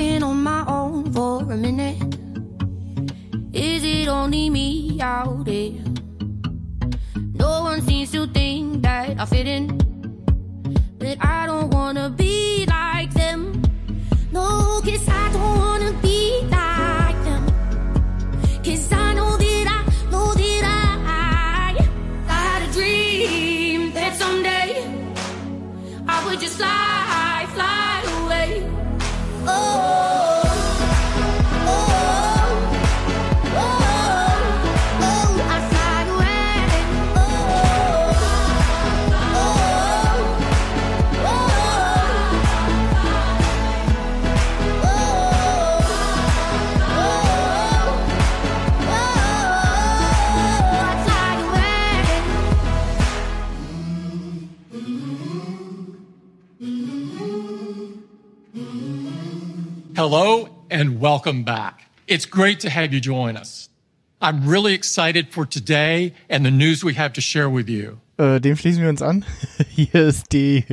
been on my own for a minute? Is it only me out there? No one seems to think that I fit in. But I don't wanna be like them. No, cause I don't wanna be like them. Cause I know that I know that I, had a dream that someday I would just fly Hello and welcome back. It's great to have you join us. I'm really excited for today and the news we have to share with you. Äh, dem schließen wir uns an. Hier ist die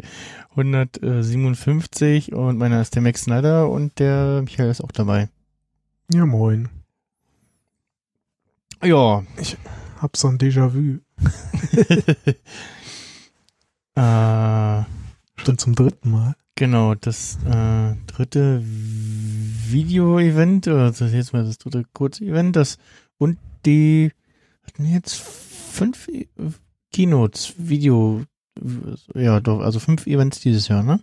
157 und meiner ist der Max Snyder und der Michael ist auch dabei. Ja, moin. Ja, Hab so ein Déjà-vu. äh, Schon zum dritten Mal. Genau, das äh, dritte Video-Event, oder das ist jetzt mal das dritte Kurz-Event, das und die hatten jetzt fünf E- Keynotes, Video, ja, doch, also fünf Events dieses Jahr, ne?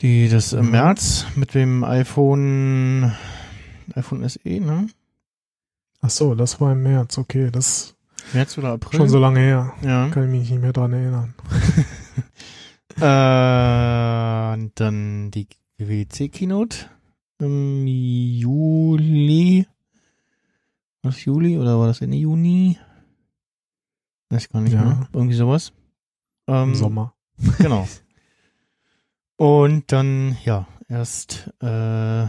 Die das im Mhm. März mit dem iPhone, iPhone SE, ne? Ach so, das war im März. Okay, das März oder April? schon so lange her. Ja. Kann ich mich nicht mehr dran erinnern. Äh, und dann die WWDC Keynote im Juli. Was Juli oder war das Ende Juni? Weiß gar nicht Ja. mehr. Irgendwie sowas. Ähm, Im Sommer. Genau. Und dann, ja, erst äh,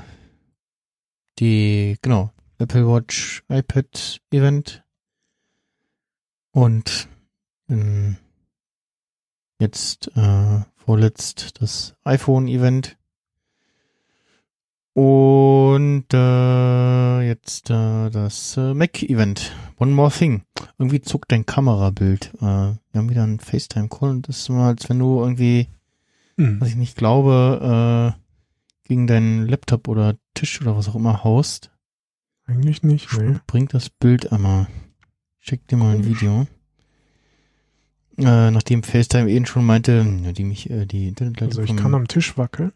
die, genau, Apple Watch iPad Event und ähm, jetzt äh, vorletzt das iPhone Event und äh, jetzt äh, das äh, Mac Event. One More Thing. Irgendwie zuckt dein Kamerabild. Äh, wir haben wieder einen FaceTime-Call und das ist mal, als wenn du irgendwie Hm. was ich nicht glaube, äh, gegen deinen Laptop oder Tisch oder was auch immer haust, Eigentlich nicht. Nee. bringt das Bild einmal. Schick dir mal ein. Video. Äh, nachdem FaceTime eben schon meinte, die mich, äh, die Internetleitung Also ich kann am Tisch wackeln.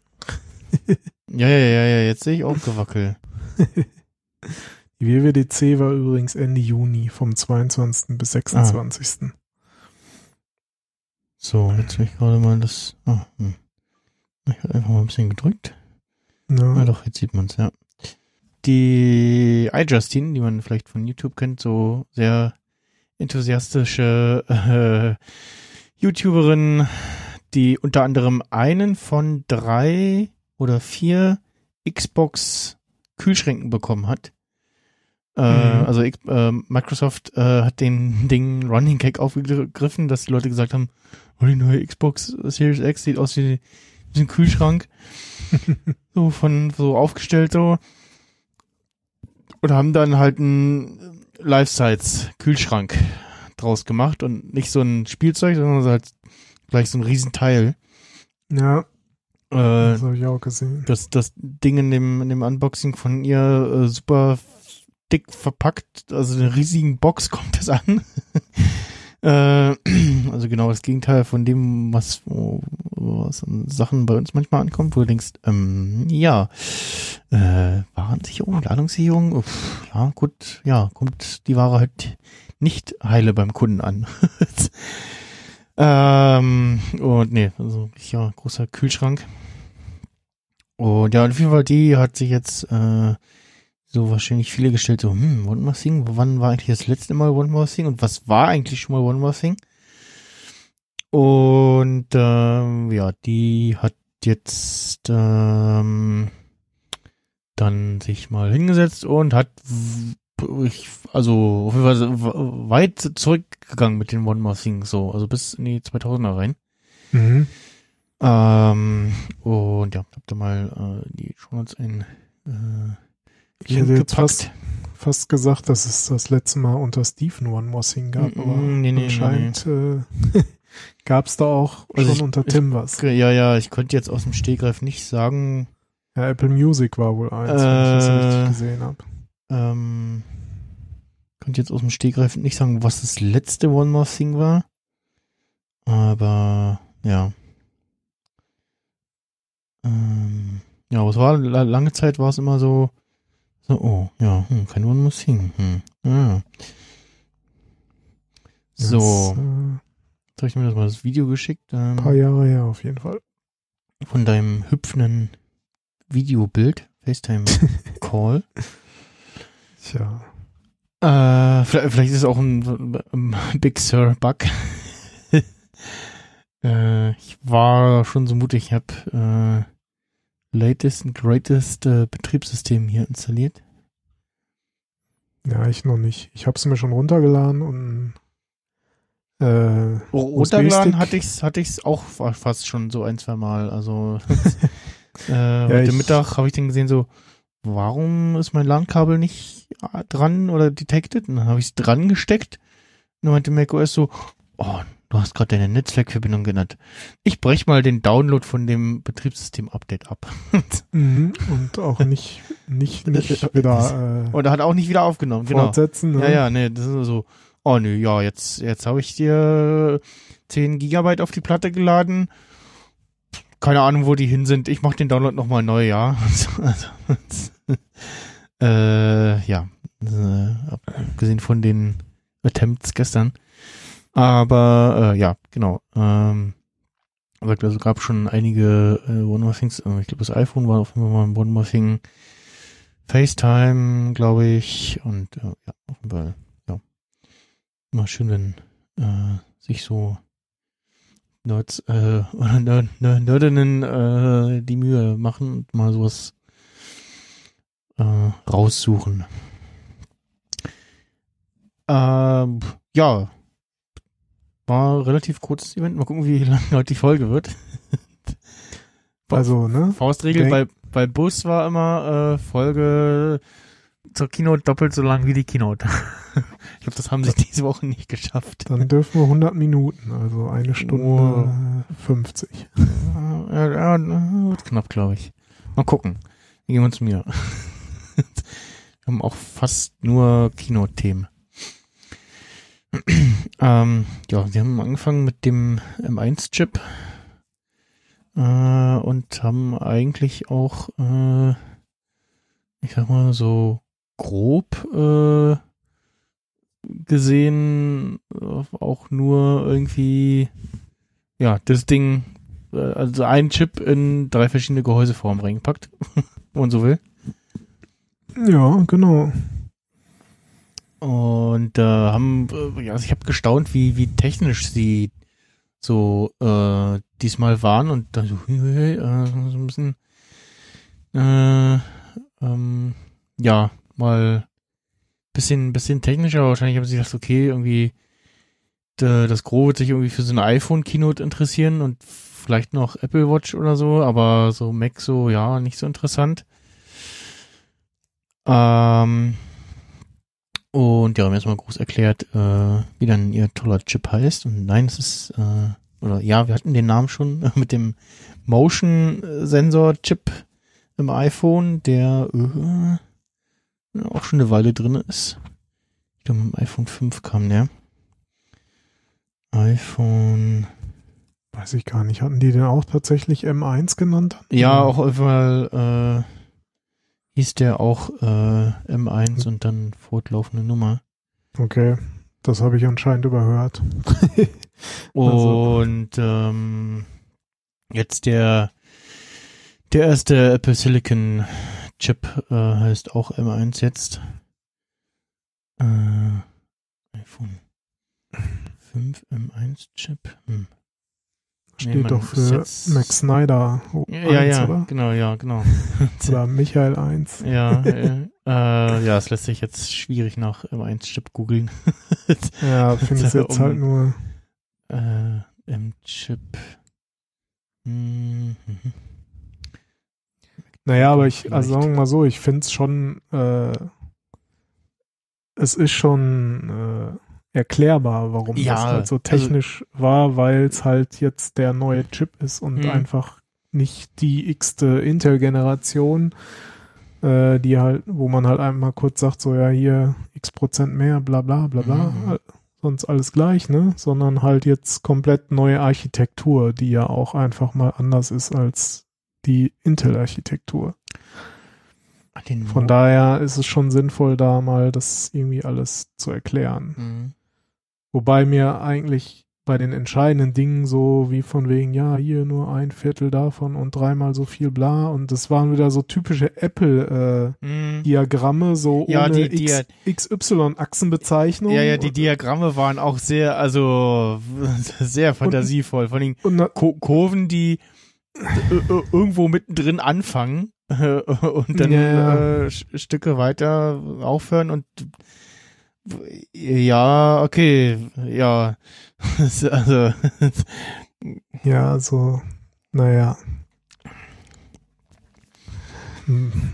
Ja, ja, ja, ja, jetzt sehe ich auch Gewackel. Die WWDC war übrigens Ende Juni, vom 22. bis 26. So, jetzt will ich gerade mal das. Ah, hm. Ich habe einfach mal ein bisschen gedrückt. Ja. Ah, doch, jetzt sieht man's, ja. Die iJustine, die man vielleicht von YouTube kennt, so sehr enthusiastische äh, YouTuberin, die unter anderem einen von drei oder vier Xbox Kühlschränken bekommen hat. Äh, Mhm. Also äh, Microsoft äh, hat den Ding Running Gag aufgegriffen, dass die Leute gesagt haben, oh, die neue Xbox Series X sieht aus wie, wie ein Kühlschrank so von so aufgestellt so und haben dann halt einen Life-Size Kühlschrank draus gemacht und nicht so ein Spielzeug, sondern halt gleich so ein Riesenteil. ja, Äh, das habe ich auch gesehen. das, das Ding in dem, in dem Unboxing von ihr äh, super dick verpackt, also eine riesigen Box kommt das an. äh, also genau das Gegenteil von dem, was, was an Sachen bei uns manchmal ankommt, wo du denkst, ähm, ja, äh, Warensicherung, Ladungssicherung, uff, ja, gut, ja, kommt die Ware halt nicht heile beim Kunden an. ähm, und nee, also ja, großer Kühlschrank. Und ja, auf jeden Fall, die hat sich jetzt äh, so wahrscheinlich viele gestellt, so, hm, One More Thing, wann war eigentlich das letzte Mal One More Thing und was war eigentlich schon mal One More Thing? Und ähm, ja, die hat jetzt ähm, dann sich mal hingesetzt und hat ich, also auf jeden Fall weit zurückgegangen mit den One More Thing, so, also bis in die 2000er rein. Mhm. Ähm, und ja, hab da mal äh, die Shownotes ein äh, Ich hätte jetzt fast, fast gesagt, dass es das letzte Mal unter Stephen One More Thing gab, Mm, aber nee, nee, anscheinend Äh, gab es da auch Also schon ich- unter ich- Tim was. Ja, ja, ich konnte jetzt aus dem Stegreif nicht sagen, Ja, Apple Music war wohl eins, wenn ich das Äh, richtig gesehen habe. ähm, konnte jetzt aus dem Stegreif nicht sagen, was das letzte One More Thing war. Aber, ja. Ähm, ja, aber es war, la- lange Zeit war es immer so, so, oh, ja, hm, kein One More Thing, hm, ja. So, Das, äh, habe ich mir das mal das Video geschickt. Ähm, paar Jahre her auf jeden Fall. von deinem hüpfenden Videobild, FaceTime-Call. Tja. äh, vielleicht, vielleicht ist es auch ein, ein Big Sur-Bug. äh, ich war schon so mutig, ich habe äh, latest and greatest äh, Betriebssystem hier installiert. Ja, ich noch nicht. Ich habe es mir schon runtergeladen und äh, Runtergeladen hatte ich's, hatte ich's auch fa- fast schon so ein, zwei Mal. Also äh, heute ich- Mittag habe ich dann gesehen so, warum ist mein LAN-Kabel nicht äh, dran oder detected? Und dann habe ich es dran gesteckt. Und dann meinte macOS so, oh, du hast gerade deine Netzwerkverbindung genannt. Ich brech mal den Download von dem Betriebssystem-Update ab. mhm, und auch nicht, nicht, nicht wieder äh, Und hat auch nicht wieder aufgenommen. Genau. fortsetzen. Ne? Ja, ja, nee, das ist so, oh nö, ja, jetzt, jetzt habe ich dir 10 Gigabyte auf die Platte geladen. Keine Ahnung, wo die hin sind. Ich mache den Download nochmal neu, ja. Also, äh, ja, äh, abgesehen von den Attempts gestern. Aber äh, ja, genau. Ähm, aber also gab schon einige äh, One More Things. Äh, ich glaube, das iPhone war auf jeden Fall mal ein One More Thing. FaceTime, glaube ich. Und äh, ja, ja. Immer schön, wenn äh, sich so Nerds äh, oder Nerd, Nerd, Nerdinnen äh, die Mühe machen und mal sowas äh, raussuchen. Ähm, ja. War ein relativ kurzes Event. Mal gucken, wie lang heute die Folge wird. Also, ne? Faustregel Denk- bei, bei Bus war immer äh, Folge zur Keynote doppelt so lang wie die Keynote. ich glaube, das haben sie diese Woche nicht geschafft. Dann dürfen wir 100 Minuten, also eine Stunde Oh. äh, 50. Ja, ja, ja, wird knapp, glaube ich. Mal gucken. Wir gehen uns mir. wir haben auch fast nur Keynote-Themen. ähm, ja, wir haben angefangen mit dem M1-Chip äh, und haben eigentlich auch, äh, ich sag mal so grob äh, gesehen äh, auch nur irgendwie ja das Ding äh, also ein Chip in drei verschiedene Gehäuseformen reingepackt, wenn man so will. Ja, genau. Und äh, haben, äh, ja, also ich habe gestaunt, wie, wie technisch sie so äh, diesmal waren und dann so, äh, so ein bisschen, äh, ähm, ja, mal bisschen, bisschen technischer. Wahrscheinlich haben sie gedacht, okay, irgendwie das Gros wird sich irgendwie für so eine iPhone-Keynote interessieren und vielleicht noch Apple Watch oder so, aber so Mac so, ja, nicht so interessant. Ähm, und ja, haben erstmal groß erklärt, äh, wie dann ihr toller Chip heißt. Und nein, es ist, äh, oder ja, wir hatten den Namen schon mit dem Motion-Sensor-Chip im iPhone, der äh, ja, auch schon eine Weile drin ist. Ich glaube, im iPhone 5 kam der. iPhone. Weiß ich gar nicht. Hatten die den auch tatsächlich M1 genannt? Ja, auch einmal äh, hieß der auch äh, M1 und dann fortlaufende Nummer. Okay. Das habe ich anscheinend überhört. Also- Und ähm, jetzt der der erste Apple Silicon Chip äh, heißt auch M1 jetzt. Äh, iPhone 5 M1 Chip. Hm. Steht man doch für jetzt- Max Snyder Ja, 1, ja, oder? genau, ja, genau. Oder Michael 1. ja, äh, äh, ja, es lässt sich jetzt schwierig nach M1 Chip googeln. Ja, finde ich jetzt Um- halt nur. äh, M-Chip. Mhm. Naja, aber ich, also sagen wir mal so, ich finde es schon, äh, es ist schon äh, erklärbar, warum Ja, das halt so also- technisch war, weil es halt jetzt der neue Chip ist und Mhm. einfach nicht die x-te Intel-Generation, äh, die halt, wo man halt einmal kurz sagt, so ja, hier x Prozent mehr, bla bla bla bla, Mhm. sonst alles gleich, ne? Sondern halt jetzt komplett neue Architektur, die ja auch einfach mal anders ist als die Intel-Architektur. Von daher ist es schon sinnvoll, da mal das irgendwie alles zu erklären. Mhm. Wobei mir eigentlich bei den entscheidenden Dingen so wie von wegen, ja, hier nur ein Viertel davon und dreimal so viel bla und das waren wieder so typische Apple-Diagramme, Mhm. so Ja, ohne die- die- XY-Achsenbezeichnung. Ja, ja, die Diagramme waren auch sehr, also sehr fantasievoll. Vor allem Kurven, die äh, äh, irgendwo mittendrin anfangen äh, und dann Ja. äh, Stücke weiter aufhören und ja, okay, ja, also ja, so, naja.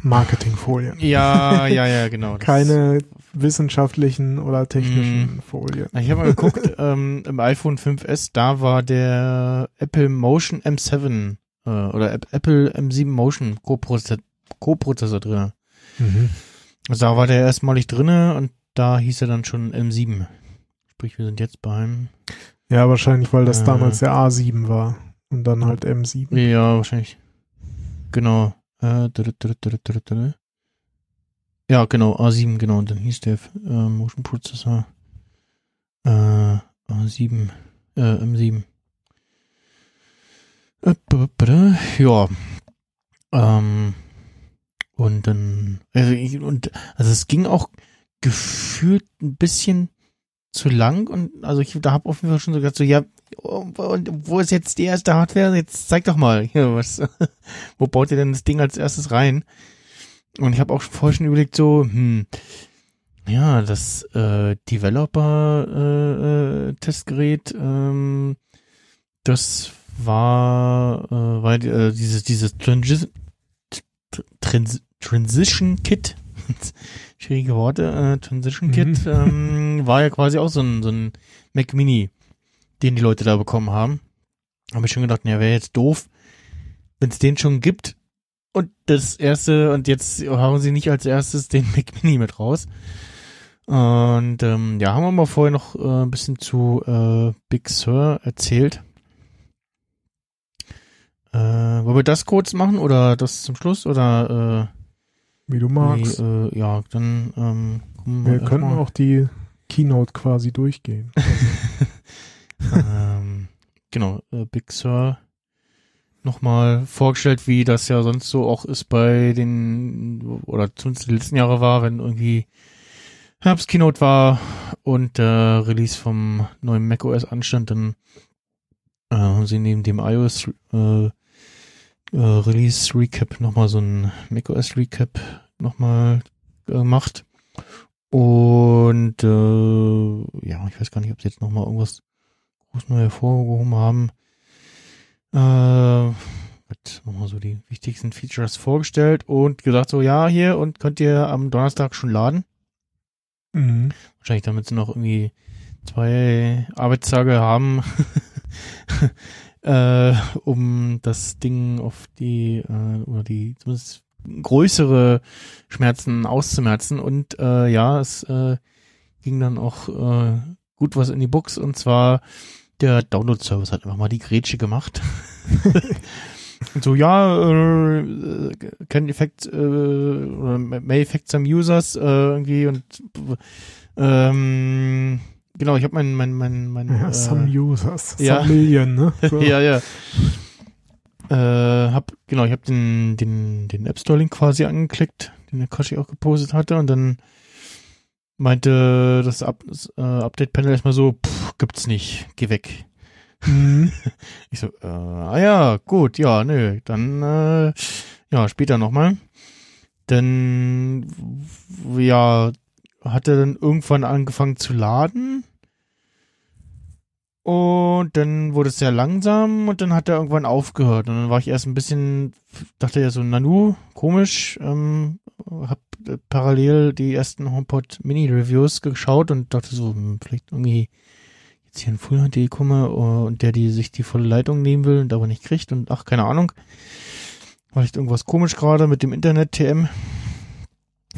Marketingfolien. ja, ja, ja, genau. Keine wissenschaftlichen oder technischen Mhm. Folien. Ich habe mal geguckt, ähm, im iPhone 5S, da war der Apple Motion M7 äh, oder App- Apple M7 Motion Co-Prozessor drin. Mhm. Also da war der erstmalig drinne und da hieß er dann schon M7. Sprich, wir sind jetzt beim Ja, wahrscheinlich, weil das Äh. damals der A7 war und dann halt M7. Ja, wahrscheinlich. Genau. Äh, Ja, genau, A7, genau. Und dann hieß der äh, Motion Prozessor äh, A7, äh, M7. Äh, b- Ja. Ähm, und dann, also ich, und, also es ging auch gefühlt ein bisschen zu lang und also ich da habe auf jeden Fall schon so gedacht, so ja, und wo ist jetzt die erste Hardware? Jetzt zeig doch mal, hier, was, wo baut ihr denn das Ding als erstes rein? Und ich habe auch vorher schon überlegt, so, hm, ja, das äh, Developer-Testgerät, ähm, das war, äh, war äh, dieses, dieses Transi Trans Transition Kit, schwierige Worte, äh, Transition Kit, ähm, war ja quasi auch so ein, so ein Mac Mini, den die Leute da bekommen haben. Habe ich schon gedacht, ja, wäre jetzt doof, wenn es den schon gibt und das erste, und jetzt hauen sie nicht als erstes den Mac Mini mit raus. Und ähm, ja, haben wir mal vorher noch äh, ein bisschen zu äh, Big Sur erzählt. Äh, wollen wir das kurz machen oder das zum Schluss oder Wie du äh, magst. nee, äh, ja, dann ähm, kommen Wir erst könnten mal- auch die Keynote quasi durchgehen. ähm, genau, äh, Big Sur nochmal vorgestellt, wie das ja sonst so auch ist bei den, oder zumindest die letzten Jahre war, wenn irgendwie Herbst-Keynote war und der Release vom neuen macOS anstand, dann äh, haben sie neben dem iOS äh, äh, Release Recap nochmal so ein macOS Recap nochmal gemacht. Und äh, ja, ich weiß gar nicht, ob sie jetzt nochmal irgendwas groß neu hervorgehoben haben. Äh, wird nochmal so die wichtigsten Features vorgestellt und gesagt so, ja, hier und könnt ihr am Donnerstag schon laden. Mhm. Wahrscheinlich damit sie noch irgendwie zwei Arbeitstage haben, äh, um das Ding auf die, äh, oder die zumindest größere Schmerzen auszumerzen. Und äh, ja, es äh, ging dann auch äh, gut was in die Box und zwar der Download-Service hat einfach mal die Grätsche gemacht. Und so, ja, äh, can affect, äh, oder may affect some users, äh, irgendwie und ähm, genau, ich habe mein, mein, mein, mein Ja, äh, some users, ja. some million, ne? So. ja, ja. Äh, hab, genau, ich habe den, den, den App Store Link quasi angeklickt, den der Kashi auch gepostet hatte und dann meinte das, Up, das äh, Update Panel erstmal so, pff, gibt's nicht, geh weg. Mhm. Ich so, äh, ah ja, gut, ja, nö, dann, äh, ja, später nochmal. Dann, ja, hat er dann irgendwann angefangen zu laden. Und dann wurde es sehr langsam und dann hat er irgendwann aufgehört. Und dann war ich erst ein bisschen, dachte ja so, Nanu, komisch, ähm, hab äh, parallel die ersten HomePod Mini-Reviews geschaut und dachte so, hm, vielleicht irgendwie jetzt hier ein Full HD komme uh, und der die sich die volle Leitung nehmen will und aber nicht kriegt und ach, keine Ahnung. Vielleicht irgendwas komisch gerade mit dem Internet TM.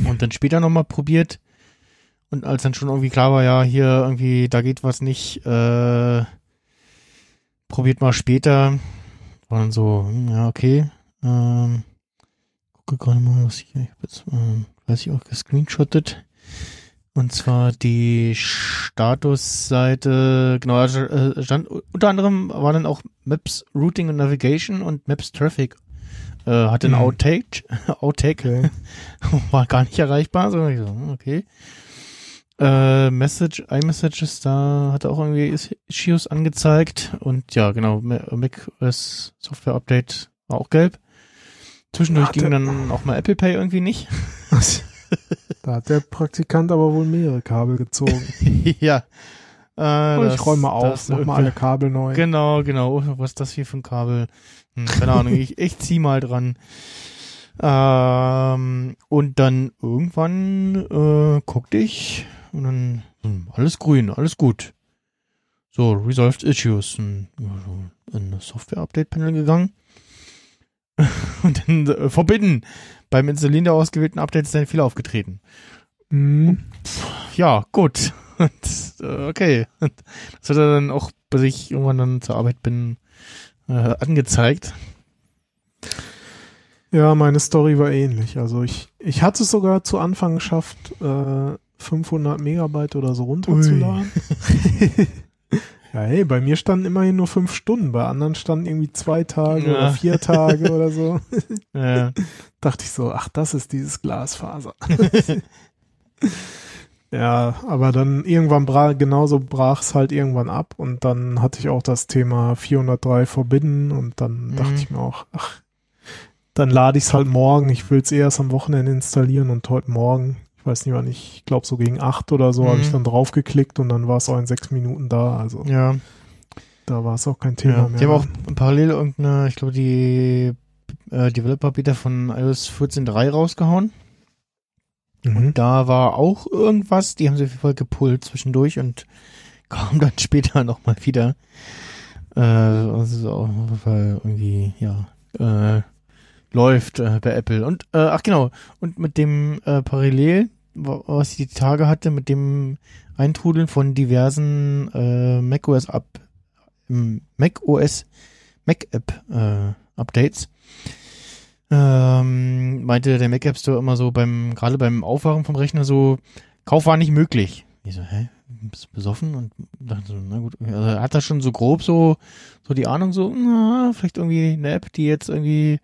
Und dann später nochmal probiert. Und als dann schon irgendwie klar war, ja, hier irgendwie, da geht was nicht, äh, probiert mal später. War dann so, hm, ja, okay. Ähm, gucke gerade mal, was ich, ich hab jetzt, ähm, weiß ich auch, gescreenshottet. Und zwar die Statusseite, genau, also, äh, stand, unter anderem war dann auch Maps Routing und Navigation und Maps Traffic. Äh, hatte ein Mhm. Outtake, Outtake, Okay. war gar nicht erreichbar, so, ich so hm, okay. Äh, Message, iMessages, da hat er auch irgendwie Is- Issues angezeigt und ja, genau, Ma- Mac OS Software Update war auch gelb. Zwischendurch ging dann auch mal Apple Pay irgendwie nicht. Da hat der Praktikant aber wohl mehrere Kabel gezogen. ja. Äh, Und das- ich räume mal auf, mach mal alle Kabel neu. Genau, genau. Oh, Was ist das hier für ein Kabel? Hm, keine Ahnung, ich, ich zieh mal dran. Ähm, und dann irgendwann äh, guckte ich und dann hm, alles grün, alles gut. So, Resolved Issues. Ja, so in das Software-Update-Panel gegangen. und dann äh, verbinden. Beim Installieren der ausgewählten Updates ist ein Fehler aufgetreten. Mhm. Ja, gut. Und, äh, okay. Das hat er dann auch, bis ich irgendwann dann zur Arbeit bin, äh, angezeigt. Ja, meine Story war ähnlich. Also ich, ich hatte es sogar zu Anfang geschafft, äh, 500 Megabyte oder so runterzuladen. ja, hey, bei mir standen immerhin nur fünf Stunden, bei anderen standen irgendwie zwei Tage Ja. oder vier Tage oder so. Äh, Dachte ich so, ach, das ist dieses Glasfaser. ja, aber dann irgendwann bra genauso brach es halt irgendwann ab und dann hatte ich auch das Thema 403 Forbidden und dann Mhm. dachte ich mir auch, ach, dann lade ich es halt morgen. Ich will es erst am Wochenende installieren und heute Morgen, ich weiß nicht wann, ich glaube so gegen acht oder so, habe ich Mhm. dann draufgeklickt und dann war es auch in sechs Minuten da. Also ja. da war es auch kein Thema ja. mehr. Die haben auch parallel irgendeine, ich glaube, die äh, Developer-Beta von iOS 14.3 rausgehauen. mhm. Da war auch irgendwas, die haben sie auf jeden Fall gepullt zwischendurch und kam dann später nochmal wieder. Äh, also auch, weil irgendwie, ja, äh, läuft äh, bei Apple. Und, äh, ach genau, und mit dem äh, Parallel, wa- was ich die Tage hatte, mit dem Eintrudeln von diversen äh, macOS Up, ähm, macOS Mac App äh, Updates, ähm, meinte der Mac App Store immer so beim, gerade beim Aufwachen vom Rechner so, Kauf war nicht möglich. Ich so, hä? Bist besoffen? Und dachte so, na gut, also er hat da schon so grob so, so die Ahnung so, na, vielleicht irgendwie eine App, die jetzt irgendwie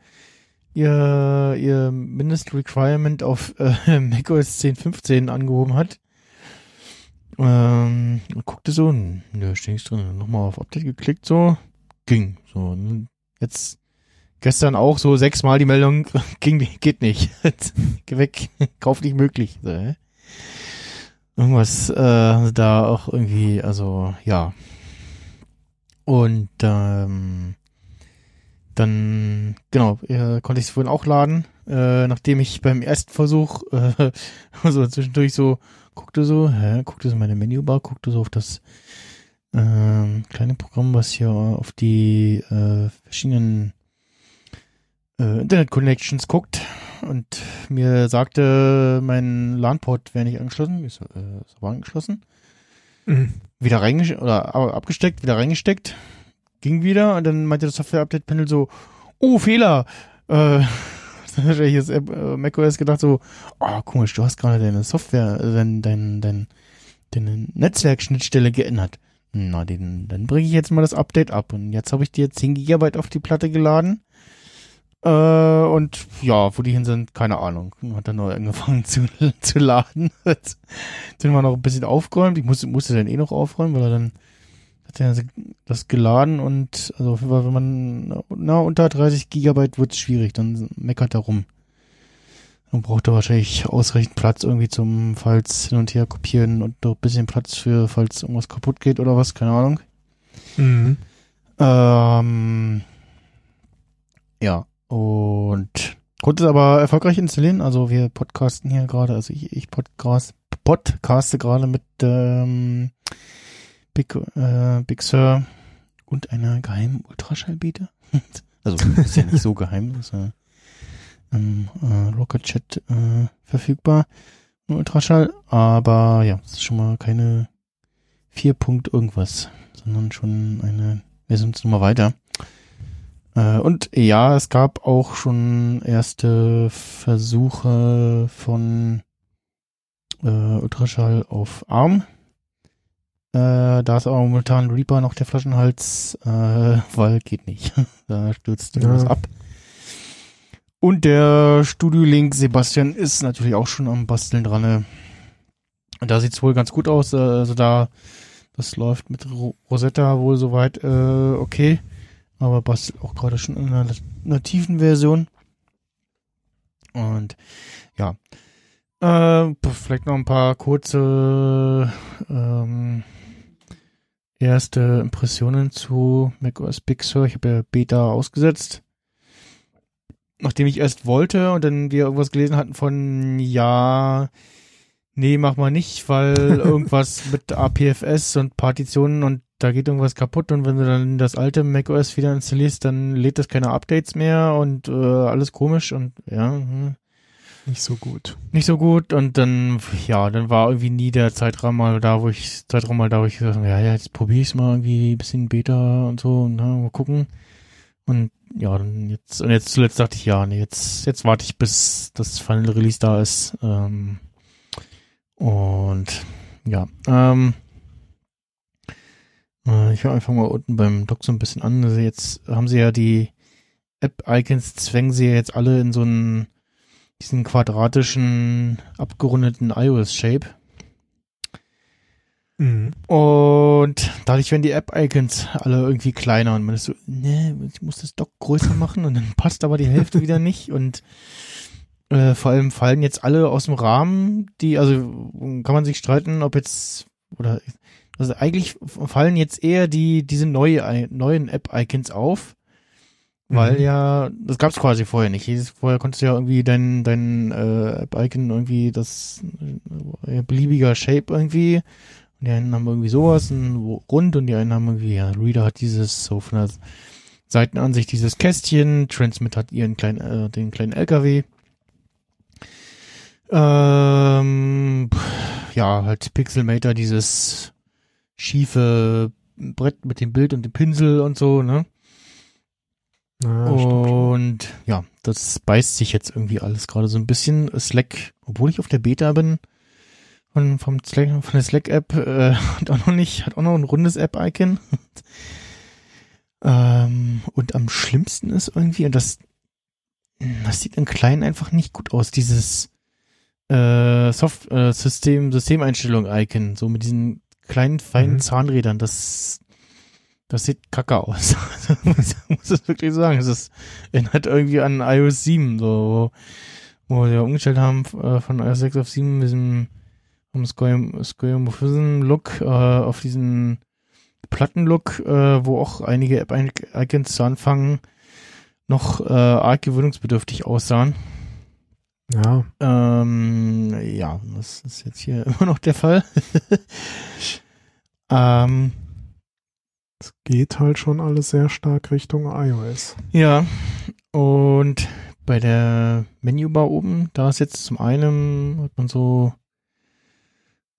ihr, ihr Mindest-Requirement auf äh, macOS 10.15 angehoben hat. Ähm, guckte so, nö, steht nichts drin. Nochmal auf Update geklickt, so, ging. So, jetzt gestern auch so sechsmal die Meldung, ging, geht nicht. Geh weg, kauf nicht möglich. So, hä? Irgendwas äh, da auch irgendwie, also ja. Und ähm, dann, genau, äh, konnte ich es vorhin auch laden, äh, nachdem ich beim ersten Versuch äh, so zwischendurch so guckte so, hä, guckte so meine Menübar, guckte so auf das ähm, kleine Programm, was hier auf die äh, verschiedenen äh, Internet-Connections guckt und mir sagte, mein LAN-Port wäre nicht angeschlossen. So, äh, ist aber angeschlossen. Mhm. Wieder reingesteckt, oder abgesteckt, wieder reingesteckt. Ging wieder und dann meinte das Software-Update-Panel so, oh, Fehler. Äh, dann hat ich jetzt äh, macOS gedacht so, oh, komisch, du hast gerade deine Software, äh, dein, dein, dein, deine Netzwerkschnittstelle geändert. Na, den, dann bringe ich jetzt mal das Update ab. Und jetzt habe ich dir 10 Gigabyte auf die Platte geladen. Äh, und ja, wo die hin sind, keine Ahnung. Hat dann neu angefangen zu, zu laden. Sind wir noch ein bisschen aufgeräumt. Ich musste, musste dann eh noch aufräumen, weil er dann hat er das geladen und also auf jeden Fall, wenn man na, unter 30 Gigabyte wird es schwierig, dann meckert er rum. Dann braucht er wahrscheinlich ausreichend Platz irgendwie zum, falls hin und her kopieren und noch ein bisschen Platz für, falls irgendwas kaputt geht oder was, keine Ahnung. Mhm. Ähm, ja, und konnte es aber erfolgreich installieren. Also wir podcasten hier gerade, also ich, ich podcast, podcaste gerade mit ähm, Big, äh, Big Sur und einer geheimen Ultraschallbeta. also ist ja nicht so geheim, ist ja im äh, Rocket Chat äh, verfügbar. Ultraschall, aber ja, es ist schon mal keine 4 Punkt irgendwas, sondern schon eine Versionsnummer weiter. Äh, und ja, es gab auch schon erste Versuche von äh, Ultraschall auf ARM. Äh, da ist aber momentan Reaper noch der Flaschenhals, äh, weil geht nicht. da stürzt irgendwas Ja. ab. Und der Studio Link Sebastian ist natürlich auch schon am Basteln dran. ne? Da sieht's wohl ganz gut aus. äh, Also da, das läuft mit Ro Rosetta wohl soweit äh, okay. Aber bastelt auch gerade schon in einer nativen Version. Und ja. Äh, vielleicht noch ein paar kurze ähm, erste Impressionen zu macOS Big Sur. Ich habe ja Beta ausgesetzt nachdem ich erst wollte und dann wir irgendwas gelesen hatten von ja, nee, mach mal nicht, weil irgendwas mit APFS und Partitionen und da geht irgendwas kaputt und wenn du dann das alte macOS wieder installierst, dann lädt das keine Updates mehr und äh, alles komisch und ja, hm, Nicht so gut. nicht so gut und dann ja, dann war irgendwie nie der Zeitraum mal da, wo ich Zeitraum mal da, wo ich gesagt habe, ja, jetzt probiere ich mal irgendwie ein bisschen Beta und so und na, mal gucken. Und ja, dann jetzt und jetzt zuletzt dachte ich, ja, nee, jetzt jetzt warte ich bis das Final Release da ist. Ähm, und ja, ähm, äh, ich höre einfach mal unten beim Doc so ein bisschen an. Also jetzt haben sie ja die App-Icons, zwängen sie ja jetzt alle in so einen diesen quadratischen, abgerundeten iOS-Shape. Mhm. Und dadurch werden die App-Icons alle irgendwie kleiner und man ist so, ne, ich muss das Dock größer machen und dann passt aber die Hälfte wieder nicht und äh, vor allem fallen jetzt alle aus dem Rahmen, die, also kann man sich streiten, ob jetzt, oder, also eigentlich fallen jetzt eher die, diese neue, neuen App-Icons auf, weil Mhm. ja, das gab's quasi vorher nicht. Vorher konntest du ja irgendwie dein, dein äh, App-Icon irgendwie das äh, beliebiger Shape irgendwie und die einen haben irgendwie sowas, ein rund und die einen haben irgendwie, ja, Reader hat dieses so von der Seitenansicht dieses Kästchen, Transmit hat ihren kleinen, äh, den kleinen LKW. Ähm, ja, halt Pixelmator, dieses schiefe Brett mit dem Bild und dem Pinsel und so, ne? Ja, stimmt. Und ja, das beißt sich jetzt irgendwie alles gerade so ein bisschen. Slack, obwohl ich auf der Beta bin, von, vom Slack, von der Slack-App, äh, hat auch noch nicht, hat auch noch ein rundes App-Icon. ähm, und am schlimmsten ist irgendwie, und das, das sieht in klein einfach nicht gut aus, dieses äh, Soft äh, System, Systemeinstellung-Icon, so mit diesen kleinen, feinen Mhm. Zahnrädern, das das sieht kacke aus. Muss, muss es wirklich sagen. Es ist, erinnert irgendwie an iOS 7, so, wo wir umgestellt haben äh, von iOS 6 auf 7 mit diesem vom Square- Square-Look äh, auf diesen Plattenlook, äh, wo auch einige App-Icons zu Anfang noch äh, arg gewöhnungsbedürftig aussahen. Ja, Ähm, ja, das ist jetzt hier immer noch der Fall. ähm, geht halt schon alles sehr stark Richtung iOS. Ja, und bei der Menübar oben, da ist jetzt zum einen, hat man so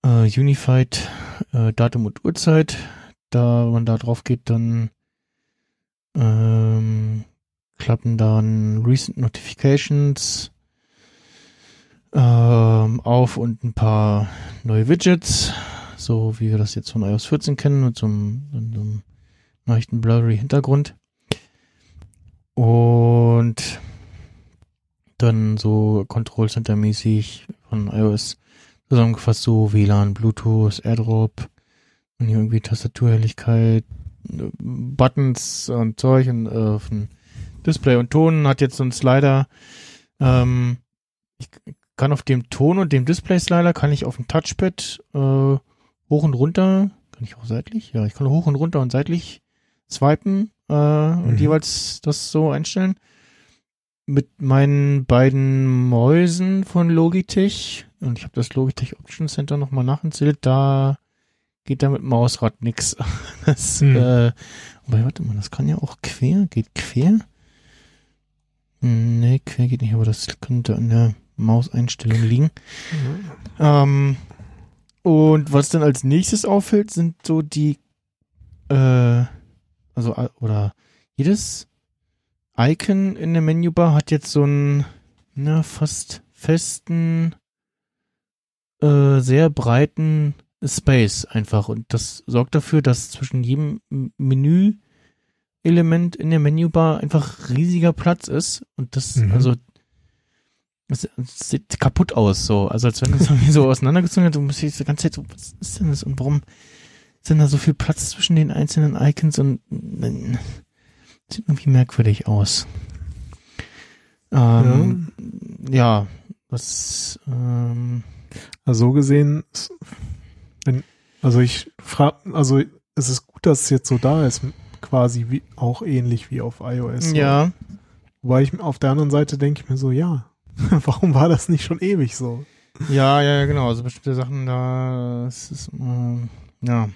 äh, Unified äh, Datum und Uhrzeit. Da, wenn man da drauf geht, dann ähm, klappen dann Recent Notifications ähm, auf und ein paar neue Widgets, so wie wir das jetzt von iOS 14 kennen, mit so einem, so einem leichten blurry Hintergrund. Und dann so Control Center mäßig von iOS zusammengefasst so WLAN, Bluetooth, AirDrop und irgendwie Tastaturhelligkeit, Buttons und Zeug und äh, Display und Ton hat jetzt so einen Slider. Ähm, ich kann auf dem Ton und dem Display Slider kann ich auf dem Touchpad äh, hoch und runter kann ich auch seitlich? Ja, ich kann hoch und runter und seitlich swipen äh, und Mhm. jeweils das so einstellen. Mit meinen beiden Mäusen von Logitech und ich habe das Logitech Option Center nochmal nachinstalliert, da geht da mit Mausrad nix. Das, Mhm. äh, wobei, warte mal, das kann ja auch quer, geht quer? Nee, quer geht nicht, aber das könnte an der Mauseinstellung liegen. Ähm, und was dann als nächstes auffällt, sind so die, äh, also, oder jedes Icon in der Menübar hat jetzt so einen, na, fast festen, äh, sehr breiten Space einfach. Und das sorgt dafür, dass zwischen jedem Menü-Element in der Menübar einfach riesiger Platz ist. Und das, Mhm. also, das das sieht kaputt aus, so. Also, als wenn es irgendwie so auseinandergezogen hat, du musst jetzt die ganze Zeit so, was ist denn das und warum denn da so viel Platz zwischen den einzelnen Icons und äh, sieht irgendwie merkwürdig aus. Ähm, ja. das, ähm, Also so gesehen, wenn, also ich frage, also es ist gut, dass es jetzt so da ist, quasi wie, auch ähnlich wie auf iOS. ja, Wobei ich auf der anderen Seite denke ich mir so, ja, warum war das nicht schon ewig so? ja, ja, ja, genau. Also bestimmte Sachen da, es ist, ähm, ja.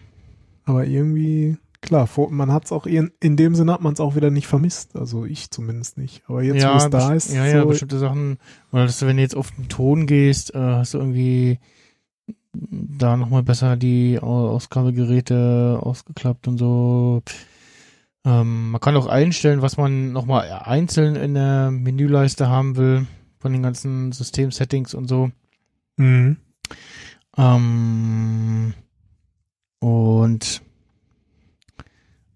Aber irgendwie, klar, man hat es auch in, in dem Sinne hat man es auch wieder nicht vermisst. Also ich zumindest nicht. Aber jetzt, ja, wo es da ist, Ja, ja, so, bestimmte Sachen, oder dass du, wenn du jetzt auf den Ton gehst, äh, hast du irgendwie da nochmal besser die Au- Ausgabegeräte ausgeklappt und so. Ähm, man kann auch einstellen, was man nochmal einzeln in der Menüleiste haben will, von den ganzen System-Settings und so. Mhm. Ähm, und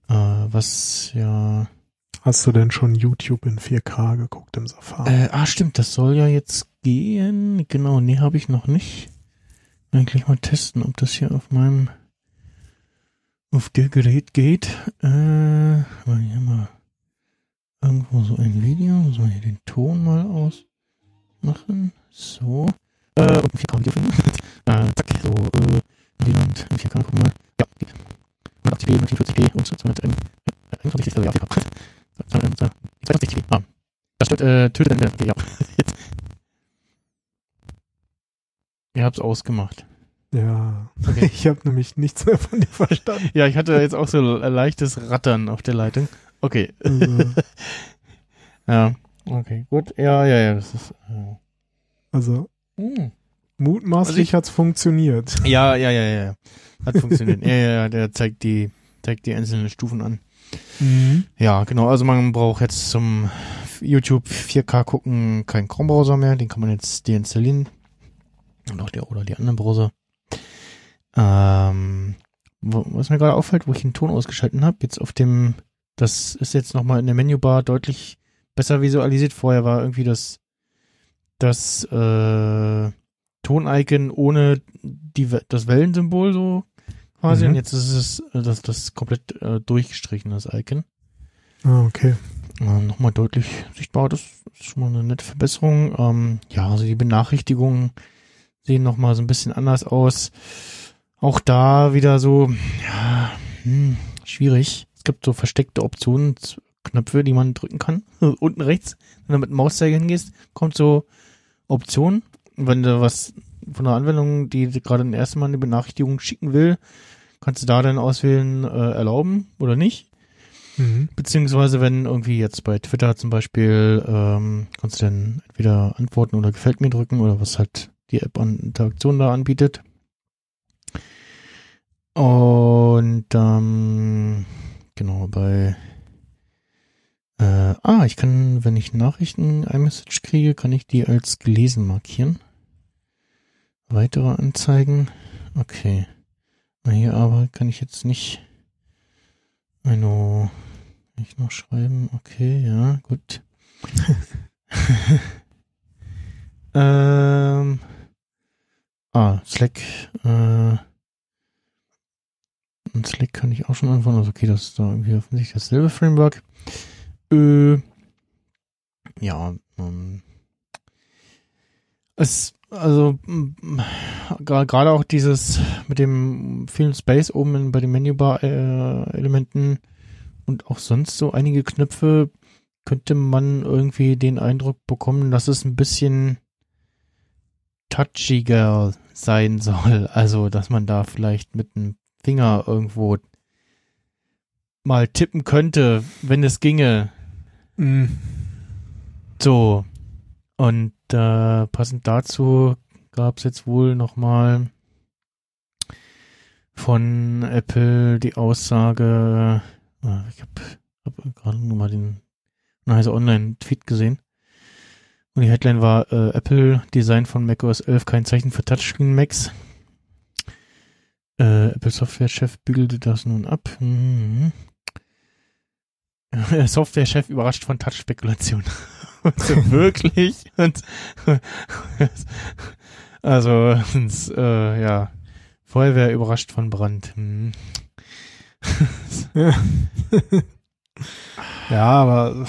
äh, was ja Hast du denn schon YouTube in 4K geguckt im Safari? Äh, ah, stimmt, das soll ja jetzt gehen. Genau, nee, habe ich noch nicht. Eigentlich mal testen, ob das hier auf meinem auf der Gerät geht. Äh, mal hier mal irgendwo so ein Video. Muss man hier den Ton mal ausmachen. So. Äh, und 4K Video finden. äh, zack, so, äh, Wieland, 4K, guck mal. Ja, geht. 180p, 140p und 221 ja, 4K. 260p. Ah, das stört, äh, tötet den, okay, ja. Jetzt. Ihr habt's ausgemacht. ja. Okay. Ich habe nämlich nichts mehr von dir verstanden. Ja, ich hatte jetzt auch so ein leichtes Rattern auf der Leitung. Okay. Also, Ja. Okay, gut. Ja, ja, ja, das ist. Äh. also Hm. Mutmaßlich Also hat's funktioniert. Ja, ja, ja, ja. Hat funktioniert. ja, ja, ja, der zeigt die, zeigt die einzelnen Stufen an. Mhm. Ja, genau. Also man braucht jetzt zum YouTube 4K gucken keinen Chrome-Browser mehr. Den kann man jetzt deinstallieren. Und auch der oder die anderen Browser. Ähm, was mir gerade auffällt, wo ich den Ton ausgeschalten habe, jetzt auf dem, das ist jetzt nochmal in der Menübar deutlich besser visualisiert. Vorher war irgendwie das, das äh, Ton-Icon ohne die, das Wellensymbol so quasi. Mhm. Und jetzt ist es äh, das, das komplett äh, durchgestrichen, das Icon. Ah, okay. Äh, nochmal deutlich sichtbar. Das ist schon mal eine nette Verbesserung. Ähm, ja, also die Benachrichtigungen sehen nochmal so ein bisschen anders aus. Auch da wieder so, ja, hm, schwierig. Es gibt so versteckte Optionsknöpfe, die man drücken kann. Unten rechts, wenn du mit dem Mauszeiger hingehst, kommt so Option. Wenn du was von der Anwendung, die gerade das erste Mal eine Benachrichtigung schicken will, kannst du da dann auswählen, äh, erlauben oder nicht. Mhm. Beziehungsweise wenn irgendwie jetzt bei Twitter zum Beispiel, ähm, kannst du dann entweder antworten oder gefällt mir drücken oder was halt die App an Interaktion da anbietet. Und ähm, genau bei äh, ah, ich kann, wenn ich Nachrichten iMessage kriege, kann ich die als gelesen markieren. Weitere Anzeigen. Okay. Hier aber kann ich jetzt nicht kann ich noch schreiben. Okay, ja, gut. ähm, ah, Slack. Äh, und Slack kann ich auch schon anfangen. Also okay, das ist da irgendwie offensichtlich dasselbe Framework. Äh, ja, ähm, es, also gerade auch dieses mit dem vielen Space oben in, bei den Menübar-Elementen äh, und auch sonst so einige Knöpfe könnte man irgendwie den Eindruck bekommen, dass es ein bisschen touchiger sein soll. Also, dass man da vielleicht mit dem Finger irgendwo mal tippen könnte, wenn es ginge. Mhm. So. Und äh, passend dazu gab es jetzt wohl nochmal von Apple die Aussage, äh, ich habe hab gerade nur mal den Nice Online-Tweet gesehen. Und die Headline war äh, Apple Design von macOS 11 kein Zeichen für Touchscreen Macs. Äh, Apple Software-Chef bügelte das nun ab. Mhm. Software-Chef überrascht von Touch-Spekulation. so, wirklich? Und, also, und, äh, ja. Feuerwehr überrascht von Brand. Hm. ja, aber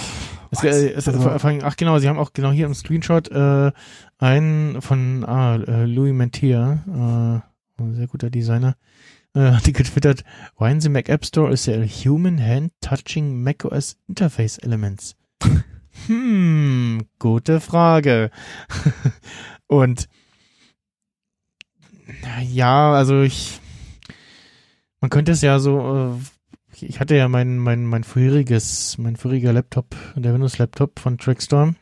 es, es, also, ach genau, sie haben auch genau hier im Screenshot äh, einen von ah, äh, Louis Mentier, äh, ein sehr guter Designer, äh, hat die getwittert, Why in the Mac App Store is there a human hand touching macOS Interface Elements? Hm, gute Frage. Und ja, also ich man könnte es ja so äh, ich hatte ja mein, mein, mein vorheriges, mein vorheriger Laptop, der Windows-Laptop von Trackstorm,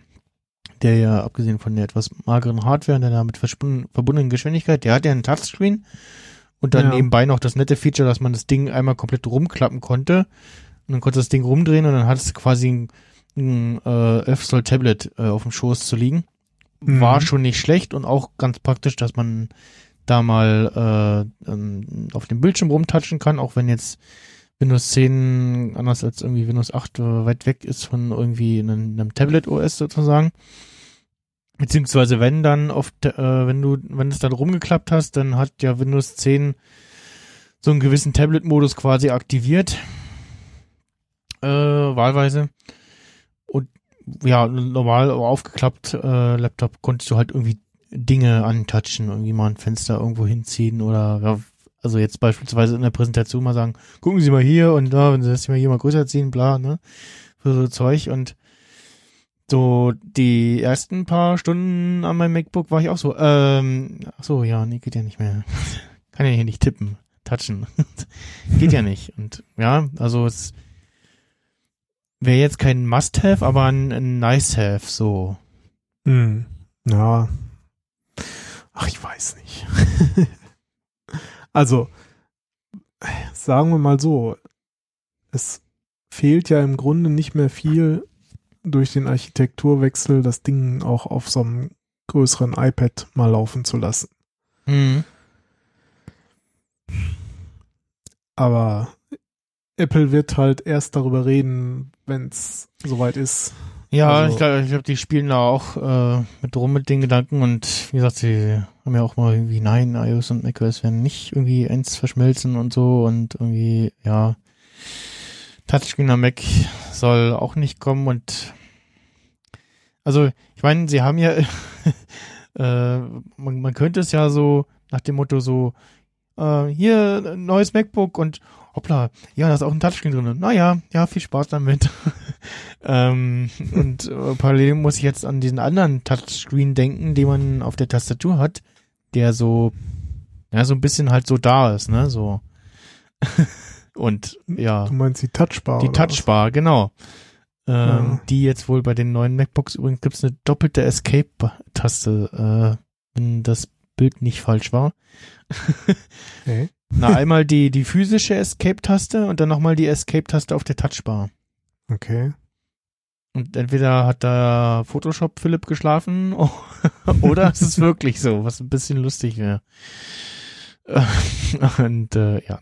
der ja abgesehen von der etwas mageren Hardware und der damit verbundenen Geschwindigkeit, der hat ja einen Touchscreen und dann ja. nebenbei noch das nette Feature, dass man das Ding einmal komplett rumklappen konnte und dann konnte das Ding rumdrehen und dann hat es quasi ein, ein äh, 11 Zoll Tablet äh, auf dem Schoß zu liegen. Mhm. War schon nicht schlecht und auch ganz praktisch, dass man da mal äh, ähm, auf dem Bildschirm rumtatschen kann, auch wenn jetzt Windows 10 anders als irgendwie Windows 8 äh, weit weg ist von irgendwie einem, einem Tablet OS sozusagen. Beziehungsweise wenn dann oft, äh, wenn du, wenn es dann rumgeklappt hast, dann hat ja Windows 10 so einen gewissen Tablet-Modus quasi aktiviert. Äh, wahlweise. Ja, normal aufgeklappt äh, Laptop konntest du halt irgendwie Dinge antatschen, irgendwie mal ein Fenster irgendwo hinziehen oder ja, also jetzt beispielsweise in der Präsentation mal sagen, gucken Sie mal hier und da, wenn Sie das mal hier mal größer ziehen, bla, ne? Für so Zeug und so die ersten paar Stunden an meinem MacBook war ich auch so, ähm, ach so, ja, nee, geht ja nicht mehr. Kann ja hier nicht tippen, touchen. geht ja nicht. Und ja, also es wäre jetzt kein Must-Have, aber ein, ein Nice-Have, so. Hm. Ja. Ach, ich weiß nicht. Also, sagen wir mal so, es fehlt ja im Grunde nicht mehr viel durch den Architekturwechsel, das Ding auch auf so einem größeren iPad mal laufen zu lassen. Mhm. Aber Apple wird halt erst darüber reden, wenn es soweit ist. Ja, also, ich glaube, ich glaub, die spielen da auch äh, mit rum mit den Gedanken und wie gesagt, sie haben ja auch mal irgendwie, nein, iOS und macOS werden nicht irgendwie eins verschmelzen und so und irgendwie, ja, Touchscreen am Mac soll auch nicht kommen und also, ich meine, sie haben ja, äh, man, man könnte es ja so nach dem Motto so, äh, hier, neues MacBook und hoppla, ja, da ist auch ein Touchscreen drin. Naja, ja, viel Spaß damit. ähm, und äh, parallel muss ich jetzt an diesen anderen Touchscreen denken, den man auf der Tastatur hat, der so, ja, so ein bisschen halt so da ist, ne, so. und ja. Du meinst die Touchbar? Die Touchbar, was? genau. Ähm, ja. Die jetzt wohl bei den neuen MacBooks übrigens gibt's eine doppelte Escape-Taste, äh, wenn das Bild nicht falsch war. okay. Na, einmal die, die physische Escape-Taste und dann nochmal die Escape-Taste auf der Touchbar. Okay. Und entweder hat da Photoshop Philipp geschlafen oder es ist wirklich so, was ein bisschen lustig wäre. Und äh, ja.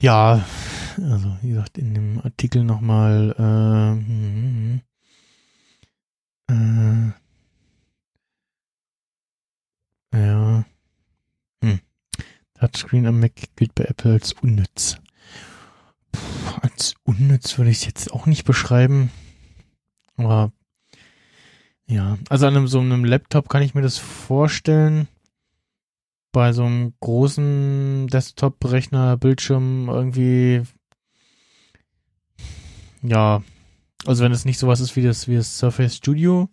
Ja, also wie gesagt, in dem Artikel nochmal äh, äh, ja. Hm. Touchscreen am Mac gilt bei Apple als unnütz. Puh, als unnütz würde ich es jetzt auch nicht beschreiben. Aber Ja, also an einem, so einem Laptop kann ich mir das vorstellen. Bei so einem großen Desktop-Rechner, Bildschirm irgendwie, ja, also wenn es nicht sowas ist wie das, wie das Surface Studio,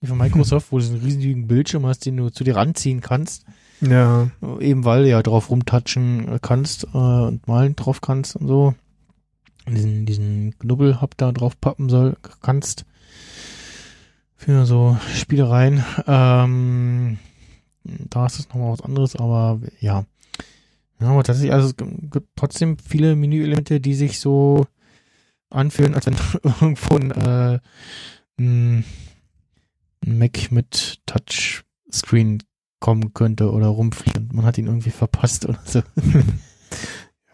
wie von Microsoft, wo du einen riesigen Bildschirm hast, den du zu dir ranziehen kannst, Ja. eben weil du ja drauf rumtatschen kannst äh, und malen drauf kannst und so. Und diesen, diesen Knubbelhub da drauf pappen soll, kannst. Für so Spielereien. Ähm, da ist es nochmal was anderes, aber ja. Ja, aber tatsächlich, also es gibt trotzdem viele Menüelemente, die sich so anfühlen, als wenn irgendwo ein, äh, ein ein Mac mit Touchscreen kommen könnte oder rumfliegt und man hat ihn irgendwie verpasst oder so.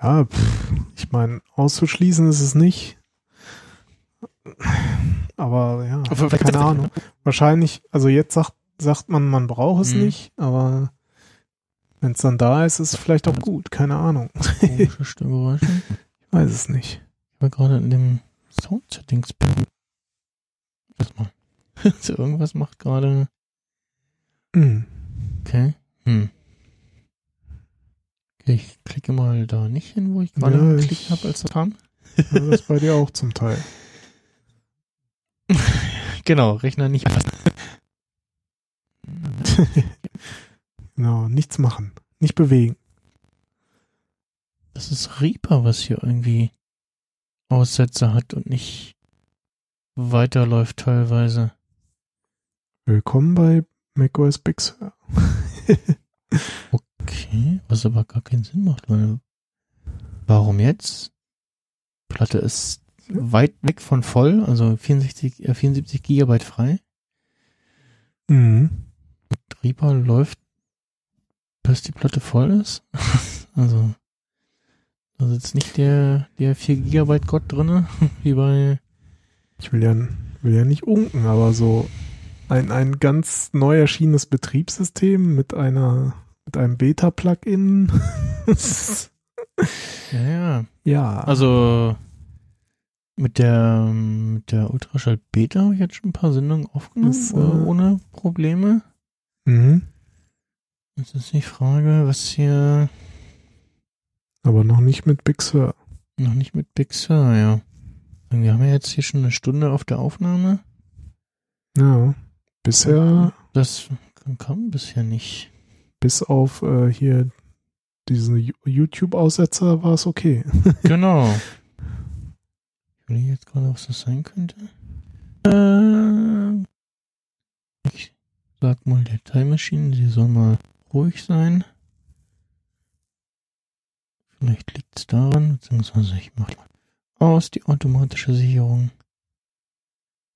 Ja, pff, ich meine, auszuschließen ist es nicht. Aber ja, Aber keine Ahnung. Wahrscheinlich, also jetzt sagt, sagt man, man braucht es Mhm. nicht, aber wenn es dann da ist, ist es vielleicht auch gut. Keine Ahnung. Komische Störgeräusche. Ich weiß es nicht. Ich war gerade in dem Sound-Settings. Was mal. so, irgendwas macht gerade. Hm. Okay. Hm. Okay, ich klicke mal da nicht hin, wo ich gerade Ja, geklickt habe, als das kam. Ja, das bei dir auch zum Teil. Genau, Rechner nicht. Genau, nichts machen. Nicht bewegen. Das ist Reaper, was hier irgendwie Aussätze hat und nicht weiterläuft teilweise. Willkommen bei macOS Big Sur. Okay, was aber gar keinen Sinn macht, weil warum jetzt? Platte ist weit weg von voll, also 64, äh, 74 Gigabyte frei. Mhm. Reaper läuft, bis die Platte voll ist. also, da sitzt nicht der, der 4 Gigabyte Gott drinne, wie bei, Ich will ja, will ja nicht unken, aber so ein, ein ganz neu erschienenes Betriebssystem mit einer, mit einem Beta-Plugin. ja, ja. ja. Also, mit der, mit der Ultraschall Beta habe ich jetzt schon ein paar Sendungen aufgenommen, Das, äh, äh, ohne Probleme. Mhm. Jetzt ist die Frage, was hier Aber noch nicht mit Big Sur. noch nicht mit Big Sur, ja. Wir haben ja jetzt hier schon eine Stunde auf der Aufnahme. Ja. Bisher, Das kam bisher nicht. bis auf äh, hier diesen YouTube-Aussetzer war es okay. Genau. Ich will jetzt gerade, was das sein könnte. Äh, ich sag mal der Time Machine, sie soll mal ruhig sein. Vielleicht liegt es daran, beziehungsweise ich mach mal aus die automatische Sicherung.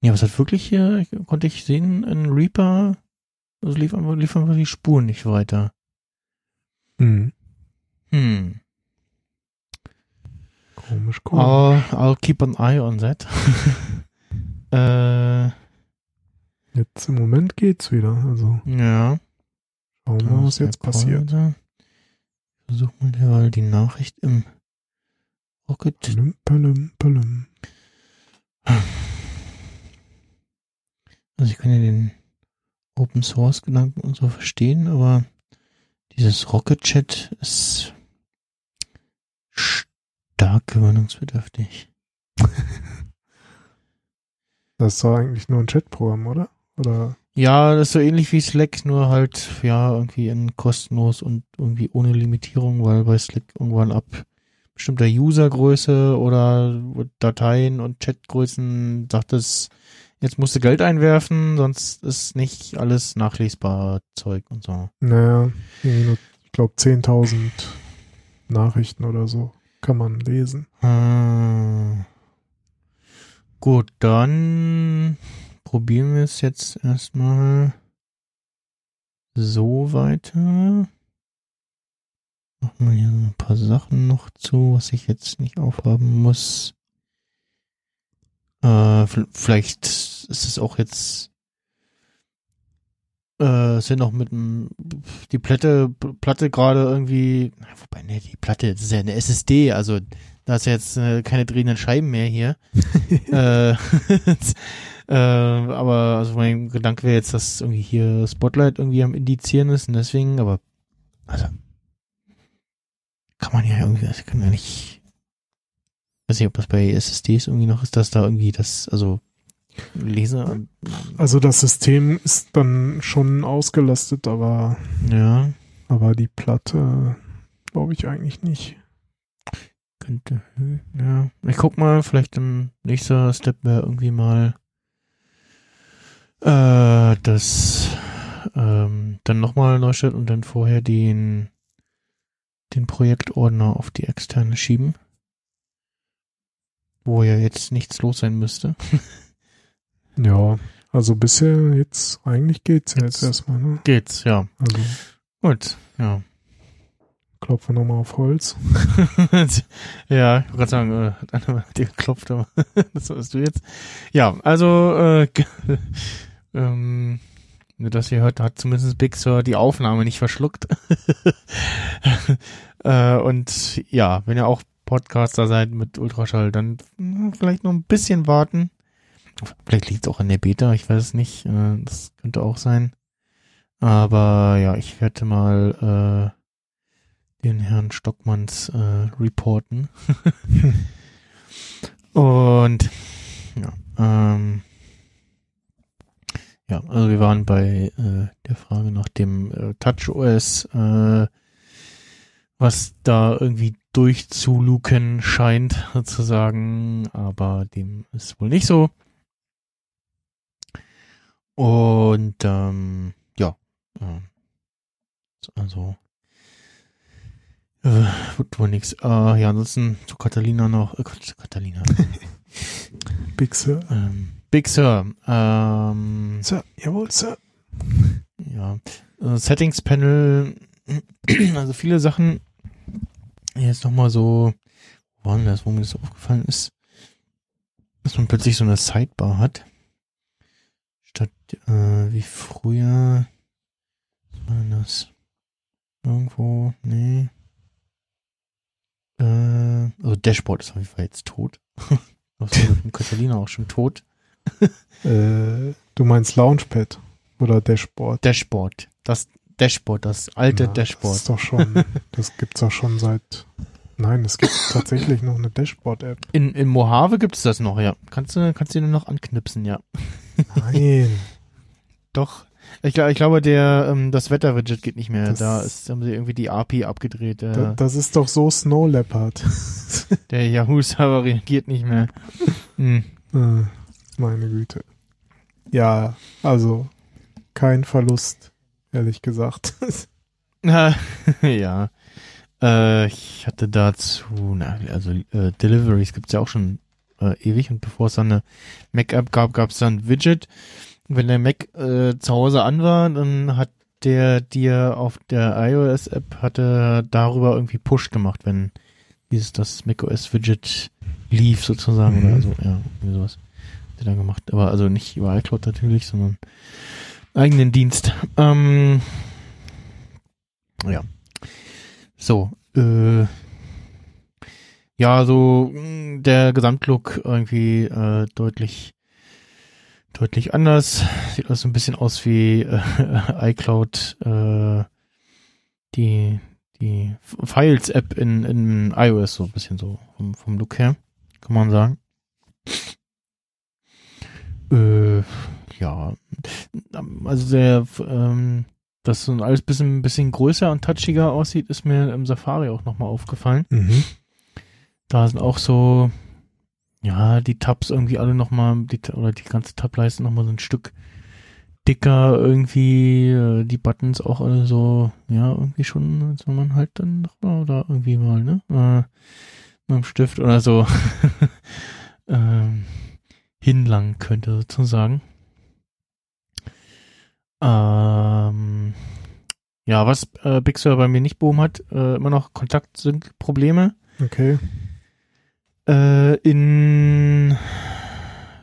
Ja, was hat wirklich hier, konnte ich sehen, ein Reaper, also lief einfach, lief einfach die Spur nicht weiter. Hm. Hm. Komisch, komisch. I'll, I'll keep an eye on that. äh, Jetzt im Moment geht's wieder. Also ja. schauen wir mal, was jetzt passiert. versuch mal derweil die Nachricht im Rocket. Palüm, palüm, palüm. Also ich kann ja den Open Source Gedanken und so verstehen, aber dieses Rocket Chat ist stark gewöhnungsbedürftig. Das ist doch eigentlich nur ein Chatprogramm, oder? Oder? Ja, das ist so ähnlich wie Slack, nur halt, ja, irgendwie in kostenlos und irgendwie ohne Limitierung, weil bei Slack irgendwann ab bestimmter Usergröße oder Dateien und Chatgrößen sagt es, jetzt musst du Geld einwerfen, sonst ist nicht alles nachlesbar Zeug und so. Naja, nur, ich glaube, 10.000 Nachrichten oder so kann man lesen. Ah. Gut, dann probieren wir es jetzt erstmal so weiter. Machen wir hier so ein paar Sachen noch zu, was ich jetzt nicht aufhaben muss. Äh, vielleicht ist es auch jetzt äh, sind noch mit dem die Platte Platte gerade irgendwie wobei ne die Platte das ist ja eine SSD also da ist ja jetzt äh, keine drehenden Scheiben mehr hier äh, Äh, aber also mein Gedanke wäre jetzt, dass irgendwie hier Spotlight irgendwie am Indizieren ist und deswegen, aber also kann man ja irgendwie, das kann ja nicht. Weiß nicht, ob das bei SSDs irgendwie noch ist, dass da irgendwie das, also Leser. Also das System ist dann schon ausgelastet, aber Ja, aber die Platte glaube ich eigentlich nicht. könnte. hm, Ja, ich guck mal, vielleicht im nächster Step wäre irgendwie mal äh, das ähm, dann nochmal neu und dann vorher den den Projektordner auf die externe schieben. Wo ja jetzt nichts los sein müsste. Ja, also bisher jetzt eigentlich geht's ja jetzt Jetzt- erstmal, ne? Geht's, ja. Also Gut, ja. klopfen wir nochmal auf Holz. ja, ich wollte gerade sagen, äh, hat einer bei dir geklopft, aber das warst du jetzt. Ja, also, äh, ähm, nur dass ihr hört, hat zumindest Big Sur die Aufnahme nicht verschluckt. äh, und ja, wenn ihr auch Podcaster seid mit Ultraschall, dann vielleicht noch ein bisschen warten. Vielleicht liegt es auch an der Beta, ich weiß es nicht. Äh, das könnte auch sein. Aber ja, ich werde mal äh, den Herrn Stockmanns äh, reporten. Und ja, ähm, ja, also wir waren bei äh, der Frage nach dem äh, TouchOS, äh, was da irgendwie durchzuluken scheint, sozusagen, aber dem ist wohl nicht so. Und ähm, ja, ähm, also äh, wird wohl nix. Äh, ja, ansonsten zu Catalina noch. Äh, Catalina. Big Sir. ähm, Big Sur. Ähm, Sir, jawohl, Sir. ja. Äh, Settings Panel. Also viele Sachen. Jetzt nochmal so. Wo war denn das, wo mir das so aufgefallen ist? Dass man plötzlich so eine Sidebar hat. Statt äh, wie früher. Was war denn das? Irgendwo. Nee. Äh, also Dashboard ist auf jeden Fall jetzt tot. Was war mit Catalina auch schon tot? Äh, du meinst Launchpad oder Dashboard? Dashboard. Das Dashboard, das alte Na, Dashboard. Das ist doch schon, das gibt's doch schon seit. Nein, es gibt tatsächlich noch eine Dashboard-App. In, in Mojave gibt es das noch, ja. Kannst du, kannst du nur noch anknipsen, ja. Nein. Doch. Ich, ich glaube, der, ähm, das Wetter-Widget geht nicht mehr. Das- da ist, haben sie irgendwie die API abgedreht. Da, Der, das ist doch so Snow Leopard. der Yahoo-Server reagiert nicht mehr. Hm. Äh, meine Güte. Ja, also kein Verlust, ehrlich gesagt. Ja. Äh, ich hatte dazu, na, also äh, Deliveries gibt's ja auch schon äh, ewig und bevor es dann eine Mac-App gab, gab's dann ein Widget. Und wenn der Mac äh, zu Hause an war, dann hat der dir auf der iOS-App hatte darüber irgendwie Push gemacht, wenn dieses das macOS-Widget lief sozusagen Mhm. oder so, ja, irgendwie sowas. Hat er dann gemacht. Aber also nicht über iCloud natürlich, sondern eigenen Dienst. Ähm, ja. So, äh, ja, so mh, der Gesamtlook irgendwie äh, deutlich deutlich anders. Sieht alles so ein bisschen aus wie äh, iCloud, äh, die die Files-App in, in iOS, so ein bisschen so vom, vom Look her, kann man sagen. Äh, ja, also der ähm, dass so alles bisschen, bisschen größer und touchiger aussieht, ist mir im Safari auch nochmal aufgefallen. Mhm. Da sind auch so, ja, die Tabs irgendwie alle nochmal, die, oder die ganze Tableiste nochmal so ein Stück dicker irgendwie, äh, die Buttons auch alle so, ja, irgendwie schon, als wenn man halt dann noch mal, oder irgendwie mal, ne, äh, mit dem Stift oder so ähm, hinlangen könnte sozusagen. Ähm, ja, was äh, Big Sur bei mir nicht behoben hat, äh, immer noch Kontaktsync-Probleme. Okay. Äh, in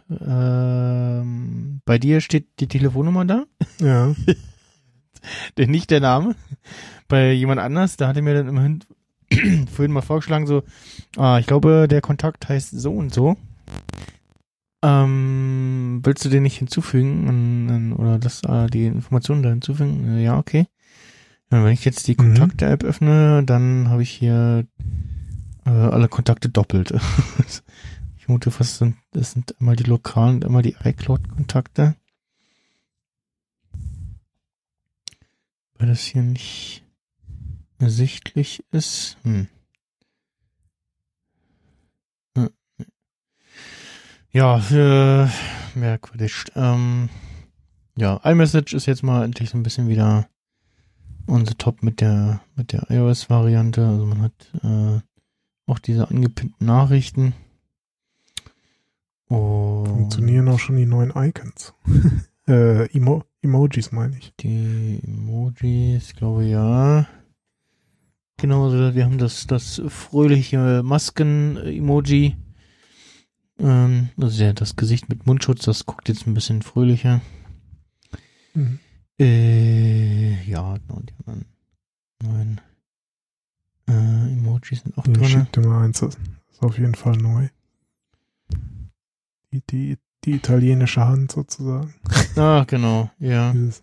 ähm, bei dir steht die Telefonnummer da, Ja. der, nicht der Name. Bei jemand anders, da hat er mir dann immerhin vorhin mal vorgeschlagen, so, ah, ich glaube, der Kontakt heißt so und so. Ähm, willst du den nicht hinzufügen oder das, äh, die Informationen da hinzufügen? Äh, Ja, okay. Wenn ich jetzt die Mhm. Kontakte-App öffne, dann habe ich hier äh, alle Kontakte doppelt. ich mute fast, sind, das sind einmal die lokalen und einmal die iCloud-Kontakte. Weil das hier nicht ersichtlich ist. Hm. Ja, äh, merkwürdig. Ähm, ja, iMessage ist jetzt mal endlich so ein bisschen wieder unser Top mit der mit der iOS-Variante. Also man hat äh, auch diese angepinnten Nachrichten. Und Funktionieren auch schon die neuen Icons. äh, Emo Emojis meine ich. Die Emojis, ich glaube ja. Genau, also wir haben das, das fröhliche Masken-Emoji. Ähm, also ja, das Gesicht mit Mundschutz, das guckt jetzt ein bisschen fröhlicher. Mhm. Äh, ja, genau, die anderen neuen äh, Emojis sind auch Ich drin. schick dir mal eins, das ist auf jeden Fall neu. Die, die, die italienische Hand sozusagen. Ah, genau, ja. Dieses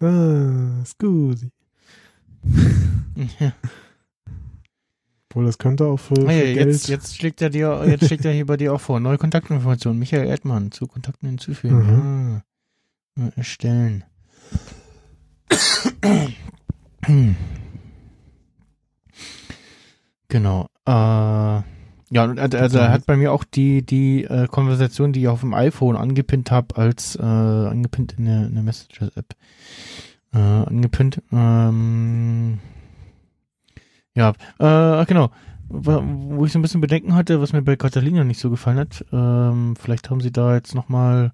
Ah, scusi. ja. Obwohl, das könnte auch für, für Hey, Geld. jetzt, jetzt schlägt er dir, jetzt schlägt er hier bei dir auch vor. Neue Kontaktinformationen. Michael Erdmann zu Kontakten hinzufügen. Mhm. Ah. Äh, Erstellen. Genau. Äh, ja, und also also er hat bei mir auch die, die äh, Konversation, die ich auf dem iPhone angepinnt habe, als äh, angepinnt in der, in der Messages-App. Äh, angepinnt. Ähm, ja, äh, genau. Wo ich so ein bisschen Bedenken hatte, was mir bei Catalina nicht so gefallen hat, ähm, vielleicht haben sie da jetzt nochmal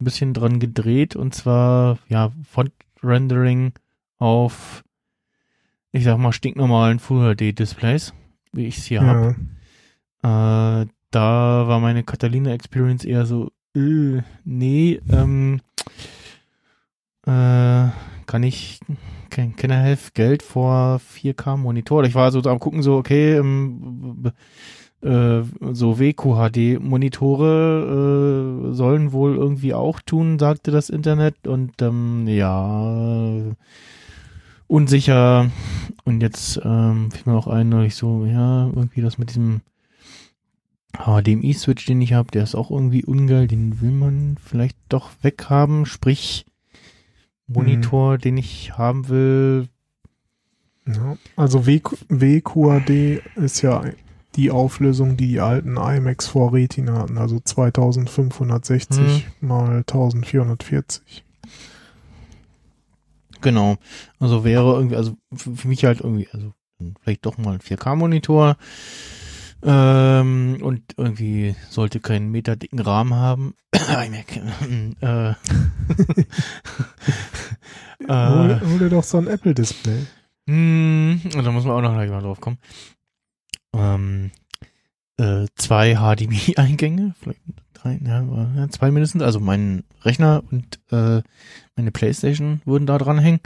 ein bisschen dran gedreht und zwar, ja, Font-Rendering auf, ich sag mal, stinknormalen Full HD-Displays, wie ich es hier habe. ja. Äh, da war meine Catalina Experience eher so, äh, nee, ähm, äh, kann ich, can, can I have Geld vor 4K Monitor? Ich war so am gucken, so, okay, ähm, äh, so WQHD Monitore äh, sollen wohl irgendwie auch tun, sagte das Internet und ähm, ja, unsicher und jetzt ähm, fiel mir auch ein, neulich so, ja, irgendwie das mit diesem HDMI-Switch, den ich habe, der ist auch irgendwie ungeil, den will man vielleicht doch weghaben, sprich Monitor, den ich haben will. Ja. Also WQ WQAD ist ja die Auflösung, die die alten iMacs vor Retina hatten, also 2560 mal 1440. Genau. Also wäre irgendwie, also für mich halt irgendwie, also vielleicht doch mal ein 4K-Monitor. Ähm, und irgendwie sollte keinen meterdicken Rahmen haben. iMac. äh, hol, äh, hol dir doch so ein Apple-Display. Hm, da muss man auch noch gleich mal drauf kommen. Ähm, äh, zwei HDMI-Eingänge, vielleicht drei, ja, zwei mindestens. Also mein Rechner und äh, meine Playstation würden da dranhängen.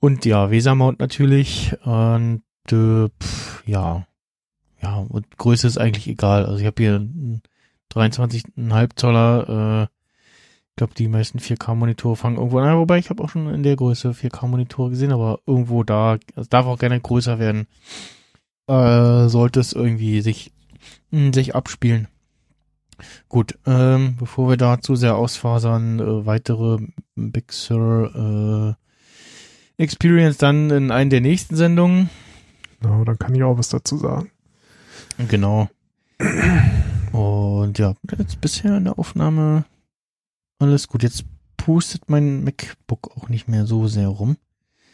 Und ja, VESA-Mount natürlich. Und äh, pff, ja, ja, und Größe ist eigentlich egal. Also ich habe hier einen 23,5 Zoller, äh, ich glaube, die meisten 4K-Monitore fangen irgendwo an, wobei ich habe auch schon in der Größe 4K-Monitore gesehen, aber irgendwo da, es darf auch gerne größer werden, äh, sollte es irgendwie sich, mh, sich abspielen. Gut, ähm, bevor wir da zu sehr ausfasern, äh, weitere Big Sur äh, Experience dann in einer der nächsten Sendungen. Genau, dann kann ich auch was dazu sagen. Genau. Und ja, jetzt bisher in der Aufnahme alles gut. Jetzt pustet mein MacBook auch nicht mehr so sehr rum.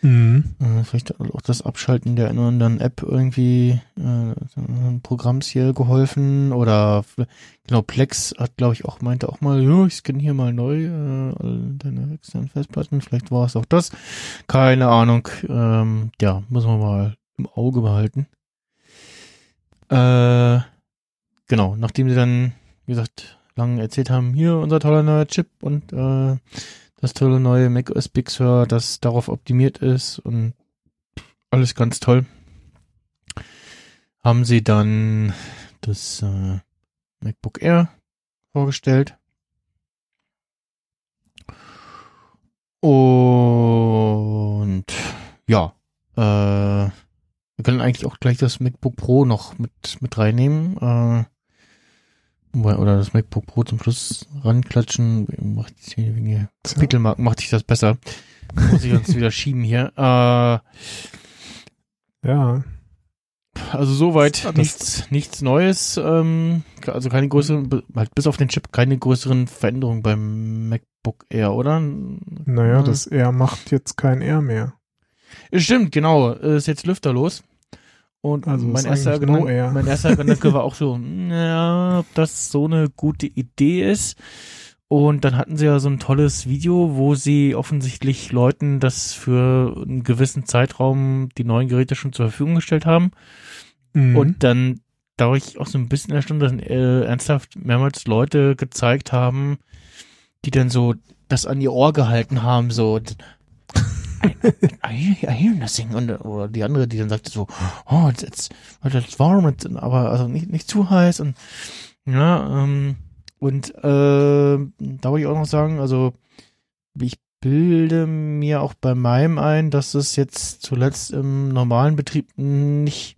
Mhm. Äh, vielleicht hat auch das Abschalten der einen oder anderen App irgendwie äh, Programms hier geholfen oder genau Plex hat glaube ich auch meinte auch mal ja ich scanne hier mal neu äh, deine externen Festplatten vielleicht war es auch das keine Ahnung ähm, ja muss man mal im Auge behalten äh, genau nachdem sie dann wie gesagt lang erzählt haben hier unser toller neuer Chip und äh, das tolle neue macOS Big Sur, das darauf optimiert ist und alles ganz toll. Haben sie dann das äh, MacBook Air vorgestellt. Und ja, äh, wir können eigentlich auch gleich das MacBook Pro noch mit, mit reinnehmen. Äh, oder das MacBook Pro zum Schluss ranklatschen. Macht wegen Kapitelmarken macht sich das besser. Muss ich uns wieder schieben hier. Äh, Ja, also soweit nichts, nichts Neues. Ähm, also keine größeren, halt bis auf den Chip keine größeren Veränderungen beim MacBook Air, oder? naja, Ja. das R macht jetzt kein R mehr. Stimmt, genau. Ist jetzt lüfterlos. Und Also mein erster, no Gedanke, mein erster Gedanke war auch so, ja, ob das so eine gute Idee ist. Und dann hatten sie ja so ein tolles Video, wo sie offensichtlich Leuten das für einen gewissen Zeitraum die neuen Geräte schon zur Verfügung gestellt haben. Mhm. Und dann, da war ich auch so ein bisschen erstaunt, dass äh, ernsthaft mehrmals Leute gezeigt haben, die dann so das an ihr Ohr gehalten haben, so I, I hear nothing. Und, oder die andere, die dann sagte so, oh, it's, it's, it's warm, it's, aber also nicht, nicht zu heiß und ja, ähm, und äh, da wollte ich auch noch sagen, also ich bilde mir auch bei meinem ein, dass es jetzt zuletzt im normalen Betrieb nicht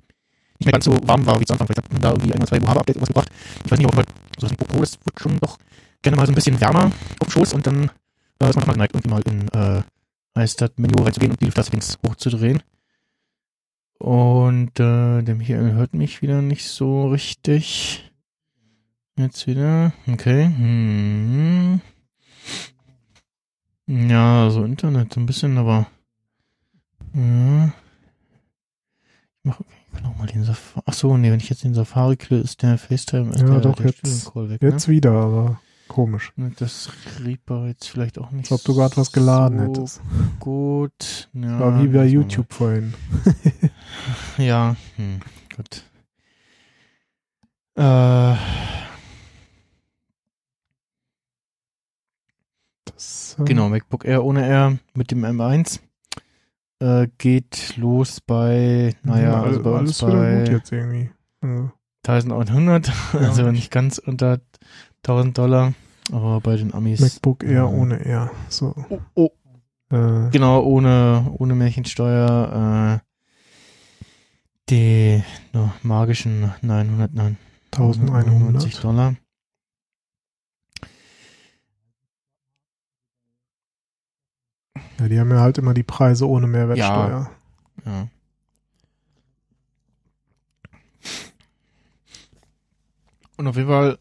nicht mehr ganz so warm war wie Anfang. Vielleicht hatten da irgendwie ein oder zwei Mojave-Updates was gebracht. Ich weiß nicht, ob so das Pro, das wird schon doch gerne mal so ein bisschen wärmer auf dem Schoß und dann äh, ist man mal geneigt, irgendwie mal in äh, heißt das Menü reinzugehen und die Lüftersettings hochzudrehen. Und äh, der Michael hört mich wieder nicht so richtig. Jetzt wieder. Okay. Hm. Ja, so Internet so ein bisschen, aber ja. Ich mach, ich kann auch mal den Safari. Ach so, nee, wenn ich jetzt den Safari kille, ist der FaceTime ist Ja, der, doch, der jetzt- Studiencall weg, Jetzt wieder, aber komisch. Das Reaper jetzt vielleicht auch nicht Als ob du gerade was geladen so hättest. Gut. Ja, War wie bei YouTube vorhin. Ja, hm, gut. Äh, Das, äh, genau, MacBook Air ohne R mit dem M1 äh, geht los bei, naja, also bei uns alles gut bei jetzt irgendwie. Also, 1100, also Ja. nicht ganz unter 1000 Dollar, aber bei den Amis. MacBook Air äh, ohne R. So. Oh, oh, Äh, Genau, ohne, ohne Märchensteuer, äh, die no, magischen 909 1100. Dollar. Ja, die haben ja halt immer die Preise ohne Mehrwertsteuer. Ja. Und auf jeden Fall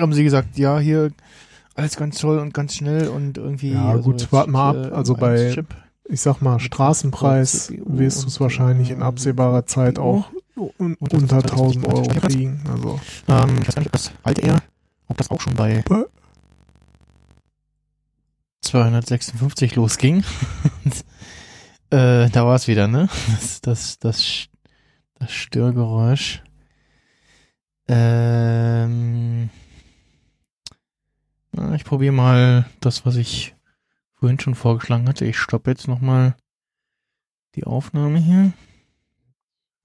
haben sie gesagt, ja, hier alles ganz toll und ganz schnell und irgendwie. Ja, gut, jetzt, wart mal ab. äh, Also M1 bei- Chip. Ich sag mal, Straßenpreis wirst du es wahrscheinlich in absehbarer Zeit auch un Und das unter ist alles 1000 Euro kriegen. Also, Ähm, ich weiß gar nicht, ob das alte R, ob das auch schon bei Bäh. 256 losging. äh, da war es wieder, ne? Das, das, das, das Störgeräusch. Ähm, ich probiere mal das, was ich vorhin schon vorgeschlagen hatte. Ich stoppe jetzt nochmal die Aufnahme hier.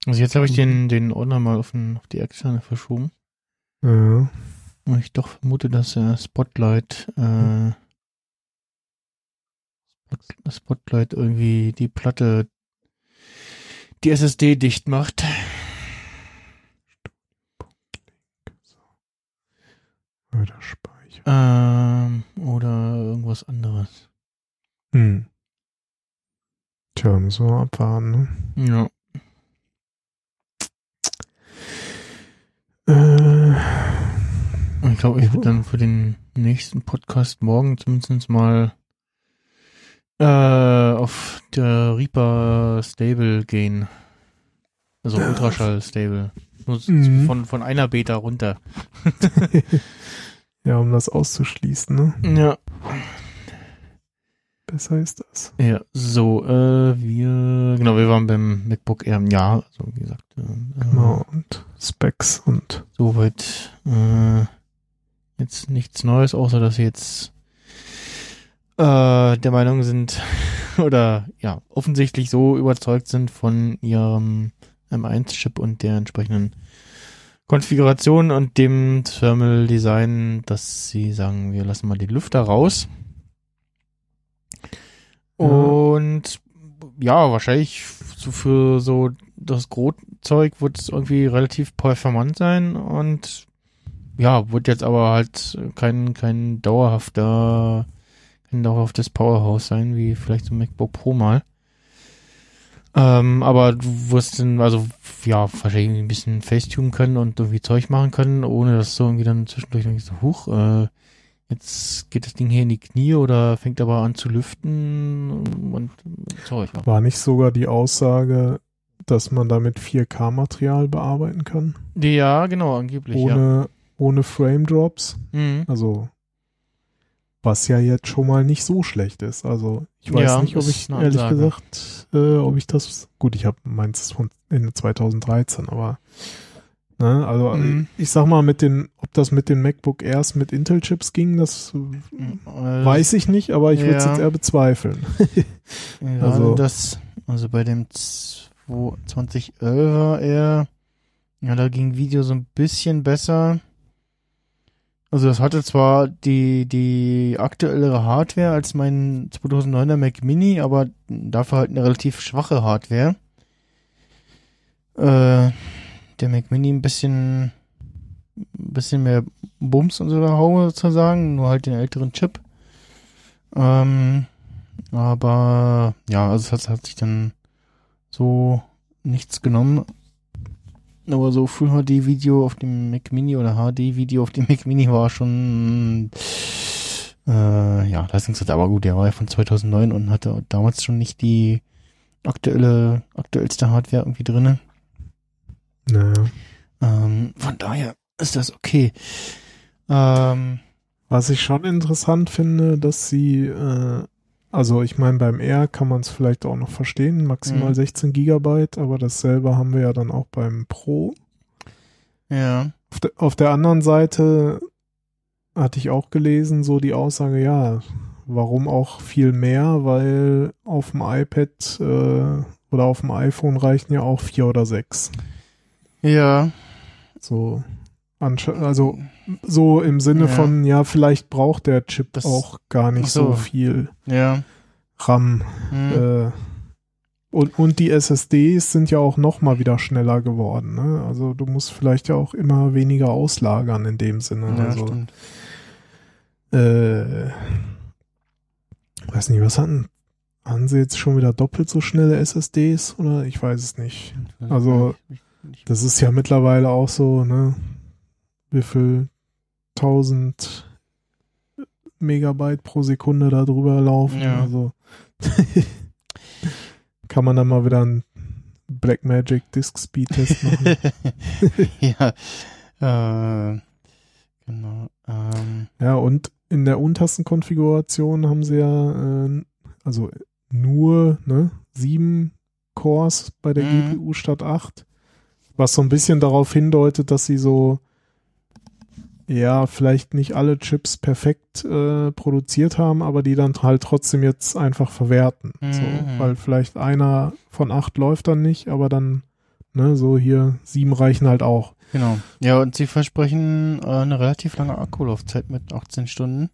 Also jetzt habe ich den, den Ordner mal auf, den, auf die externe verschoben. ja. Weil ich doch vermute, dass er Spotlight, äh, Spot- Spotlight irgendwie die Platte, die SSD dicht macht. Weiter speichern. Ähm, oder irgendwas anderes. Hm. Tja, müssen wir abwarten, ne? Ja. Äh, Ich glaube, ich würde dann für den nächsten Podcast morgen zumindest mal äh, auf der Reaper Stable gehen. Also. Ultraschall Stable. Nur Mhm. von, von einer Beta runter. ja, um das auszuschließen, ne? Ja. Besser ist das. Ja, so, äh, wir, genau, wir waren beim MacBook Air, ja, also wie gesagt, äh, Genau. Und Specs und soweit, äh, jetzt nichts Neues, außer dass sie jetzt, äh, der Meinung sind, oder, ja, offensichtlich so überzeugt sind von ihrem M1-Chip und der entsprechenden Konfiguration und dem Thermal Design, dass sie sagen, wir lassen mal die Lüfter raus. Und ja, wahrscheinlich so für so das Grotzeug wird es irgendwie relativ performant sein und ja, wird jetzt aber halt kein, kein dauerhafter, kein dauerhaftes Powerhouse sein, wie vielleicht so ein MacBook Pro mal. Ähm, aber du wirst dann, also ja, wahrscheinlich ein bisschen Facetune können und irgendwie Zeug machen können, ohne dass so irgendwie dann zwischendurch irgendwie so, huch, äh, jetzt geht das Ding hier in die Knie oder fängt aber an zu lüften und, Zeug. Ja. War nicht sogar die Aussage, dass man damit 4K-Material bearbeiten kann? Ja, genau, angeblich, ja. Ohne, ohne Frame Drops? Mhm. Also, was ja jetzt schon mal nicht so schlecht ist. Also, ich weiß Ja, nicht, ob ich, ehrlich Ansage. gesagt, äh, ob ich das, gut, ich habe meins von Ende 2013, aber, ne, also, Mhm. ich sag mal, mit den, ob das mit den MacBook Airs mit Intel-Chips ging, das Äh, weiß ich nicht, aber ich würde es ja. jetzt eher bezweifeln. Ja, Also- das, also bei dem 2011er eher, ja, da ging Video so ein bisschen besser. Also das hatte zwar die, die aktuellere Hardware als mein 2009er Mac Mini, aber dafür halt eine relativ schwache Hardware. Äh, der Mac Mini ein bisschen, ein bisschen mehr Bums und so da Haue sozusagen, nur halt den älteren Chip. Ähm, aber ja, also es hat, hat sich dann so nichts genommen. Aber so Full HD Video auf dem Mac Mini oder HD Video auf dem Mac Mini war schon äh, ja, leistungswert, aber gut, der war ja von 2009 und hatte damals schon nicht die aktuelle aktuellste Hardware irgendwie drinne. Naja. Ähm, von daher ist das okay. Ähm, Was ich schon interessant finde, dass sie, äh, also ich meine, beim R kann man es vielleicht auch noch verstehen, maximal Mhm. 16 Gigabyte, aber dasselbe haben wir ja dann auch beim Pro. ja. Auf, de, auf der anderen Seite hatte ich auch gelesen, so die Aussage, ja, warum auch viel mehr, weil auf dem iPad äh, oder auf dem iPhone reichen ja auch vier oder sechs. Ja. So, also so im Sinne Ja. von, ja, vielleicht braucht der Chip Das- auch gar nicht so. so viel Ja. RAM. Hm. Äh, und, und die SSDs sind ja auch noch mal wieder schneller geworden. Ne? Also du musst vielleicht ja auch immer weniger auslagern in dem Sinne. ja, also, stimmt. äh, weiß nicht, was hatten, haben sie jetzt schon wieder doppelt so schnelle SSDs oder ich weiß es nicht. Also, Das ist ja mittlerweile auch so, ne? Wie viel tausend Megabyte pro Sekunde da drüber laufen. Ja. Also kann man da mal wieder einen Blackmagic Disk Speed Test machen. ja. Äh, genau. Ähm, ja, und in der untersten Konfiguration haben sie ja äh, also nur ne, sieben Cores bei der Mhm. GPU statt acht. Was so ein bisschen darauf hindeutet, dass sie so ja, vielleicht nicht alle Chips perfekt äh, produziert haben, aber die dann halt trotzdem jetzt einfach verwerten. So, Mhm. weil vielleicht einer von acht läuft dann nicht, aber dann, ne, so hier sieben reichen halt auch. genau. Ja, und sie versprechen äh, eine relativ lange Akkulaufzeit mit 18 Stunden.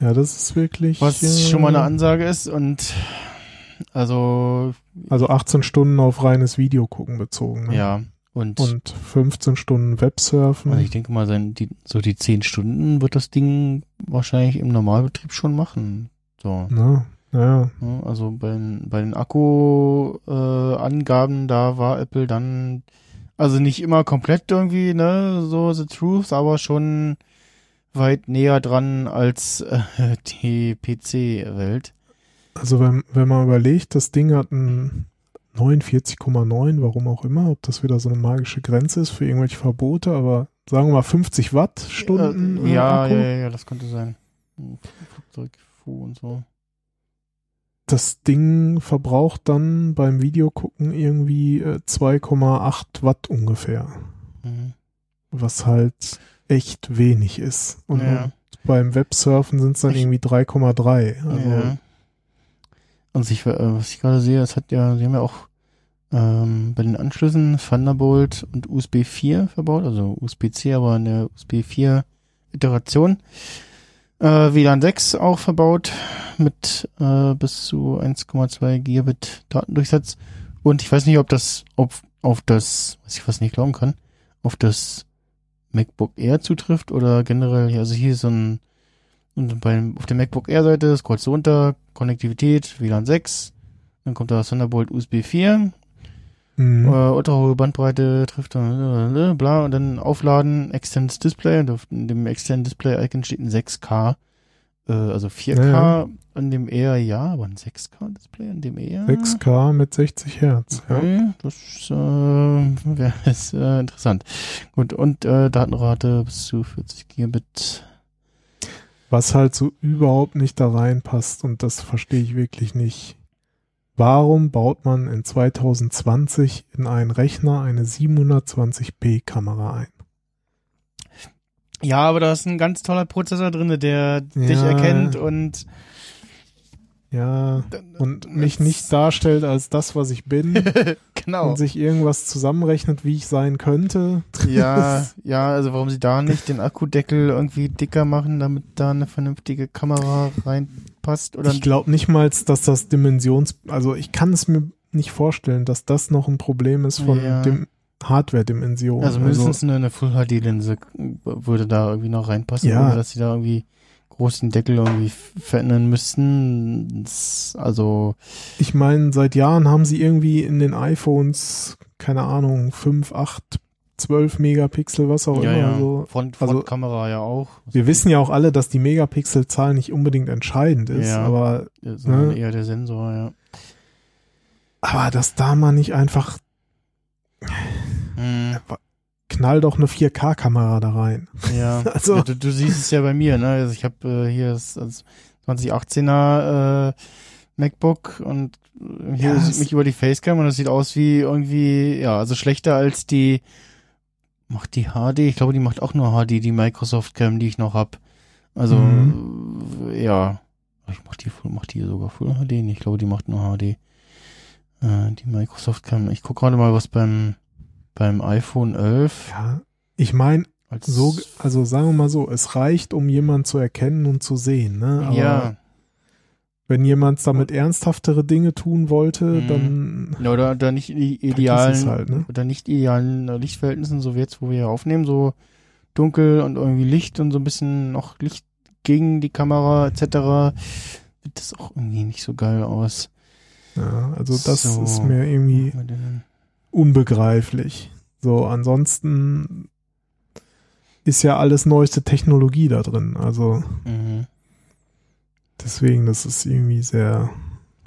Ja, das ist wirklich. Was äh, schon mal eine Ansage ist und also Also 18 Stunden auf reines Video gucken bezogen. Ne? ja und, Und 15 Stunden Websurfen. also ich denke mal sein die so die 10 Stunden wird das Ding wahrscheinlich im Normalbetrieb schon machen. So. ne? Ja, Ja, Also bei, den- bei den Akku-Angaben, äh, da war Apple dann, also nicht immer komplett irgendwie, ne, so the truth, aber schon weit näher dran als äh, die PC-Welt. also wenn, wenn man überlegt, das Ding hat ein 49,9, warum auch immer, ob das wieder so eine magische Grenze ist für irgendwelche Verbote, aber sagen wir mal 50 Wattstunden Äh, äh, ja, ja, ja, das könnte sein. Flugzeug, Fu und so. Das Ding verbraucht dann beim Videogucken irgendwie äh, 2,8 Watt ungefähr, Mhm. was halt echt wenig ist. Und, Ja. beim Websurfen sind es dann Ich- irgendwie 3,3. Also ja. Und ich, äh, was ich gerade sehe, es hat ja, sie haben ja auch ähm, bei den Anschlüssen Thunderbolt und USB 4 verbaut, also USB-C, aber eine USB 4 Iteration. Äh, WLAN 6 auch verbaut mit äh, bis zu 1,2 Gigabit Datendurchsatz. Und ich weiß nicht, ob das auf, auf das, was ich fast nicht glauben kann, auf das MacBook Air zutrifft oder generell, also hier so ein, und beim, auf der MacBook Air Seite scrollst du runter, Konnektivität, WLAN 6, dann kommt da Thunderbolt USB 4, Mhm. äh, ultra hohe Bandbreite trifft dann, äh, bla, und dann aufladen, Extended Display, und auf dem Extended Display Icon steht ein 6K, äh, also 4K Ja, an dem eher ja, aber ein 6K Display an dem eher. 6K mit 60 Hertz. Ja. Okay, das äh, wäre äh, interessant. Gut, und äh, Datenrate bis zu 40 Gigabit. Was halt so überhaupt nicht da reinpasst und das verstehe ich wirklich nicht. Warum baut man in 2020 in einen Rechner eine 720p Kamera ein? Ja, aber da ist ein ganz toller Prozessor drin, der dich Ja. erkennt und Ja, und mich nicht darstellt als das, was ich bin genau. und sich irgendwas zusammenrechnet, wie ich sein könnte. Ja, ja, also warum sie da nicht den Akkudeckel irgendwie dicker machen, damit da eine vernünftige Kamera reinpasst oder Ich glaube nicht mal, dass das Dimensions, also ich kann es mir nicht vorstellen, dass das noch ein Problem ist von Ja. dem Hardware-Dimension. also mindestens eine, eine Full HD Linse würde da irgendwie noch reinpassen, Ja. ohne dass sie da irgendwie groß den Deckel irgendwie verändern müssten. Also Ich meine, seit Jahren haben sie irgendwie in den iPhones, keine Ahnung, 5, 8, 12 Megapixel, was auch ja, immer. ja. So. Front, also- Frontkamera ja auch. Wir wissen ja auch alle, dass die Megapixelzahl nicht unbedingt entscheidend ist, Ja. aber, Ja, sondern ne? eher der Sensor, ja. aber dass da mal nicht einfach, Hm, knall doch eine 4K-Kamera da rein. ja. Also- ja du, du siehst es ja bei mir, ne? Also ich habe äh, hier das, das 2018er äh, MacBook und hier Ja, sieht mich über die Facecam und das sieht aus wie irgendwie, ja, also schlechter als die macht die HD, ich glaube, die macht auch nur HD, die Microsoft Cam, die ich noch hab. Also äh, ja, ich mach die macht die sogar Full HD, ich glaube, die macht nur HD. Äh, die Microsoft Cam. Ich guck gerade mal, was beim beim iPhone 11 Ja, ich meine, so, also sagen wir mal so, es reicht, um jemanden zu erkennen und zu sehen, ne? Aber ja, wenn jemand damit ernsthaftere Dinge tun wollte, Mhm. dann, oder, oder nicht idealen, halt, ne? oder nicht idealen äh, Lichtverhältnissen, so wie jetzt, wo wir hier aufnehmen, so dunkel und irgendwie Licht und so ein bisschen noch Licht gegen die Kamera etc. Sieht das auch irgendwie nicht so geil aus. ja, also das So. ist mir irgendwie Unbegreiflich. So, ansonsten ist ja alles neueste Technologie da drin. Also Mhm. deswegen, das ist irgendwie sehr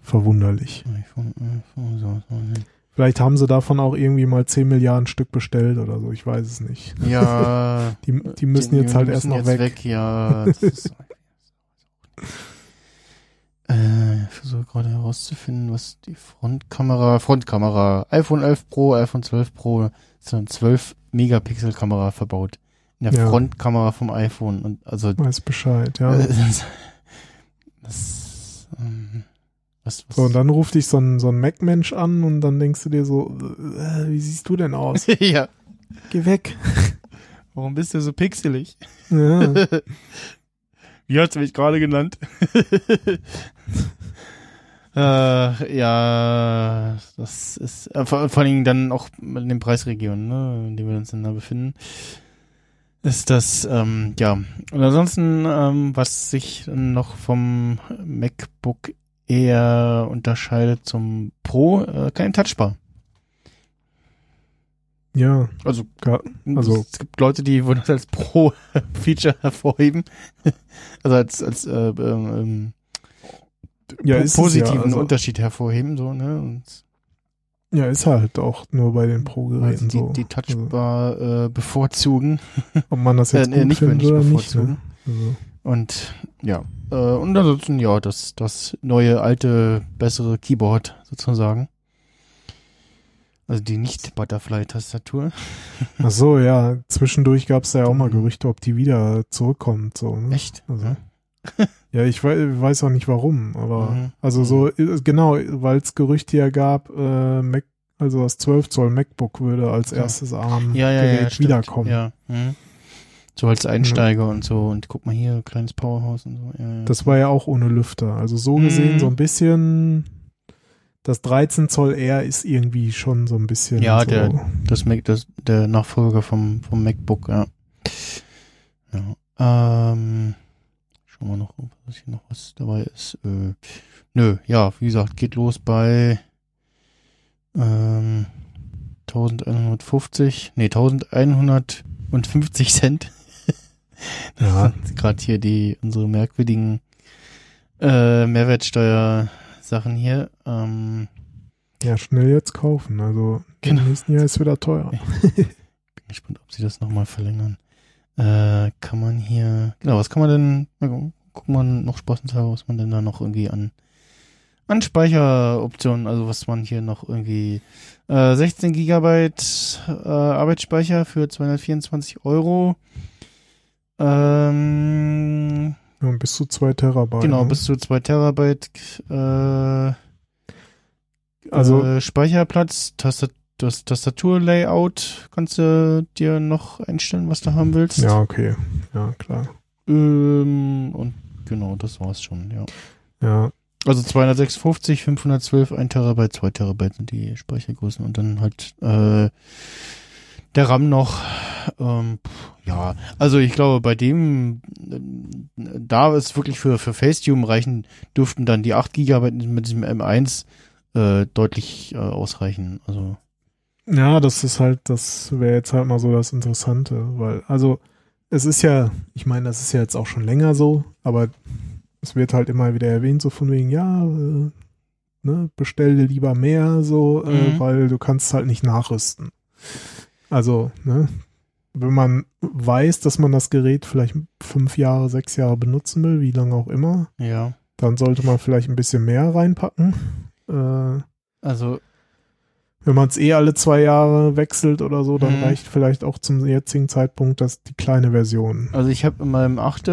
verwunderlich. iPhone 11, so, so, ne. Vielleicht haben sie davon auch irgendwie mal 10 Milliarden Stück bestellt oder so, ich weiß es nicht. Ja, Die, die müssen jetzt halt erst noch jetzt weg. Ja, das ist äh, ich versuche gerade herauszufinden, was die Frontkamera, Frontkamera, iPhone 11 Pro, iPhone 12 Pro, ist eine 12 Megapixel Kamera verbaut. In der Ja. Frontkamera vom iPhone und also Weiß Bescheid, ja. das, das ähm, was, was So, und dann ruft dich so ein, so ein Mac-Mensch an und dann denkst du dir so, äh, wie siehst du denn aus? ja, Geh weg. warum bist du so pixelig? Ja. Wie hast du mich gerade genannt? äh, ja, das ist äh, vor, vor allen Dingen dann auch in den Preisregionen, ne, in denen wir uns dann da befinden, ist das, ähm, ja. Und ansonsten, ähm, was sich noch vom MacBook eher unterscheidet zum Pro, äh, kein Touchbar. Ja, Also, ga- Also- es gibt Leute, die wollen das als Pro-Feature hervorheben. also als, als äh, ähm, ähm, ja, positiven ja, also, Unterschied hervorheben, so, ne? Und ja, ist halt auch nur bei den also Pro-Geräten die, so. die Touchbar äh, bevorzugen. Also, ob man das jetzt Äh, nee, nicht, findet nicht oder nicht. bevorzugen. Ne? Also, Und ja. Äh, und ansonsten, ja, das, das neue, alte, bessere Keyboard sozusagen. Also die Nicht-Butterfly-Tastatur. ach so, ja, zwischendurch gab es ja auch mal Gerüchte, ob die wieder zurückkommt. So, ne? Echt? Also, Ja. Ja, ich wei- weiß auch nicht warum, aber Mhm. also so, äh, genau, weil es Gerüchte ja gab, äh, Mac, Also das 12 Zoll MacBook würde als erstes ARM-Gerät Ja, ja, ja, wiederkommen. Ja. Mhm. So als Einsteiger und so. Und guck mal hier, kleines Powerhouse und so. Ja, ja. Das war ja auch ohne Lüfter. Also so gesehen Mhm. so ein bisschen, das 13 Zoll R ist irgendwie schon so ein bisschen Ja, so, der- Das Mac, das, der Nachfolger vom, vom MacBook, ja. Ja. Ähm, schauen wir noch, ob hier noch was dabei ist. Äh, nö, ja, wie gesagt, geht los bei ähm, 1150, nee, 1150 Cent. Ja. Gerade hier die, unsere merkwürdigen äh, Mehrwertsteuer-Sachen hier. Ähm, ja, schnell jetzt kaufen. Also Genau. im nächsten Jahr ist wieder teuer. bin gespannt, ob sie das nochmal verlängern. Äh, kann man hier, genau, was kann man denn, na, gu- guck mal noch spaßenshalber, was man denn da noch irgendwie an, an Speicheroptionen, also was man hier noch irgendwie, äh, 16 Gigabyte äh, Arbeitsspeicher für 224 Euro. Ähm, Ja, und bis zu zwei Terabyte. genau, ne? bis zu 2 Terabyte äh, Also- äh, Speicherplatz, Tastat das Tastaturlayout kannst du dir noch einstellen, was du haben willst. Ja, okay. Ja, klar. Ähm, und genau, das war's schon, ja. Ja, Also 256, 512, 1 Terabyte, 2 Terabyte sind die Speichergrößen und dann halt äh, der RAM noch. Ähm, ja, also ich glaube, bei dem, äh, da ist wirklich für, für Facetune reichen, dürften dann die 8 Gigabyte mit diesem M1 äh, deutlich äh, ausreichen. Also Ja, das ist halt, das wäre jetzt halt mal so das Interessante, weil, also, es ist ja, ich meine, das ist ja jetzt auch schon länger so, aber es wird halt immer wieder erwähnt, so von wegen, ja, äh, ne, bestell dir lieber mehr, so, äh, Mhm. weil du kannst halt nicht nachrüsten. Also, ne, wenn man weiß, dass man das Gerät vielleicht fünf Jahre, sechs Jahre benutzen will, wie lange auch immer, ja, dann sollte man vielleicht ein bisschen mehr reinpacken. Äh, also wenn man es eh alle zwei Jahre wechselt oder so, dann Mhm. reicht vielleicht auch zum jetzigen Zeitpunkt das die kleine Version. Also ich habe in meinem 8,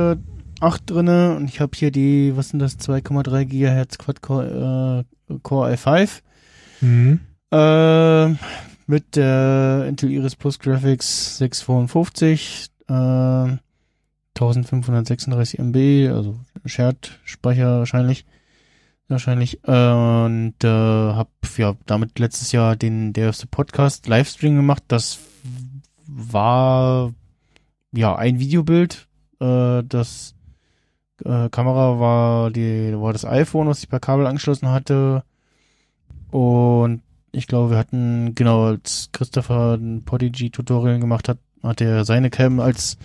8 drinne und ich habe hier die, was sind das, 2,3 Gigahertz Quad-Core äh, Core i5 Mhm. äh, mit der Intel Iris Plus Graphics 655 äh, 1536 MB, also Shared Speicher wahrscheinlich wahrscheinlich und äh, habe ja damit letztes Jahr den der erste Podcast Livestream gemacht. Das war ja ein Videobild. Äh, das äh, Kamera war die war das iPhone, was ich per Kabel angeschlossen hatte. Und ich glaube, wir hatten genau als Christopher ein Podigy Tutorial gemacht hat, hat er seine Cam als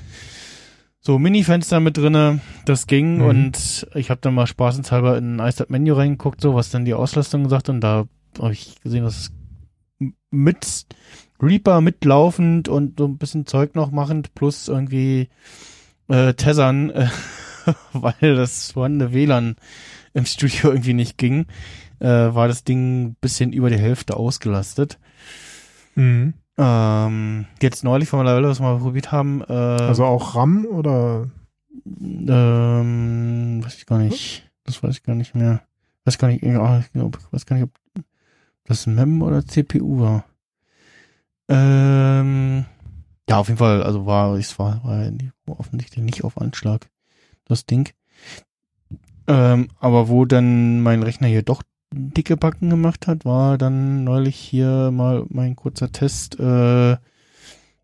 so Mini-Fenster mit drinne. Das ging Mhm. und ich habe dann mal spaßenshalber in ein iStat-Menü reingeguckt, so was dann die Auslastung sagt und da habe ich gesehen, dass mit Reaper mitlaufend und so ein bisschen Zeug noch machend plus irgendwie äh, Tessern, äh, weil das vorhandene WLAN im Studio irgendwie nicht ging, äh, war das Ding ein bisschen über die Hälfte ausgelastet. Mhm. Ähm, jetzt neulich von Lavelle, was wir mal probiert haben, äh, Also auch RAM oder ähm, weiß ich gar nicht. Das weiß ich gar nicht mehr. Weiß gar nicht, weiß gar nicht, ob das MEM oder CPU war. Ähm, ja, auf jeden Fall, also war, es war, war offensichtlich nicht auf Anschlag, das Ding. Ähm, aber wo dann mein Rechner hier doch dicke Backen gemacht hat, war dann neulich hier mal mein kurzer Test, äh,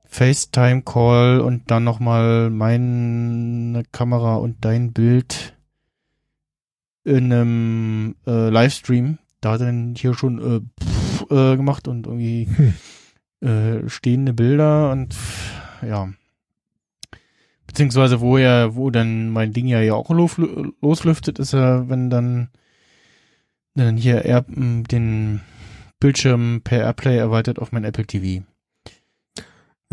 FaceTime-Call und dann nochmal meine Kamera und dein Bild in einem äh, Livestream. Da hat er dann hier schon äh, pff, äh, gemacht und irgendwie äh, stehende Bilder und pff, ja. Beziehungsweise wo er, wo dann mein Ding ja ja auch los, loslüftet, ist er, wenn dann, dann hier er, m, den Bildschirm per Airplay erweitert auf mein Apple TV.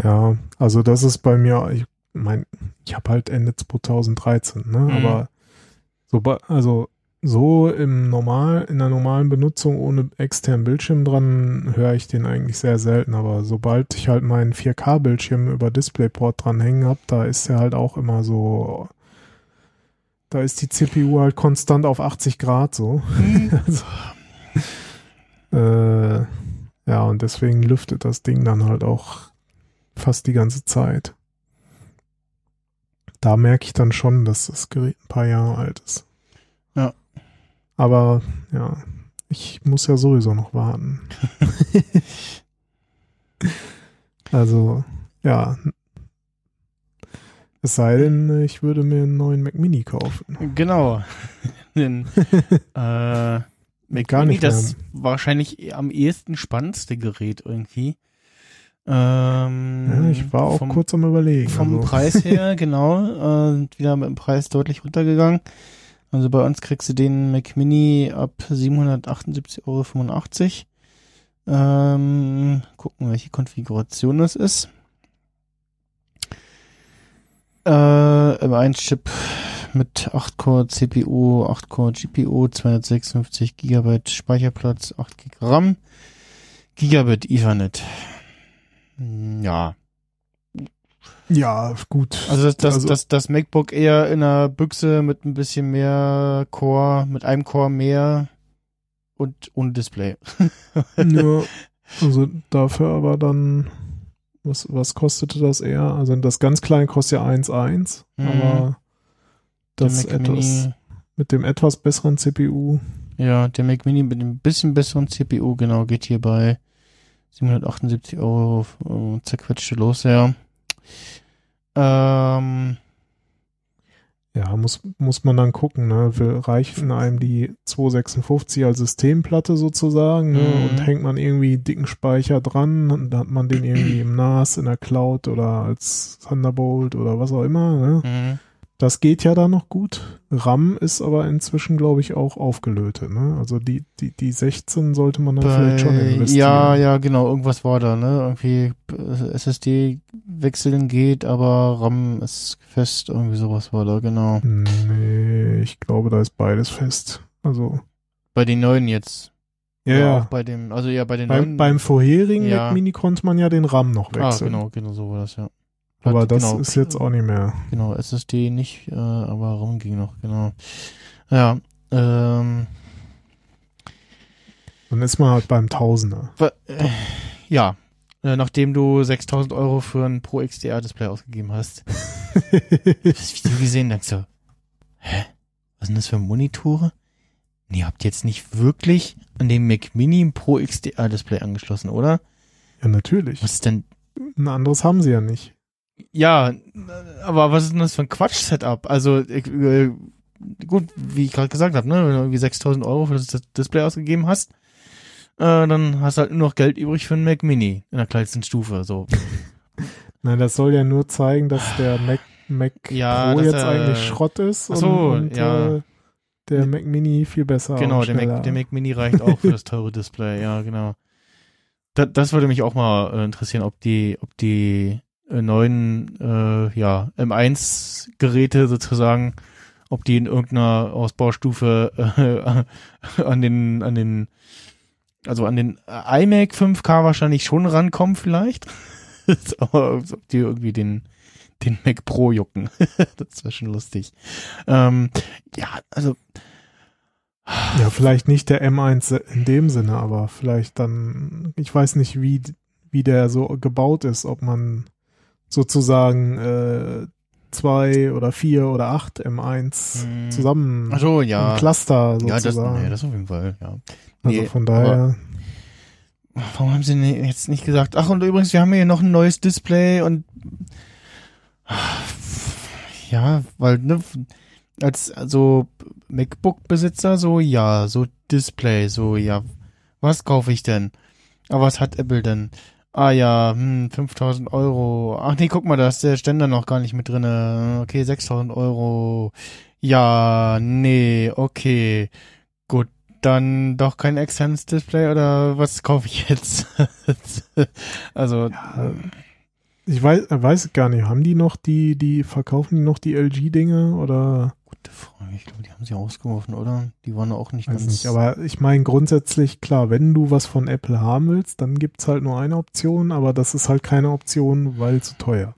ja, also das ist bei mir, ich mein, ich habe halt Ende 2013, ne? Mhm. Aber so, also so im normal, in der normalen Benutzung ohne externen Bildschirm dran, höre ich den eigentlich sehr selten. Aber sobald ich halt meinen 4K-Bildschirm über DisplayPort dranhängen habe, da ist er halt auch immer so, da ist die CPU halt konstant auf 80 Grad so. also, äh, Ja, und deswegen lüftet das Ding dann halt auch fast die ganze Zeit. Da merke ich dann schon, dass das Gerät ein paar Jahre alt ist. Ja. Aber ja, ich muss ja sowieso noch warten. also, ja. Es sei denn, ich würde mir einen neuen Mac Mini kaufen. Genau. Den, äh, Mac Gar Mini, nicht das wahrscheinlich am ehesten spannendste Gerät irgendwie. Ähm, Ja, ich war auch vom, kurz am überlegen. Vom also, Preis her, genau, äh, wieder mit dem Preis deutlich runtergegangen. Also bei uns kriegst du den Mac Mini ab 778,85 Euro. Ähm, gucken, welche Konfiguration das ist. Äh, M1-Chip mit 8-Core CPU, 8-Core GPU, 256 GB Speicherplatz, 8 GB RAM, Gigabit Ethernet. Hm, Ja, Ja, gut. also das, das, Also- das, das MacBook eher in einer Büchse mit ein bisschen mehr Core, mit einem Core mehr und ohne Display. Ja, also dafür aber dann, was, was kostete das eher? Also das ganz kleine kostet ja 1,1, Mhm. aber das etwas Mini, mit dem etwas besseren CPU, ja, der Mac Mini mit einem bisschen besseren CPU, genau, geht hier bei 778 Euro äh, zerquetschte los, ja. Ähm, ja, muss, muss man dann gucken, ne? Reichen einem die 256 als Systemplatte sozusagen, ne? Mhm. Und hängt man irgendwie dicken Speicher dran, und dann hat man den irgendwie im NAS, in der Cloud oder als Thunderbolt oder was auch immer, ne? mhm. Das geht ja da noch gut. RAM ist aber inzwischen, glaube ich, auch aufgelötet. Ne? Also die, die, die 16 sollte man dann vielleicht schon Bei, investieren. ja, ja, genau, irgendwas war da, ne? Irgendwie äh, SSD wechseln geht, aber RAM ist fest, irgendwie sowas war da, genau. Nee, ich glaube, da ist beides fest. Also, Bei den neuen jetzt. ja, ja. Auch bei dem, also ja, bei den Beim, neuen. beim vorherigen Ja. Mac Mini konnte man ja den RAM noch ah, wechseln. genau, genau, so war das, ja. Aber das genau, ist jetzt auch nicht mehr. Genau, SSD nicht, äh, aber RAM ging noch, genau. Ja, ähm, Dann ist man halt beim Tausender. äh, ja, äh, nachdem du 6000 Euro für ein Pro XDR-Display ausgegeben hast. Das Video gesehen, denkst du, hä? Was sind das für Monitore? Nee, habt ihr jetzt nicht wirklich an dem Mac Mini ein Pro XDR-Display angeschlossen, oder? Ja, natürlich. Was ist denn, Ein anderes haben sie ja nicht. Ja, aber was ist denn das für ein Quatsch-Setup? Also, äh, gut, wie ich gerade gesagt habe, ne, wenn du irgendwie 6000 Euro für das Display ausgegeben hast, äh, dann hast du halt nur noch Geld übrig für einen Mac Mini in der kleinsten Stufe, so. Nein, das soll ja nur zeigen, dass der Mac, Mac Ja, Pro jetzt er- eigentlich Schrott ist Ach so, und, und ja. äh, der Mac Mini viel besser Genau, der Mac, der Mac Mini reicht auch für das teure Display, ja, genau. Da, das würde mich auch mal äh, interessieren, ob die, ob die neuen, äh, ja, M1-Geräte sozusagen, ob die in irgendeiner Ausbaustufe äh, an den, an den, also an den iMac 5K wahrscheinlich schon rankommen vielleicht. Aber ob die irgendwie den, den Mac Pro jucken. das wäre schon lustig. Ähm, ja, also Ja, vielleicht nicht der M1 in dem Sinne, aber vielleicht dann, ich weiß nicht, wie, wie der so gebaut ist, ob man sozusagen äh, zwei oder vier oder acht M1 Hm. zusammen Ach so, ja. im Cluster Ja, das, sozusagen. nee, das auf jeden Fall, ja. also nee, von daher, Warum haben sie ne- jetzt nicht gesagt, ach und übrigens, wir haben hier noch ein neues Display und ja, weil, ne, als also MacBook-Besitzer so, ja, so Display, so, ja, was kaufe ich denn? Aber was hat Apple denn? Ah ja, hm, 5000 Euro. Ach nee, guck mal, da ist der Ständer noch gar nicht mit drinne. Okay, 6000 Euro. Ja, nee, okay. Gut, dann doch kein externes Display oder was kaufe ich jetzt? also, Ja, ich weiß, weiß gar nicht, haben die noch die, die, verkaufen die noch die LG-Dinge oder gute Frage. Ich glaube, die haben sie ausgeworfen, oder? Die waren auch nicht weiß ganz. nicht, aber ich meine grundsätzlich, klar, wenn du was von Apple haben willst, dann gibt's halt nur eine Option, aber das ist halt keine Option, weil zu teuer.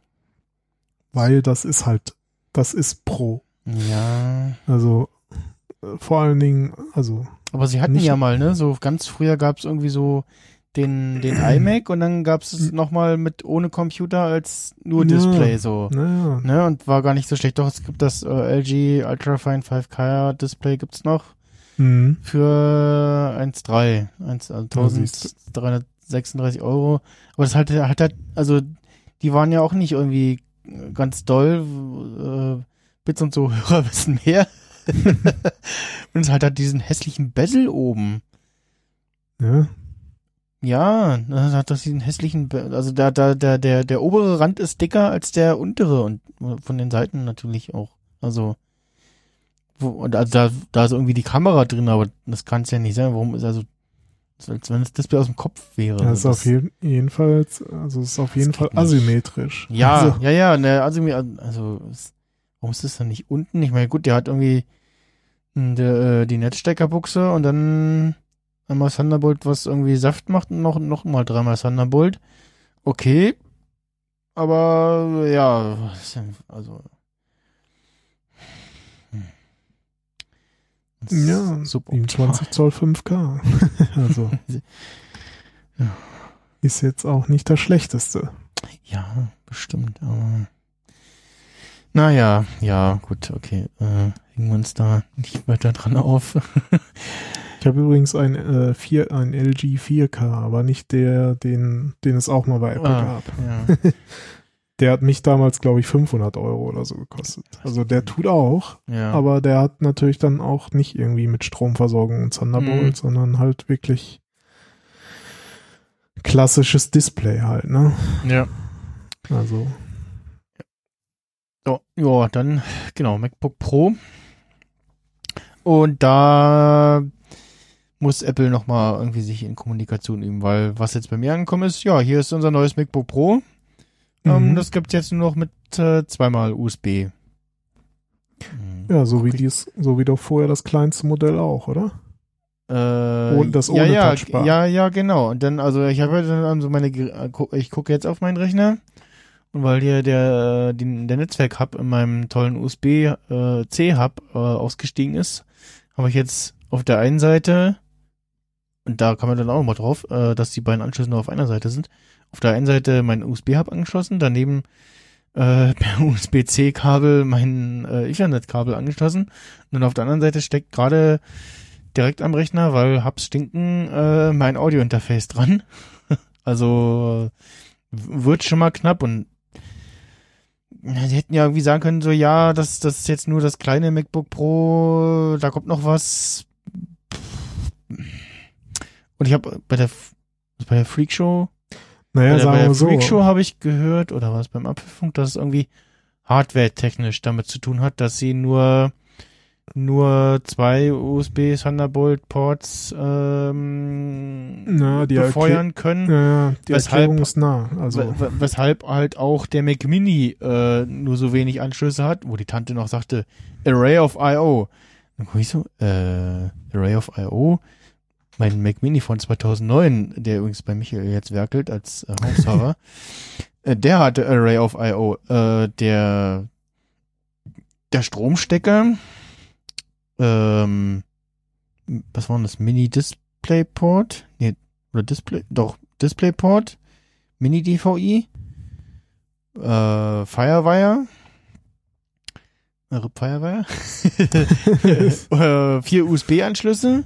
Weil das ist halt, das ist Pro. ja. Also äh, vor allen Dingen, also Aber sie hatten ja mal, ne? So ganz früher gab es irgendwie so den, den iMac und dann gab es nochmal mit ohne Computer als nur Display Ja. so. Naja. Ne, und war gar nicht so schlecht. Doch, es gibt das äh, LG Ultrafine 5K Display gibt's noch Mhm. für 1,3, 1, also Ja, siehst 1336 Euro. Aber das halt, halt, halt, also die waren ja auch nicht irgendwie ganz doll. Äh, Bits und so Hörer wissen mehr. und es halt hat diesen hässlichen Bezel oben. Ja. Ja, das hat das diesen hässlichen, Be also da, da, der, der, der obere Rand ist dicker als der untere und von den Seiten natürlich auch. Also, wo, und also da, da ist irgendwie die Kamera drin, aber das kann es ja nicht sein. Warum ist also, als wenn das Display aus dem Kopf wäre. Das ist Das- auf jeden, jedenfalls, also ist auf jeden Fall nicht. asymmetrisch. Ja, Also, ja, ja, ne, also, mir- also, warum ist das dann nicht unten? Ich meine, gut, der hat irgendwie hm, der, äh, die Netzsteckerbuchse und dann einmal Thunderbolt, was irgendwie Saft macht und noch, noch mal dreimal Thunderbolt. Okay. Aber, ja, was ist denn- also. hm. Ja, suboptimal. 27 Zoll 5K. also. Ja. Ist jetzt auch nicht das Schlechteste. Ja, bestimmt, aber. Naja, ja, gut, okay. Äh, hängen wir uns da nicht weiter dran auf. Ich habe übrigens ein, äh, vier, ein LG 4K, aber nicht der, den, den es auch mal bei Apple Ah, gab. ja, Der hat mich damals, glaube ich, 500 Euro oder so gekostet. Also der tut auch, ja. aber der hat natürlich dann auch nicht irgendwie mit Stromversorgung und Thunderbolt, Mhm. sondern halt wirklich klassisches Display halt, ne? ja. Also, So, ja, dann, genau, MacBook Pro. Und da muss Apple nochmal irgendwie sich in Kommunikation üben, weil was jetzt bei mir angekommen ist, ja, hier ist unser neues MacBook Pro. Ähm, Mhm. das gibt's jetzt nur noch mit äh, zweimal USB. Mhm. ja, so wie Guck dies, so wie doch vorher das kleinste Modell auch, oder? Äh, Und das ja, ohne ja, Touchbar. Ja, ja, genau. Und dann, also ich habe dann also meine, äh, ich gucke jetzt auf meinen Rechner und weil hier der, äh, den, der Netzwerk-Hub in meinem tollen USB-C-Hub äh, ausgestiegen ist, habe ich jetzt auf der einen Seite, und da kann man dann auch mal drauf, äh, dass die beiden Anschlüsse nur auf einer Seite sind, auf der einen Seite mein USB-Hub angeschlossen, daneben äh, per USB-C-Kabel mein äh, Ethernet-Kabel angeschlossen und dann auf der anderen Seite steckt gerade direkt am Rechner, weil Hubs stinken, äh, mein Audio-Interface dran. also wird schon mal knapp und sie hätten ja irgendwie sagen können, so ja, das, das ist jetzt nur das kleine MacBook Pro, da kommt noch was. Und ich habe bei der F- bei der Freak Show, Naja, bei der, bei der so. Freak Show habe ich gehört, oder was beim Apfelfunk, dass es irgendwie hardware-technisch damit zu tun hat, dass sie nur nur zwei USB Thunderbolt Ports ähm, Na, die befeuern können. Ja, die Weshalb- ist nah. Also, We- we- weshalb halt auch der Mac Mini äh, nur so wenig Anschlüsse hat, wo die Tante noch sagte, Array of I.O. Dann guck ich so, äh, Array of I.O. Mein Mac Mini von 2009, der übrigens bei Michael jetzt werkelt als äh, Hausserver, äh, der hatte Array of I.O. Äh, der, der Stromstecker, ähm, was war denn das? Mini Displayport? Nee, oder Display, doch, Displayport, Mini DVI, äh, Firewire, äh, Firewire, äh, vier USB-Anschlüsse,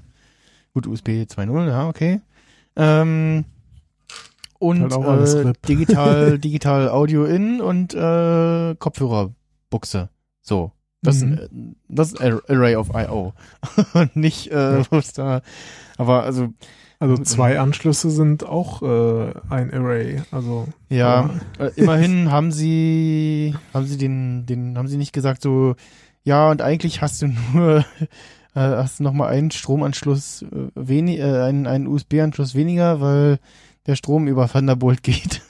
gut, USB 2.0, ja, okay, ähm, und Halt äh, digital, digital Audio in und äh, Kopfhörerbuchse, so. Das, Mhm. äh, das ist Ar- Array of I.O. Und nicht, äh, Ja. was da, aber also, also zwei Anschlüsse sind auch äh, ein Array. Also Ja, äh, immerhin haben sie, haben sie den, den, haben sie nicht gesagt so, ja, und eigentlich hast du nur, äh, hast du noch mal einen Stromanschluss äh, wenig, äh, einen, einen USB-Anschluss weniger, weil der Strom über Thunderbolt geht.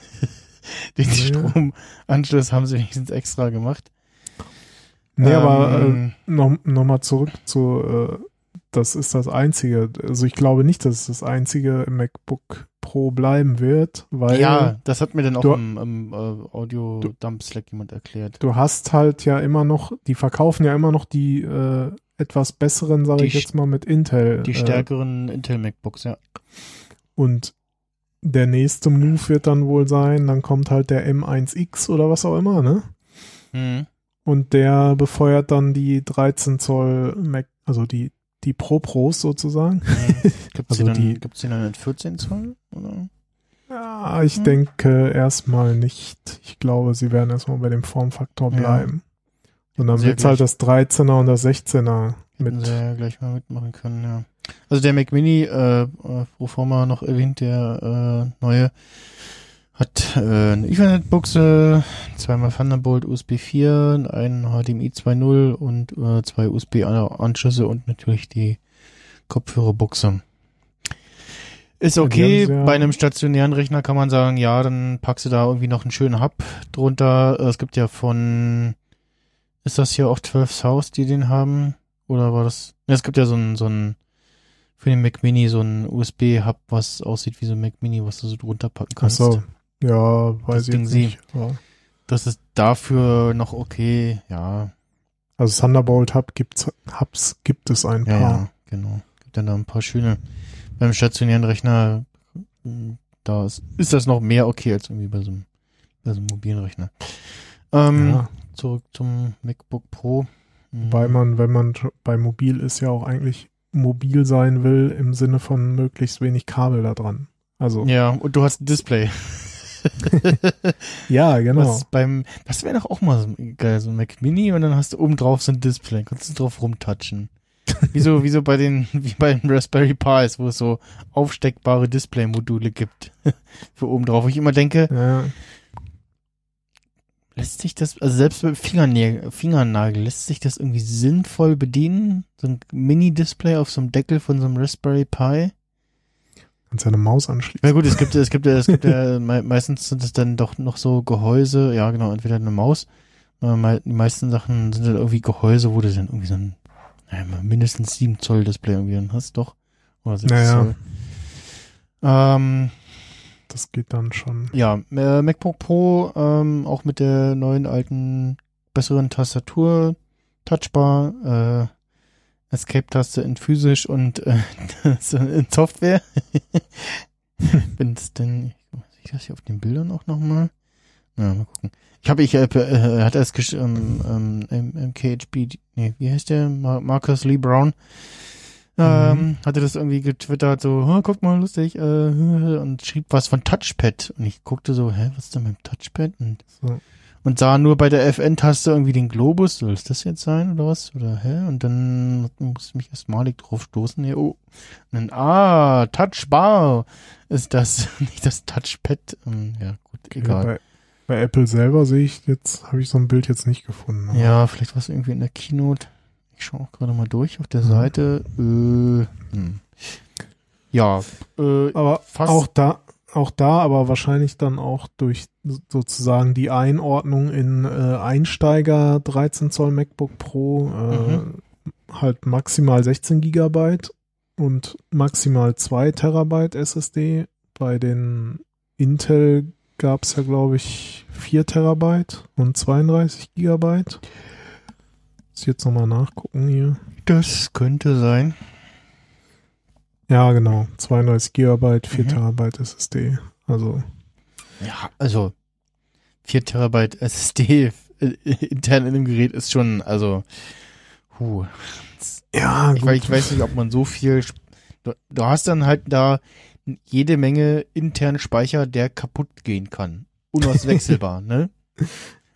den Ja. Stromanschluss haben sie wenigstens extra gemacht. Nee, aber äh, Ähm, noch, zurück zu, äh, das ist das Einzige. Also ich glaube nicht, dass es das einzige im MacBook Pro bleiben wird, weil ja, das hat mir dann auch du- im, im äh, Audio-Dump-Slack jemand erklärt. du hast halt ja immer noch, die verkaufen ja immer noch die äh, etwas besseren, sage ich jetzt mal, mit Intel. Die äh, stärkeren Intel-MacBooks, ja. Und der nächste Move wird dann wohl sein, dann kommt halt der M1X oder was auch immer, ne? Hm. Und der befeuert dann die 13 Zoll Mac, also die, die Pro Pros sozusagen. Gibt es Also die, dann- die- gibt's die dann in 14 Zoll? Oder? Ja, ich Hm. denke erstmal nicht. Ich glaube, sie werden erstmal bei dem Formfaktor Ja. Und dann Sehr wird's halt das 13er und das 16er Hätten mit. ja gleich mal mitmachen können, ja. Also der Mac Mini, äh, äh, pro forma noch erwähnt, der äh, neue, hat äh, eine Ethernet-Buchse, zweimal Thunderbolt USB 4, einen HDMI 2.0 und äh, zwei USB-Anschlüsse und natürlich die Kopfhörerbuchse. Ist okay, ja- bei einem stationären Rechner kann man sagen, ja, dann packst du da irgendwie noch einen schönen Hub drunter. Es gibt ja von, ist das hier auch 12 South, die den haben? Oder war das? Ja, es gibt ja so ein, so ein, für den Mac Mini so ein USB-Hub, was aussieht wie so ein Mac Mini, was du so drunter packen Ach kannst. so. Ja, weiß ich Ding jetzt sie. nicht. Ja. Das ist dafür noch okay, ja. Also Thunderbolt Hub gibt's, Hubs gibt es ein Ja, paar. ja, genau. Gibt dann da ein paar schöne. Beim stationären Rechner, da ist, ist das noch mehr okay als irgendwie bei so einem, bei so einem mobilen Rechner. Ähm, Ja. Zurück zum MacBook Pro. Mhm. Weil man, wenn man bei mobil ist, ja auch eigentlich mobil sein will im Sinne von möglichst wenig Kabel da dran. Also, Ja, und du hast ein Display. ja, genau. Was beim, das wäre doch auch mal so geil, so ein Mac Mini und dann hast du oben drauf so ein Display, kannst du drauf rumtatschen. wie so, wie so bei den, wie bei den Raspberry Pis, wo es so aufsteckbare Display-Module gibt. Für oben drauf. Wo ich immer denke, Ja, lässt sich das, also selbst mit Fingernägel, Fingernagel, lässt sich das irgendwie sinnvoll bedienen? So ein Mini-Display auf so einem Deckel von so einem Raspberry Pi? kannst ja eine Maus anschließen. Ja gut, es gibt, es gibt, es gibt ja, mei- meistens sind es dann doch noch so Gehäuse, ja genau, entweder eine Maus, äh, die meisten Sachen sind dann irgendwie Gehäuse, wo du dann irgendwie so ein, naja, mindestens 7 Zoll Display irgendwie dann hast, doch? Oder 6 Naja. Zoll. Ähm, Das geht dann schon. ja, äh, MacBook Pro, ähm, auch mit der neuen alten, besseren Tastatur, Touchbar, äh, Escape-Taste in physisch und äh, in Software. Wenn es denn, sehe ich das hier auf den Bildern auch nochmal? Na, mal gucken. Ich habe, ich, äh, äh, hat erst gesch ähm, ähm, MKHB, nee, wie heißt der? Mar Marcus Lee Brown. Ähm, hatte das irgendwie getwittert, so, "Ha, guck mal, lustig, äh, und schrieb was von Touchpad. Und ich guckte so, hä, was ist denn mit dem Touchpad? Und, So. und sah nur bei der FN-Taste irgendwie den Globus. Soll es das jetzt sein oder was? Oder hä? Und dann musste ich mich erst malig drauf stoßen. Nee, oh. Und dann, ah, Touchbar ist das, nicht das Touchpad. Ähm, ja, gut, egal. Bei, bei Apple selber sehe ich jetzt, habe ich so ein Bild jetzt nicht gefunden. Ja, vielleicht war es irgendwie in der Keynote. Ich schaue auch gerade mal durch auf der. Seite. Äh, hm. Ja, äh, Aber auch da, auch da, aber wahrscheinlich dann auch durch sozusagen die Einordnung in äh, Einsteiger 13 Zoll MacBook Pro äh, Mhm. halt maximal 16 Gigabyte und maximal 2 Terabyte SSD. Bei den Intel gab es ja, glaube ich, 4 Terabyte und 32 Gigabyte. Muss ich jetzt nochmal nachgucken hier. das könnte sein. Ja, genau. 32 Gigabyte, 4 Mhm. Terabyte SSD. Also, Ja, also 4 Terabyte SSD äh, intern in dem Gerät ist schon, also, huh. ja, Ich, weiß- ich weiß nicht, ob man so viel, du, du hast dann halt da jede Menge internen Speicher, der kaputt gehen kann. Unauswechselbar, ne?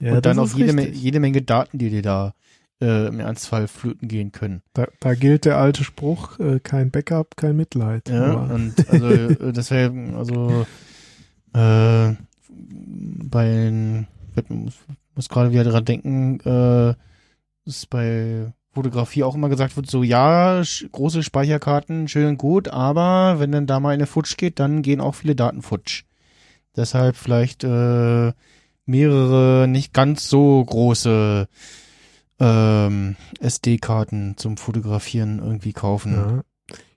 Ja, Und dann auch jede, Me jede Menge Daten, die dir da äh, im Ernstfall flöten gehen können. Da, da gilt der alte Spruch, äh, kein Backup, kein Mitleid. Ja, Aber- und also äh, deswegen, also äh, bei den, ich muss, muss gerade wieder dran denken, äh, ist bei Fotografie auch immer gesagt wird, so ja, große Speicherkarten, schön und gut, aber wenn dann da mal eine futsch geht, dann gehen auch viele Daten futsch. Deshalb vielleicht äh, mehrere nicht ganz so große ähm, SD-Karten zum Fotografieren irgendwie kaufen. ja.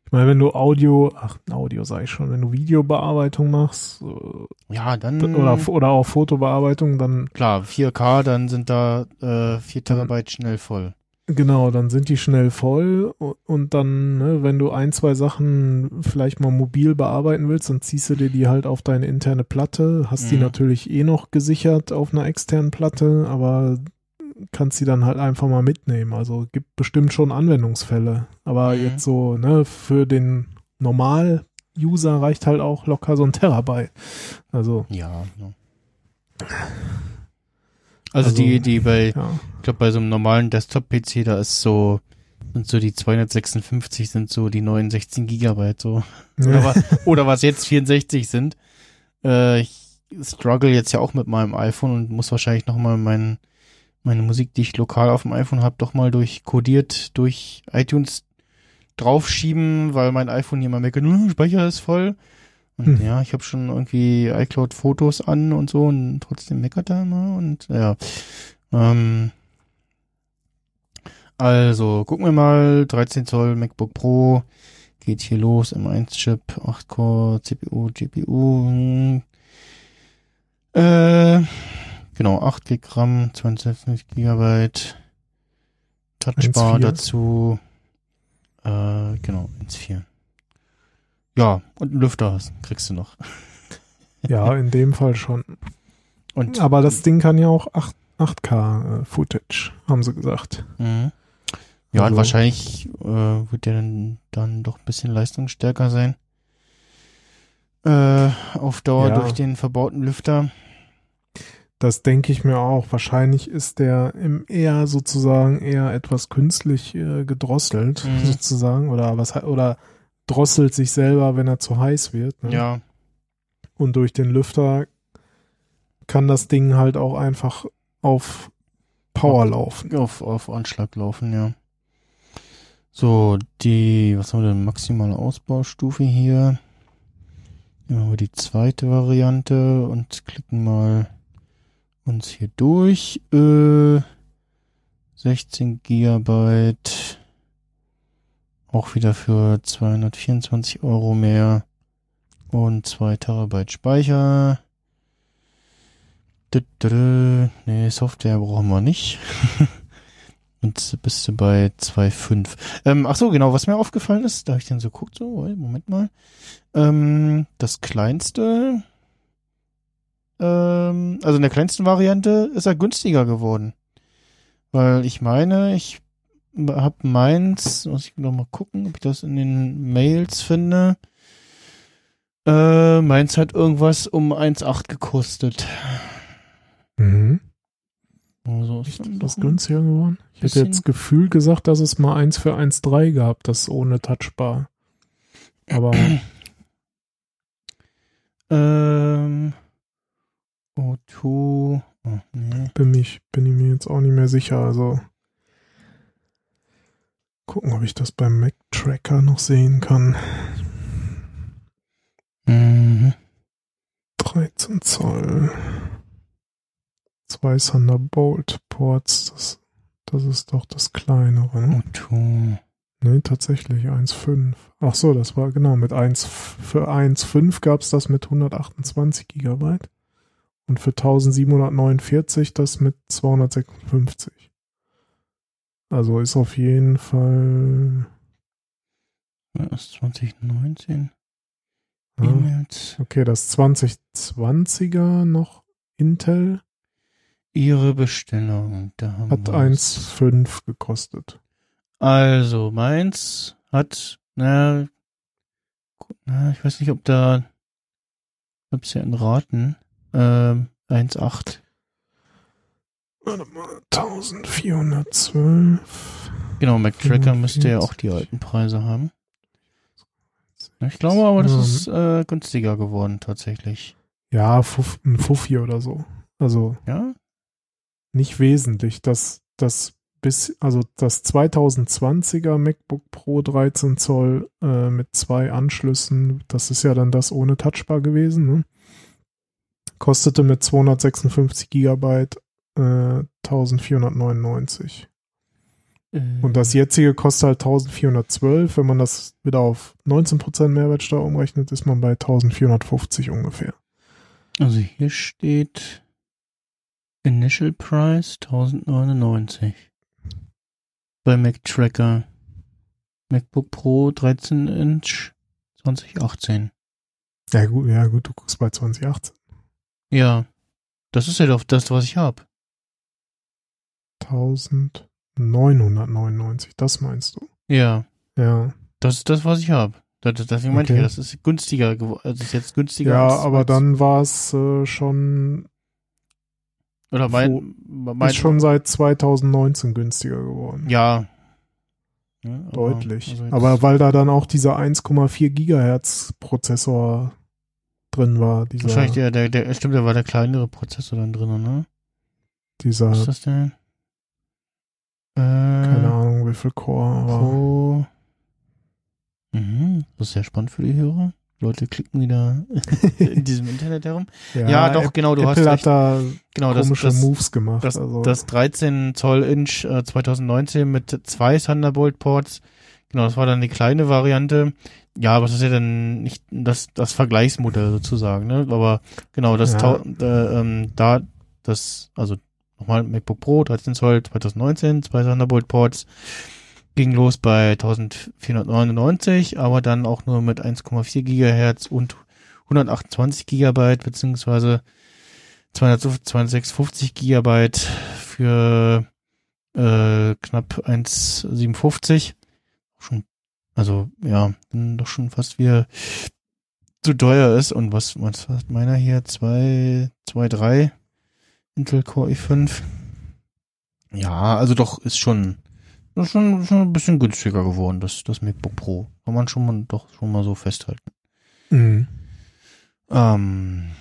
Ich meine, wenn du Audio, ach, Audio sag ich schon, wenn du Videobearbeitung machst äh, Ja, dann oder, oder auch Fotobearbeitung, dann klar, 4K, dann sind da äh, 4 Terabyte schnell voll. Genau, dann sind die schnell voll und dann, ne, wenn du ein, zwei Sachen vielleicht mal mobil bearbeiten willst, dann ziehst du dir die halt auf deine interne Platte, hast die Mhm. natürlich eh noch gesichert auf einer externen Platte, aber kannst sie dann halt einfach mal mitnehmen. Also gibt bestimmt schon Anwendungsfälle. Aber Mhm. jetzt so, ne, für den Normal-User reicht halt auch locker so ein Terabyte. Also, Ja. ja. Also, Also, die, die bei, ja. ich glaube, bei so einem normalen Desktop-PC, da ist so, sind so die 256 sind so die neuen 16 Gigabyte so. Oder, was, oder was jetzt 64 sind. Äh, ich struggle jetzt ja auch mit meinem iPhone und muss wahrscheinlich nochmal mein, meine Musik, die ich lokal auf dem iPhone habe, doch mal durch kodiert durch iTunes draufschieben, weil mein iPhone hier mal meckert, "Hm, Speicher ist voll. Und Hm. ja, ich habe schon irgendwie iCloud-Fotos an und so und trotzdem meckert er immer und ja. Ähm, also, gucken wir mal, 13 Zoll MacBook Pro, geht hier los, M1-Chip, 8-Core, CPU, GPU, äh, genau, 8 GB RAM, 22 GB, Touchbar 1,4. dazu, äh, genau, 1.4. Ja, und einen Lüfter kriegst du noch. ja, in dem Fall schon. Und, Aber das Ding kann ja auch 8, 8K äh, Footage, haben sie gesagt. Mhm. Ja, und Also- wahrscheinlich äh, wird der dann, dann doch ein bisschen leistungsstärker sein. Äh, auf Dauer Ja. durch den verbauten Lüfter. Das denke ich mir auch. Wahrscheinlich ist der im eher sozusagen eher etwas künstlich äh, gedrosselt, Mhm. sozusagen, oder was oder drosselt sich selber, wenn er zu heiß wird. Ne? Ja. Und durch den Lüfter kann das Ding halt auch einfach auf Power laufen. Auf, auf Anschlag laufen, ja. So, die, was haben wir denn, maximale Ausbaustufe hier. Nehmen wir die zweite Variante und klicken mal uns hier durch. Äh, 16 Gigabyte. Auch wieder für 224 Euro mehr. Und 2 Terabyte Speicher. Nee, Software brauchen wir nicht. Und bist du bei 2,5. Ähm, ach so, genau, was mir aufgefallen ist, da habe ich dann so guckt, so, Moment mal. Ähm, das kleinste, ähm, also in der kleinsten Variante ist er günstiger geworden. Weil ich meine, ich hab meins, muss ich noch mal gucken, ob ich das in den Mails finde. Äh, meins hat irgendwas um 1,8 gekostet. Mhm. Also ist dann das günstiger geworden? Ich hätte jetzt Gefühl gesagt, dass es mal 1 für 1,3 gab, das ohne Touchbar. Aber Ähm. O2. Oh, nee. bin, mich, bin ich mir jetzt auch nicht mehr sicher. Also gucken, ob ich das beim Mac Tracker noch sehen kann. Mhm. 13 Zoll. Zwei Thunderbolt Ports. Das, das ist doch das kleinere. Ne? O2. Nee, tatsächlich 1,5. Ach so, das war genau mit 1 für 1,5 gab es das mit 128 Gigabyte und für 1749 das mit 256. Also ist auf jeden Fall Das ist 2019. ja, E-Mails. okay, das 2020er noch Intel Ihre Bestellung. Da haben hat wir's. 1,5 gekostet. Also, meins hat, na, na, ich weiß nicht, ob da, ich hab's ja in Raten, ähm, 1,8. Warte mal, 1412. Genau, Mac Tracker müsste ja 45. auch die alten Preise haben. Ich glaube aber, das ist äh, günstiger geworden tatsächlich. Ja, ein Fuffi oder so. Also Ja? nicht wesentlich. Das, das bis, also das 2020er MacBook Pro 13 Zoll äh, mit zwei Anschlüssen, das ist ja dann das ohne Touchbar gewesen, ne? Kostete mit 256 Gigabyte äh, 1499. Und das jetzige kostet halt 1412. Wenn man das wieder auf 19% Mehrwertsteuer umrechnet, ist man bei 1450 ungefähr. Also hier steht Initial Price 1099. bei Mac Tracker. MacBook Pro 13 Inch 2018. Ja gut, ja gut, du guckst bei 2018. Ja. Das ist ja doch das, was ich habe. 1999, das meinst du? Ja. Ja. Das ist das, was ich habe. Deswegen meinte ich Okay. ja, das ist günstiger geworden. Das ist jetzt günstiger. Ja, als- aber als- dann war es äh, schon, Oder mein, mein ist schon seit 2019 günstiger geworden. Ja. Ja, aber- Deutlich. also aber weil da dann auch dieser 1,4 Gigahertz Prozessor drin war, dieser, Wahrscheinlich der, der, der, stimmt, da war der kleinere Prozessor dann drin, ne? dieser Was ist das denn? Äh, keine Ahnung, wie viel Core war. Pro. Mhm, das ist sehr spannend für die Hörer. Leute klicken wieder in diesem Internet herum. Ja, doch, App- genau, du hast Apple recht. hat da Genau, das, komische das, Moves gemacht. das, also, das 13 Zoll Inch äh, 2019 mit zwei Thunderbolt Ports. Genau, das war dann die kleine Variante. Ja, aber das ist ja dann nicht das, das Vergleichsmodell sozusagen, ne? Aber genau, das Ja. äh, ähm, da das, also nochmal MacBook Pro 13 Zoll 2019, zwei Thunderbolt Ports, ging los bei 1499, aber dann auch nur mit 1,4 Gigahertz und 128 Gigabyte beziehungsweise 256 Gigabyte für äh, knapp 1,57. Schon, also ja, dann doch schon fast wieder zu teuer ist. Und was, was hat meiner hier? 2, 2, 3 Intel Core i5. Ja, also doch ist schon, ist schon, schon ein bisschen günstiger geworden, das, das MacBook Pro. Kann man schon mal, doch schon mal so festhalten. Mhm. Ähm,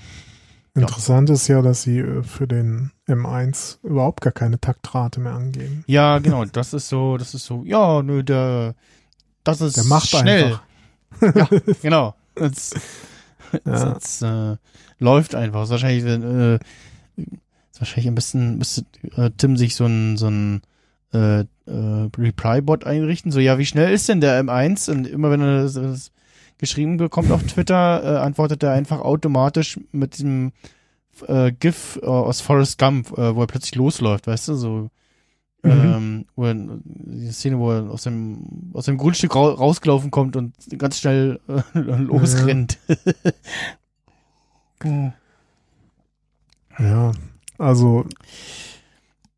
Interessant ist ja, dass sie äh, für den M1 überhaupt gar keine Taktrate mehr angeben. Ja, genau, das ist so, das ist so, ja, nö, der, das ist Der macht schnell. einfach. Genau. Das, das, Ja. das äh, läuft einfach. Ist wahrscheinlich, äh, ist wahrscheinlich ein bisschen, müsste äh, Tim sich so ein, so ein äh, äh, Reply-Bot einrichten. So, ja, wie schnell ist denn der M1? Und immer wenn er das, das geschrieben bekommt auf Twitter, äh, antwortet er einfach automatisch mit diesem äh, GIF äh, aus Forrest Gump, äh, wo er plötzlich losläuft, weißt du, so Mhm. ähm, wo er, die Szene, wo er aus dem aus dem Grundstück ra rausgelaufen kommt und ganz schnell äh, losrennt. Ja, also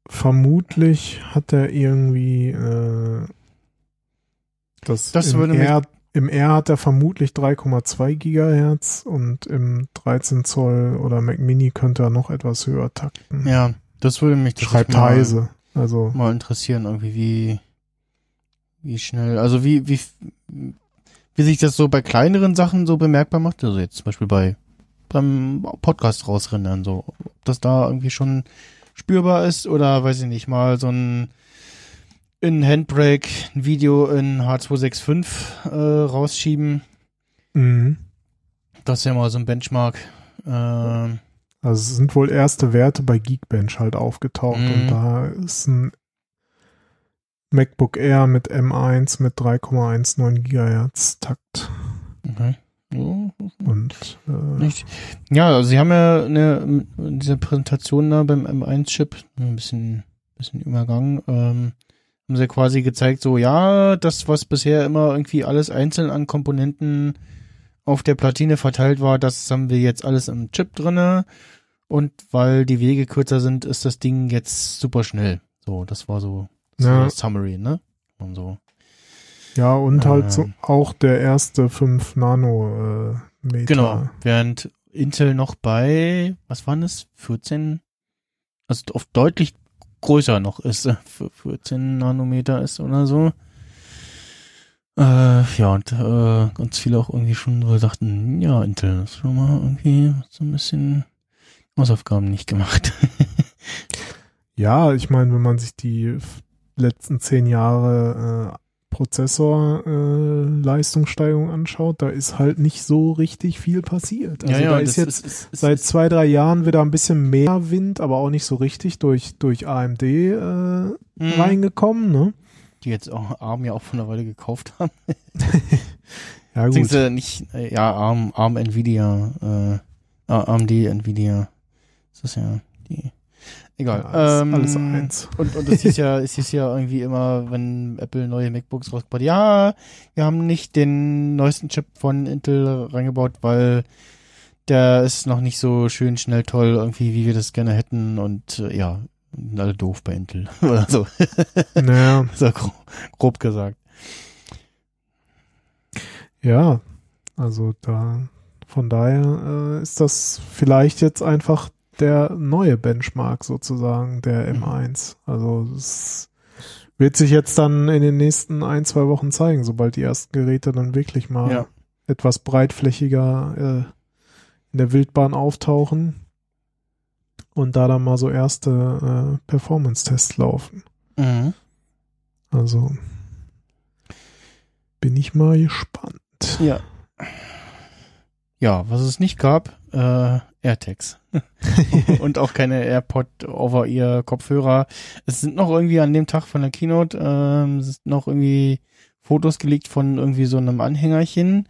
vermutlich hat er irgendwie äh, das, Das im, R, im R hat er vermutlich 3,2 Gigahertz und im 13 Zoll oder Mac Mini könnte er noch etwas höher takten. ja, das würde mich tatsächlich Schreibt mal, Heise. Also mal interessieren, irgendwie wie wie schnell, also wie wie wie sich das so bei kleineren Sachen so bemerkbar macht, also jetzt zum Beispiel bei beim Podcast rausrennen, so ob das da irgendwie schon spürbar ist oder weiß ich nicht mal so ein in Handbrake ein Video in H265 äh, rausschieben. mhm. Das ist ja mal so ein Benchmark. Ähm, Also es sind wohl erste Werte bei Geekbench halt aufgetaucht Mhm. und da ist ein MacBook Air mit M1 mit 3,19 Gigahertz Takt okay. Ja, und äh. Ja, also sie haben ja eine, in dieser Präsentation da beim M1-Chip, ein bisschen, bisschen übergangen, ähm, haben sie quasi gezeigt, so, ja, das, was bisher immer irgendwie alles einzeln an Komponenten auf der Platine verteilt war, das haben wir jetzt alles im Chip drinne. Und weil die Wege kürzer sind, ist das Ding jetzt super schnell. So, das war so, so Ja. das Summary, ne? Und so. ja und halt so Ähm. auch der erste 5 Nano äh, Meter. Genau. Während Intel noch bei, was waren es? 14, also oft deutlich größer noch ist, äh, für 14 Nanometer ist oder so. Äh, ja, und äh, ganz viele auch irgendwie schon so dachten, ja, Intel ist schon mal irgendwie so ein bisschen Hausaufgaben nicht gemacht. Ja, ich meine, wenn man sich die letzten zehn Jahre äh, Prozessor-Leistungssteigerung äh, anschaut, da ist halt nicht so richtig viel passiert. Also da ist jetzt ist, ist, seit zwei, drei Jahren wieder ein bisschen mehr Wind, aber auch nicht so richtig durch, durch AMD äh, Mhm. reingekommen, ne? die jetzt auch ARM ja auch von der Weile gekauft haben. Ja, gut. Beziehungsweise nicht, äh, ja, ARM, ARM Nvidia, äh, AMD Nvidia. Das ist ja die. Egal. Ja, alles, ähm, alles eins. Und, und es hieß ja, es hieß ja irgendwie immer, wenn Apple neue MacBooks rausgebracht, ja, wir haben nicht den neuesten Chip von Intel reingebaut, weil der ist noch nicht so schön, schnell, toll, irgendwie, wie wir das gerne hätten und äh, ja, sind alle doof bei Intel. Oder so, Naja, so grob, grob gesagt. ja, also da, von daher äh, ist das vielleicht jetzt einfach der neue Benchmark sozusagen, der Mhm. M1. Also es wird sich jetzt dann in den nächsten ein, zwei Wochen zeigen, sobald die ersten Geräte dann wirklich mal Ja. etwas breitflächiger äh, in der Wildbahn auftauchen und da dann mal so erste äh, Performance-Tests laufen. Mhm. Also bin ich mal gespannt. Ja. Ja, was es nicht gab, äh, AirTags. und auch keine AirPod over ear Kopfhörer. Es sind noch irgendwie an dem Tag von der Keynote, ähm, es sind noch irgendwie Fotos gelegt von irgendwie so einem Anhängerchen.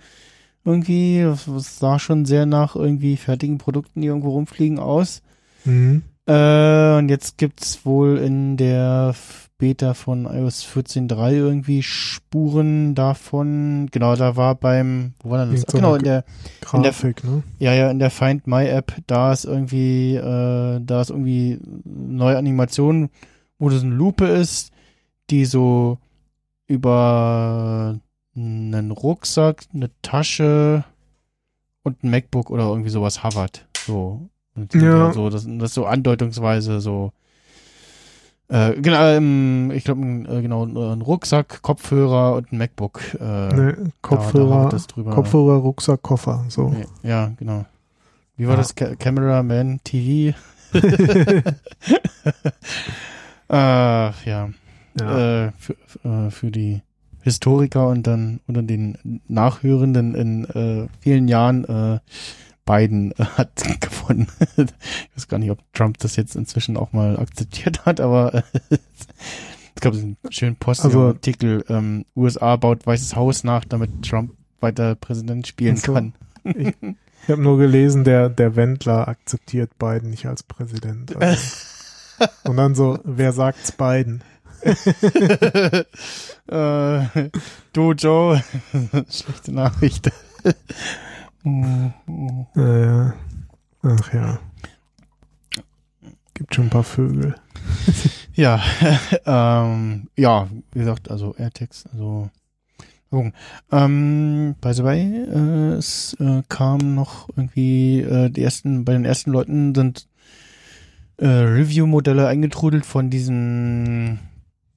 Irgendwie, das, das sah schon sehr nach irgendwie fertigen Produkten, die irgendwo rumfliegen aus. Mhm. Äh, und jetzt gibt's wohl in der Beta von iOS 14.3 irgendwie Spuren davon. Genau, da war beim, wo war denn das? Irgend so genau, in der, Grafik, ne? ja, ja, in der Find My App, da ist irgendwie, äh, da ist irgendwie neue Animation, wo das eine Lupe ist, die so über einen Rucksack, eine Tasche und ein MacBook oder irgendwie sowas hovert. So. Und Ja. So, das, das ist so andeutungsweise so. Äh, genau, ähm, ich glaube, äh, genau, ein Rucksack, Kopfhörer und ein MacBook. Äh, ne da- da Kopfhörer. Kopfhörer, Rucksack, Koffer, so. Ja, ja, genau. Wie war Ja. das? Ca Cameraman TV? Ach ja. ja. Äh, für, äh, für die Historiker und dann unter den Nachhörenden in äh, vielen Jahren äh, Biden äh, hat gewonnen. ich weiß gar nicht, ob Trump das jetzt inzwischen auch mal akzeptiert hat, aber äh, es gab einen schönen Also- Post-Artikel, ähm, USA baut Weißes Haus nach, damit Trump weiter Präsident spielen so. kann. Ich habe nur gelesen, der, der Wendler akzeptiert Biden nicht als Präsident. Also. Und dann so, wer sagt's Biden? äh, du, Joe, schlechte Nachricht. Mm, mm. Äh, ach ja. Gibt schon ein paar Vögel. ja, ähm, ja, wie gesagt, also AirTags, also. Ähm, by the way, äh, es äh, kam noch irgendwie äh, die ersten, bei den ersten Leuten sind äh, Review-Modelle eingetrudelt von diesem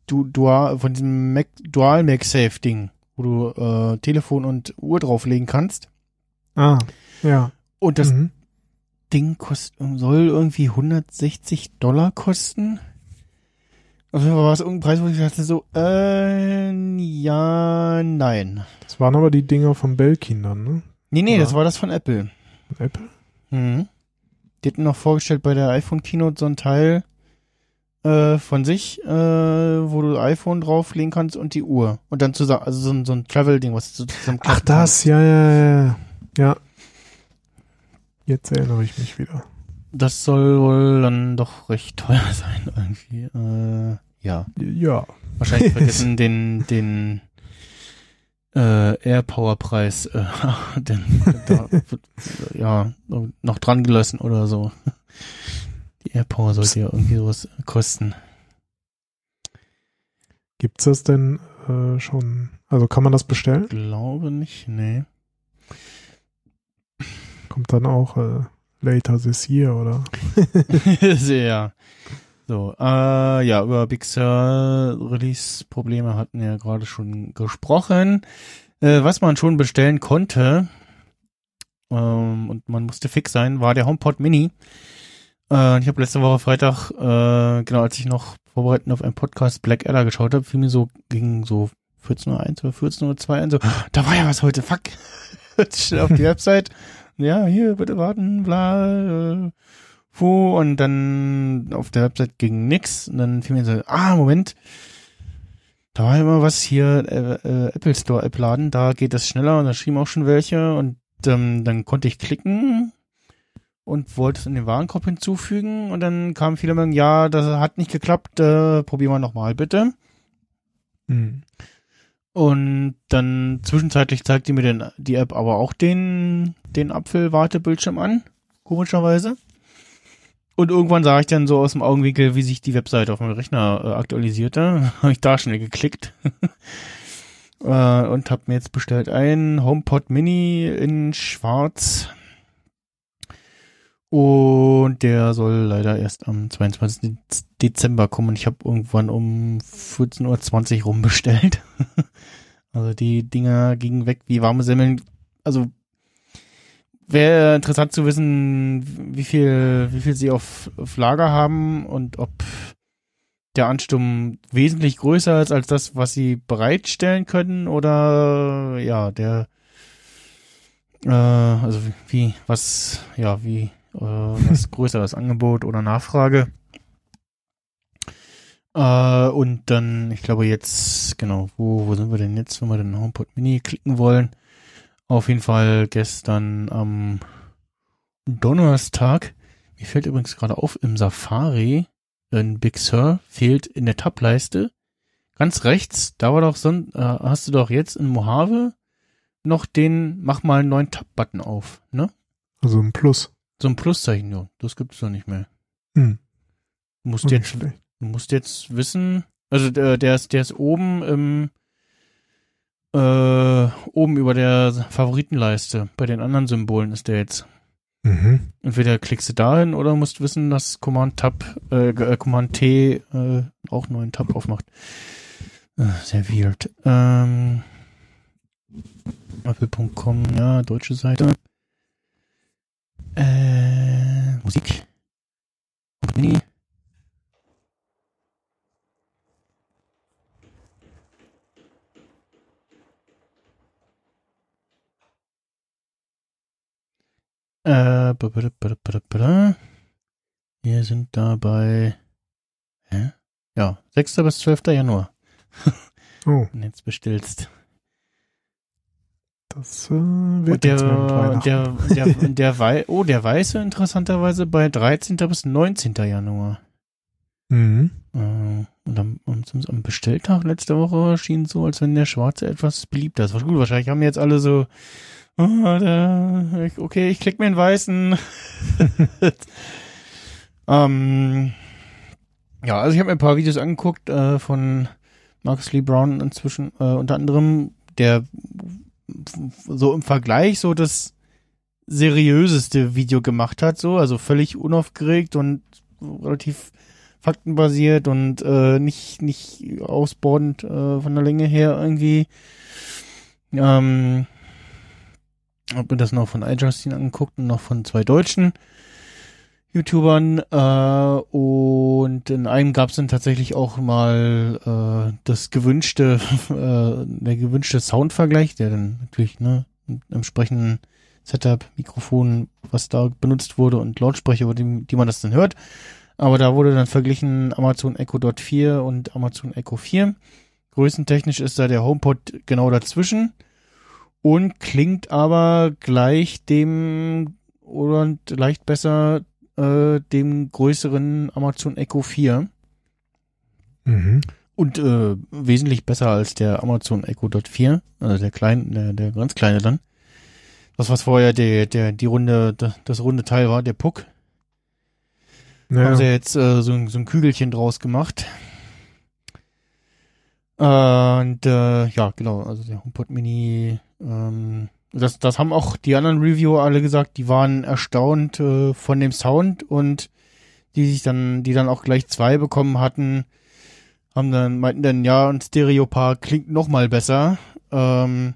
du, Dual, von diesem Mac, Dual MagSafe Ding, wo du äh, Telefon und Uhr drauflegen kannst. Ah, ja. Und das mhm. Ding kostet, soll irgendwie 160 Dollar kosten. Auf jeden Fall war es irgendein Preis, wo ich dachte so, äh, ja, nein. Das waren aber die Dinger von Belkin dann, ne? Nee, nee, Ja. das war das von Apple. Von Apple? Mhm. Die hatten noch vorgestellt bei der iPhone Keynote so ein Teil äh, von sich, äh, wo du iPhone drauflegen kannst und die Uhr. Und dann zusammen, also so ein, so ein Travel-Ding, was du zusammen Ach, das, ja, ja, ja. Ja. Jetzt erinnere ich mich wieder. Das soll wohl dann doch recht teuer sein, irgendwie. Äh, ja. Ja. Wahrscheinlich vergessen den, den äh, AirPower-Preis, äh, den, da, wird, ja, noch dran gelassen oder so. Die AirPower sollte ja irgendwie sowas kosten. Gibt's das denn äh, schon? Also kann man das bestellen? Glaube nicht, nee. Kommt dann auch äh, later this year, oder? Sehr. So, äh, ja, über Big Sur Release-Probleme hatten wir ja gerade schon gesprochen. Äh, was man schon bestellen konnte, ähm, und man musste fix sein, war der HomePod Mini. Äh, ich habe letzte Woche Freitag, äh, genau als ich noch vorbereitend auf einen Podcast Black Adder geschaut habe, fiel mir so gegen so 14.01 oder 14.02 ein, so, da war ja was heute, fuck. Schnell auf die Website. Ja, hier, bitte warten, bla, äh, wo, und dann auf der Website ging nix, und dann fiel mir so, ah, Moment, da war immer was hier, äh, äh, Apple Store App laden, da geht das schneller, und da schrieben auch schon welche, und ähm, dann konnte ich klicken, und wollte es in den Warenkorb hinzufügen. Und dann kam viele Meldungen, ja, das hat nicht geklappt, äh, probieren wir nochmal bitte. Hm. Und dann zwischenzeitlich zeigte mir den, die App aber auch den, den Apfelwartebildschirm an, komischerweise. Und irgendwann sah ich dann so aus dem Augenwinkel, wie sich die Webseite auf meinem Rechner äh, aktualisierte. habe ich da schnell geklickt. äh, und habe mir jetzt bestellt ein HomePod Mini in schwarz. Und der soll leider erst am 22. Dezember kommen. Ich habe irgendwann um 14.20 Uhr rumbestellt. also die Dinger gingen weg wie warme Semmeln. Also wäre interessant zu wissen, wie viel, wie viel sie auf, auf Lager haben und ob der Ansturm wesentlich größer ist als das, was sie bereitstellen können oder ja, der äh, also wie, was, ja, wie was größeres Angebot oder Nachfrage. Äh, und dann, ich glaube jetzt, genau, wo, wo sind wir denn jetzt, wenn wir den HomePod Mini klicken wollen? Auf jeden Fall gestern am Donnerstag. Mir fällt übrigens gerade auf, im Safari in Big Sur fehlt in der Tab-Leiste ganz rechts, da war doch sonst, äh, hast du doch jetzt in Mojave noch den Mach mal einen neuen Tab-Button auf, ne? Also ein Plus. So ein Pluszeichen, ja. Das gibt es doch nicht mehr. Hm. Du musst jetzt, du musst jetzt wissen, also der, der ist, der ist oben im, äh, oben über der Favoritenleiste. Bei den anderen Symbolen ist der jetzt. Mhm. Entweder klickst du dahin oder musst wissen, dass Command Tab, äh, äh, Command T äh, auch einen neuen Tab aufmacht. Äh, sehr weird. Ähm, Apple.com, ja, deutsche Seite. Äh, Musik. Mini. Äh, wir sind dabei. Hä? Ja, 6. bis 12. Januar, Oh, wenn du jetzt bestellst. Das äh, wird Und der, jetzt der, der, der, Wei oh, der Weiße interessanterweise bei 13. bis 19. Januar. Mhm. Äh, Und am, am, Bestelltag letzte Woche schien es so, als wenn der Schwarze etwas beliebter ist. Was gut, wahrscheinlich haben jetzt alle so, oh, da, okay, ich klick mir den Weißen. ähm, ja, also ich habe mir ein paar Videos angeguckt äh, von Marcus Lee Brown inzwischen, äh, unter anderem, der so im Vergleich so das seriöseste Video gemacht hat, so, also völlig unaufgeregt und relativ faktenbasiert und äh, nicht nicht ausbordend äh, von der Länge her irgendwie. Ähm, hab mir das noch von iJustin angeguckt und noch von zwei deutschen YouTubern äh, und in einem gab es dann tatsächlich auch mal äh, das gewünschte äh, der gewünschte Soundvergleich, der dann natürlich ne einem entsprechenden Setup, Mikrofon, was da benutzt wurde und Lautsprecher, die, die man das dann hört. Aber da wurde dann verglichen Amazon Echo Dot 4 und Amazon Echo 4. Größentechnisch ist da der HomePod genau dazwischen und klingt aber gleich dem oder leicht besser äh, dem größeren Amazon Echo 4 Mhm. und äh, wesentlich besser als der Amazon Echo Dot 4, also der kleine, der, der ganz kleine dann. Das was vorher der der die runde das, runde Teil war, der Puck. Haben sie jetzt äh, so, ein- so ein Kügelchen draus gemacht. Und äh, ja, genau, also der HomePod Mini, ähm, das, das haben auch die anderen Reviewer alle gesagt, die waren erstaunt äh, von dem Sound und die sich dann, die dann auch gleich zwei bekommen hatten, haben dann, meinten dann, ja, ein Stereopaar klingt noch mal besser. Ähm,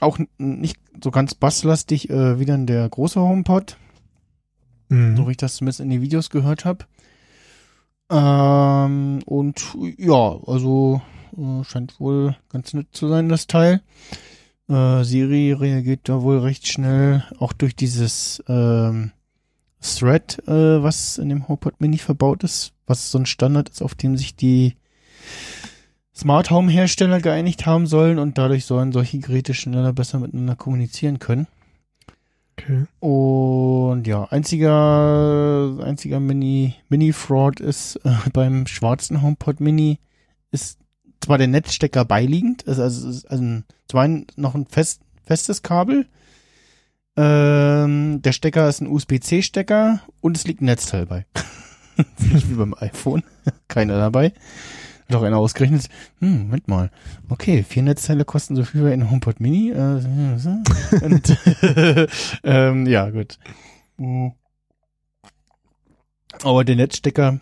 auch nicht so ganz basslastig äh, wie dann der große HomePod mhm. so wie ich das zumindest in den Videos gehört habe. Ähm, und ja, also äh, scheint wohl ganz nett zu sein, das Teil. Äh, Siri reagiert da wohl recht schnell, auch durch dieses ähm, Thread, äh, was in dem HomePod Mini verbaut ist, was so ein Standard ist, auf dem sich die Smart Home Hersteller geeinigt haben sollen und dadurch sollen solche Geräte schneller besser miteinander kommunizieren können. Okay. Und ja, einziger, einziger Mini, Mini-Fraud ist äh, beim schwarzen HomePod Mini ist zwar der Netzstecker beiliegend, also, also, also ein, zwar noch ein fest, festes Kabel, ähm, der Stecker ist ein USB-C-Stecker und es liegt ein Netzteil bei. Nicht wie beim iPhone. Keiner dabei. Auch einer ausgerechnet, hm, Moment mal. Okay, vier Netzteile kosten so viel wie ein HomePod Mini. Äh, und, ähm, ja, gut. Mhm. Aber der Netzstecker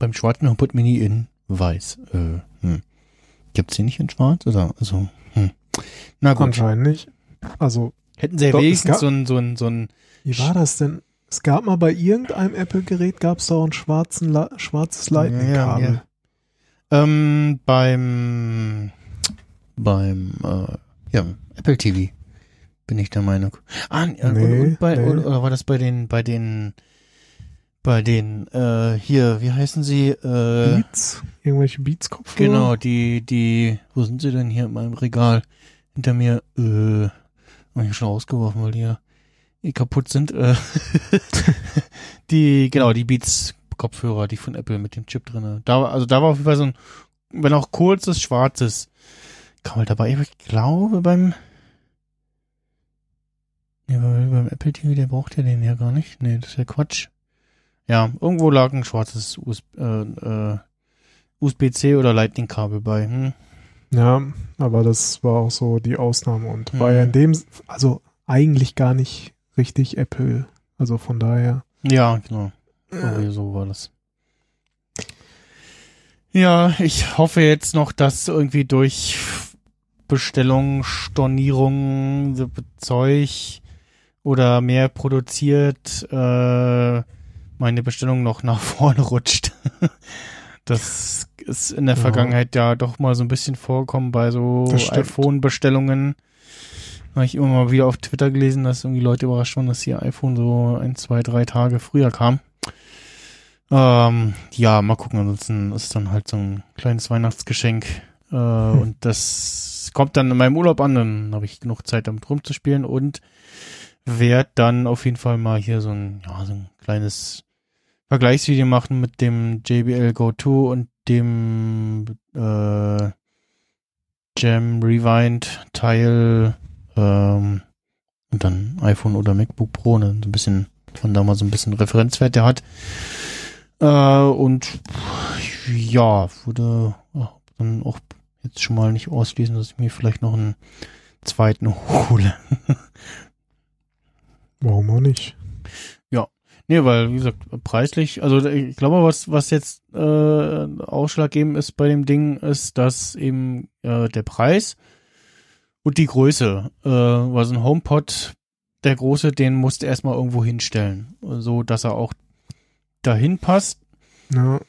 beim schwarzen HomePod Mini in weiß. Äh, hm. Gibt's den nicht in schwarz? Oder, also, hm. Na gut. Anscheinend nicht. Also, Hätten sie ja es wenigstens gab- so ein, so ein, so ein, wie war das denn? Es gab mal bei irgendeinem Apple-Gerät gab es doch ein schwarzen, La schwarzes Lightning-Kabel. Ja, ähm, beim, beim, äh, ja, Apple TV bin ich der Meinung. Ah, nee, und, und bei, nee. Oder, oder war das bei den, bei den, bei den, äh, hier, wie heißen sie, äh, Beats? Irgendwelche Beats-Kopfhörer? genau, die, die, wo sind sie denn hier in meinem Regal? Hinter mir, äh, hab ich schon rausgeworfen, weil die ja eh kaputt sind, äh, die, genau, die Beats Kopfhörer, die von Apple mit dem Chip drinne. Da war, also da war auf jeden Fall so ein, wenn auch kurzes, schwarzes Kabel dabei. Aber ich glaube beim, beim, beim Apple TV, der braucht ja den ja gar nicht. Nee, das ist ja Quatsch. Ja, irgendwo lag ein schwarzes USB, äh, äh, USB-C oder Lightning-Kabel bei. Hm. Ja, aber das war auch so die Ausnahme und Mhm. war ja in dem, also eigentlich gar nicht richtig Apple. Also von daher. Ja, genau. Irgendwie so war das. Ja, ich hoffe jetzt noch, dass irgendwie durch Bestellung, Stornierung, Zeug oder mehr produziert, äh, meine Bestellung noch nach vorne rutscht. das ist in der Ja. Vergangenheit ja doch mal so ein bisschen vorgekommen bei so iPhone-Bestellungen. Habe ich immer mal wieder auf Twitter gelesen, dass irgendwie Leute überrascht waren, dass ihr iPhone so ein, zwei, drei Tage früher kam. Ähm, ja, mal gucken. Ansonsten ist dann halt so ein kleines Weihnachtsgeschenk. Äh, Und das kommt dann in meinem Urlaub an. Dann habe ich genug Zeit, damit rumzuspielen und werde dann auf jeden Fall mal hier so ein, ja, so ein kleines Vergleichsvideo machen mit dem JBL Go 2 und dem äh, Jam Rewind Teil ähm, und dann iPhone oder MacBook Pro, ne, so ein bisschen von da mal so ein bisschen Referenzwert der hat. Äh, und ja, würde ja, dann auch jetzt schon mal nicht ausschließen, dass ich mir vielleicht noch einen zweiten hole. Warum auch nicht? Nee, weil, wie gesagt, preislich, also ich glaube, was, was jetzt äh, ausschlaggebend ist bei dem Ding, ist, dass eben äh, der Preis und die Größe, äh, weil so ein HomePod, der große, den musst du erstmal irgendwo hinstellen, so dass er auch dahin passt. Ja,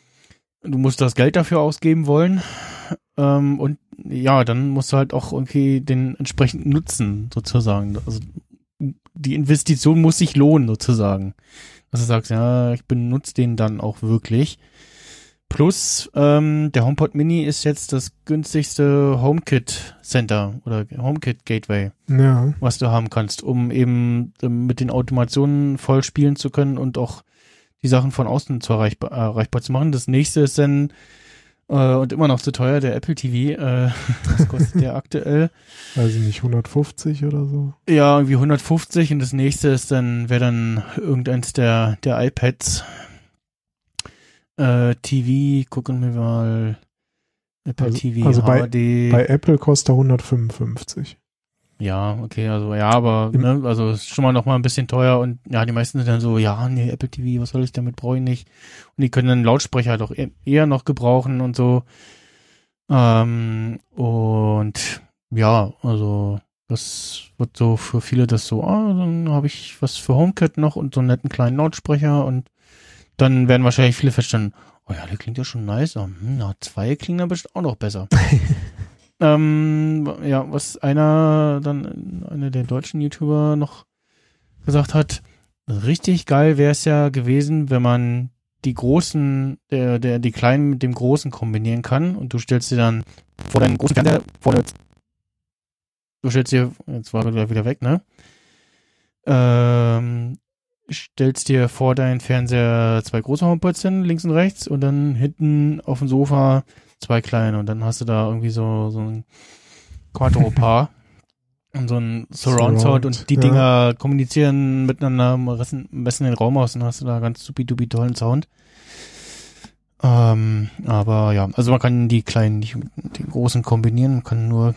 Du musst das Geld dafür ausgeben wollen. Ähm, und ja, dann musst du halt auch irgendwie den entsprechenden Nutzen sozusagen. Also die Investition muss sich lohnen sozusagen. Dass du sagst, ja, ich benutze den dann auch wirklich. Plus, ähm, der HomePod Mini ist jetzt das günstigste HomeKit Center oder HomeKit Gateway, ja. was du haben kannst, um eben ähm, mit den Automationen voll spielen zu können und auch die Sachen von außen zu erreichbar, erreichbar zu machen. Das nächste ist dann äh, und immer noch zu teuer, der Apple TV. Äh, was kostet der aktuell? Weiß ich nicht, 150 oder so. Ja, irgendwie 150 und das nächste ist dann, wäre dann irgendeins der, der iPads. Äh, TV, gucken wir mal. Apple Also- TV also bei- HD. Bei Apple kostet er 155. ja, okay, also ja, aber ne, also ist schon mal noch mal ein bisschen teuer und ja, die meisten sind dann so, ja, nee, Apple TV, was soll ich damit, brauche ich nicht. Und die können dann Lautsprecher doch e- eher noch gebrauchen und so. Ähm, und ja, also das wird so für viele das so, ah, dann habe ich was für HomeKit noch und so einen netten kleinen Lautsprecher und dann werden wahrscheinlich viele feststellen, oh ja, der klingt ja schon nice, aber, hm, na, zwei klingen dann bestimmt auch noch besser. ähm, ja, was einer dann, einer der deutschen YouTuber noch gesagt hat, richtig geil wäre es ja gewesen, wenn man die großen, der, der, die kleinen mit dem großen kombinieren kann und du stellst dir dann vor deinen großen Fernseher, vor der, du stellst dir, jetzt war er wieder weg, ne? ähm, stellst dir vor deinen Fernseher zwei große HomePods hin, links und rechts, und dann hinten auf dem Sofa zwei kleine. Und dann hast du da irgendwie so, so ein Quattro-Paar. und so ein Surround Sound und die ja. Dinger kommunizieren miteinander, messen, messen den Raum aus und hast du da ganz supi-dupi tollen Sound. Ähm, aber ja, also man kann die kleinen nicht mit den großen kombinieren, man kann nur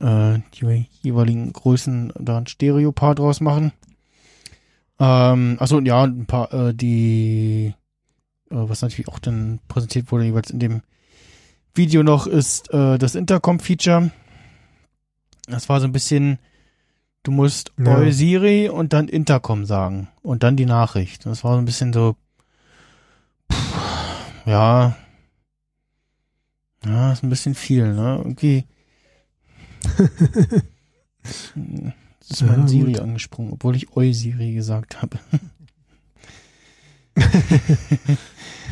äh, die jeweiligen Größen da ein Stereo-Paar draus machen. Ähm, achso, ja, ein paar, äh, die, äh, was natürlich auch dann präsentiert wurde, jeweils in dem Video noch, ist äh, das Intercom-Feature. Das war so ein bisschen, du musst Ja. Oi Siri und dann Intercom sagen und dann die Nachricht. Das war so ein bisschen so, pff, ja, ja, ist ein bisschen viel, ne? Irgendwie. Jetzt ist mein Ja, Siri gut. angesprungen, obwohl ich Oi Siri gesagt habe.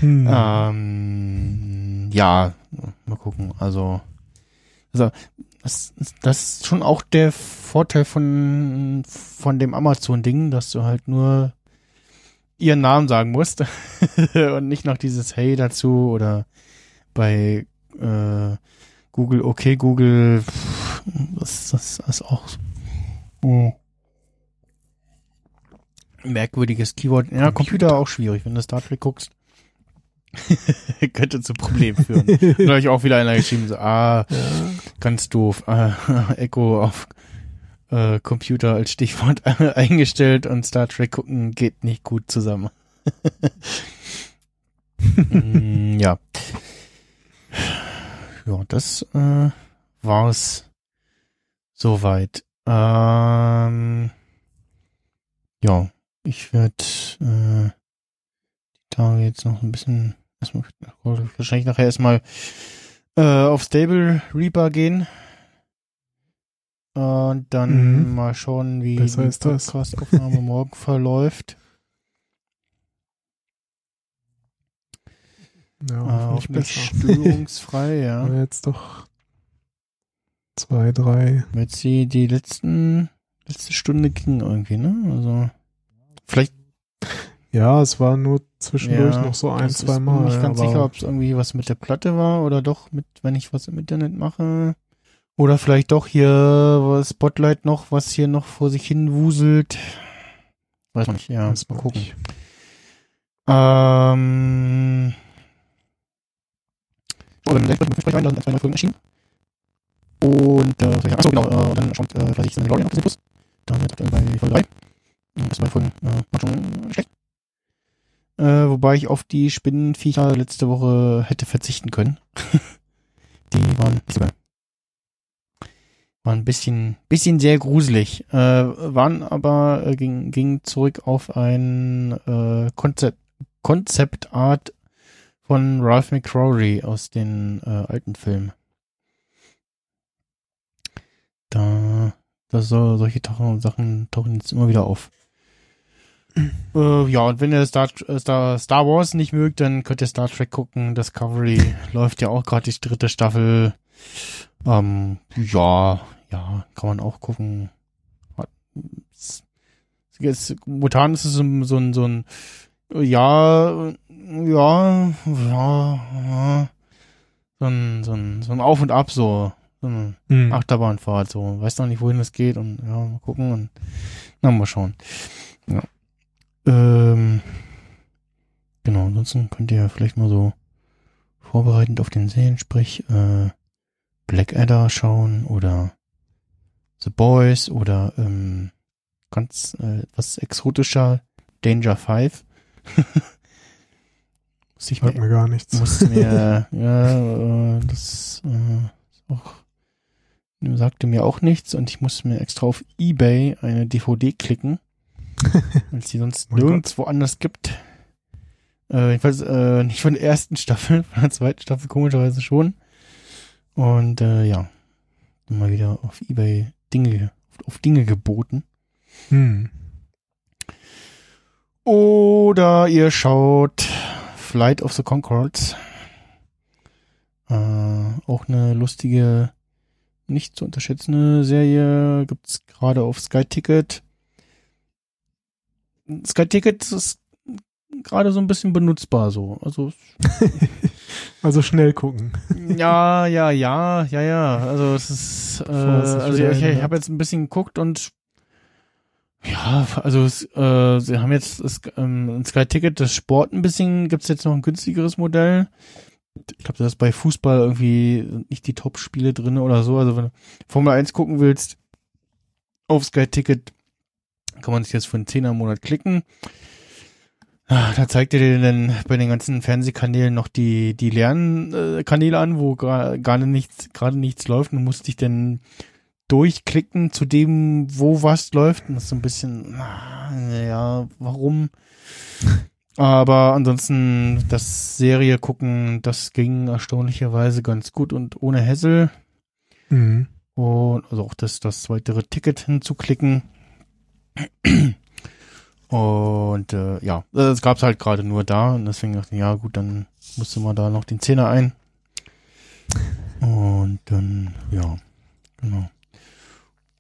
Hm. Ähm, ja, mal gucken. Also, also das, das ist schon auch der Vorteil von, von dem Amazon-Ding, dass du halt nur ihren Namen sagen musst und nicht noch dieses Hey dazu oder bei äh, Google, okay, Google, pff, das, das ist auch so. Oh. merkwürdiges Keyword. Ja, Computer auch schwierig, wenn du Star Trek guckst. könnte zu Problemen führen. da habe ich auch wieder einer geschrieben, so, ah, ja. ganz doof, ah, Echo auf äh, Computer als Stichwort eingestellt und Star Trek gucken geht nicht gut zusammen. Mm, ja. Ja, das äh, war's soweit. Ähm, ja, ich werde äh, die Tage jetzt noch ein bisschen erstmal wahrscheinlich nachher erstmal äh, auf Stable Reaper gehen. Und dann Mhm. mal schauen, wie Besser die. Podcast-Aufnahme morgen verläuft. ja Äh, hoffentlich hoffentlich besser. störungsfrei, ja. Aber jetzt doch zwei, drei. Jetzt die, die letzten, letzte Stunde ging irgendwie, ne? Also, vielleicht, Ja, es war nur zwischendurch ja, noch so ein, zwei Mal. Bin nicht ganz sicher, ob es irgendwie was mit der Platte war oder doch mit, wenn ich was im Internet mache. Oder vielleicht doch hier Spotlight noch, was hier noch vor sich hin wuselt. Weiß nicht, ja, weiß mal gucken. nicht. Ähm. Oh, dann dann. Und, äh, ja, achso, genau, äh, dann schaut äh, vielleicht Mandalorian auf Disney Plus. Da sind wir aktuell bei Folge 3. Und Das zwei Folgen, äh, war schon schlecht. Äh, wobei ich auf die Spinnenviecher letzte Woche hätte verzichten können. die waren. Waren ein bisschen, bisschen sehr gruselig. Äh, waren aber, äh, ging, ging zurück auf ein äh, Konzept, Concept von Ralph McCrory aus den äh, alten Filmen. Da, das so, solche Sachen tauchen jetzt immer wieder auf. Äh, ja, und wenn ihr Star, äh, Star, Star Wars nicht mögt, dann könnt ihr Star Trek gucken. Discovery läuft ja auch gerade die dritte Staffel. Ähm, ja, ja, kann man auch gucken. Es- Momentan ist es so, ein- so ein, so ein, ja, ja, ja, ja, so ein, so ein, so ein Auf und Ab, so, so ein Hm. Achterbahnfahrt, so, weiß noch nicht, wohin es geht und ja, mal gucken und na, mal schauen. Ja. Ähm, genau, ansonsten könnt ihr ja vielleicht mal so vorbereitend auf den Serien, sprich, äh, Blackadder schauen oder The Boys oder ähm, ganz äh, was exotischer Danger 5. Muss ich mir mir gar nichts. musste mir, ja, äh, das äh, auch, sagte mir auch nichts und ich musste mir extra auf Ebay eine DVD klicken, weil es die sonst nirgendwo anders gibt. Äh, jedenfalls äh, nicht von der ersten Staffel, von der zweiten Staffel komischerweise schon. Und äh, ja, mal wieder auf Ebay Dinge, auf Dinge geboten. Hm. Oder ihr schaut Flight of the Concords. Äh, auch eine lustige, nicht zu unterschätzende Serie. Gibt's gerade auf Sky Ticket. Sky Ticket ist gerade so ein bisschen benutzbar so. Also Also schnell gucken. ja, ja, ja, ja, ja. Also es ist, äh, also ich, ich habe jetzt ein bisschen geguckt und ja, also äh, sie haben jetzt das, ähm, ein Sky Ticket, das Sport ein bisschen, gibt's jetzt noch ein günstigeres Modell. Ich glaube, da ist bei Fußball irgendwie nicht die Top-Spiele drin oder so. Also wenn du Formel 1 gucken willst, auf Sky Ticket kann man sich jetzt für einen Zehner im Monat klicken. Ah, Da zeigt er dir dann bei den ganzen Fernsehkanälen noch die, die leeren äh, Kanäle an, wo gerade nichts, gerade nichts läuft. Und du musst dich dann durchklicken zu dem, wo was läuft. Und das ist so ein bisschen, ah, ja, warum? Aber ansonsten das Serie gucken, das ging erstaunlicherweise ganz gut und ohne Hassel. Mhm. Und also auch das, das weitere Ticket hinzuklicken. Und äh, ja, es gab's halt gerade nur da und deswegen dachte ich, ja gut, dann musste man da noch den Zehner ein. Und dann, ja, genau.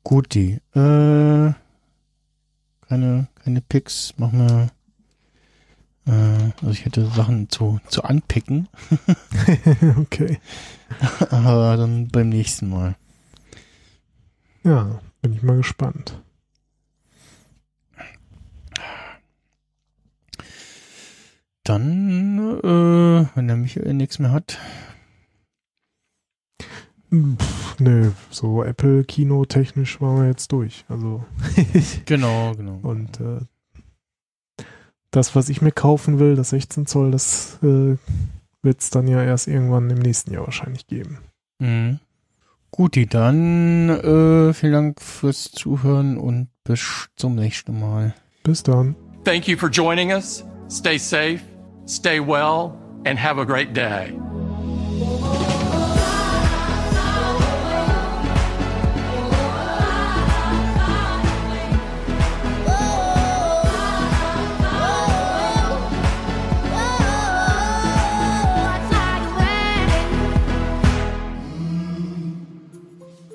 Guti. Äh, keine, keine Picks, machen wir. Äh, also ich hätte Sachen zu, zu anpicken, okay. aber dann beim nächsten Mal. Ja, bin ich mal gespannt. Dann, äh, wenn der Michael nichts mehr hat. Pff, nö, so Apple-Kino technisch waren wir jetzt durch. Also Genau, genau. und äh, das, was ich mir kaufen will, das 16 Zoll, das äh, wird es dann ja erst irgendwann im nächsten Jahr wahrscheinlich geben. Mhm. Guti, dann äh, vielen Dank fürs Zuhören und bis zum nächsten Mal. Bis dann. Thank you for joining us. Stay safe, stay well, and have a great day.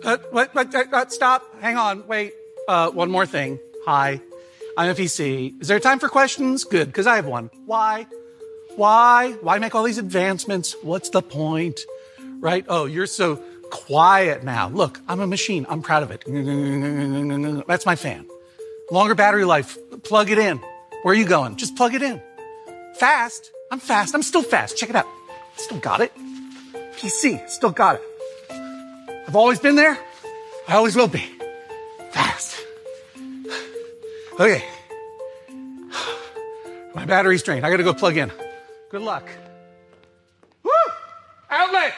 Uh, what, what, uh, uh, stop. Hang on. Wait. Uh, one more thing. Hi. I'm FEC. Is there time for questions? Good, because I have one. Why? Why? Why make all these advancements? What's the point? Right? Oh, you're so quiet now. Look, I'm a machine. I'm proud of it. That's my fan. Longer battery life. Plug it in. Where are you going? Just plug it in. Fast. I'm fast. I'm still fast. Check it out. Still got it. PC. Still got it. I've always been there. I always will be. Fast. Okay. My battery's drained. I gotta go plug in. Good luck. Woo! Outlet!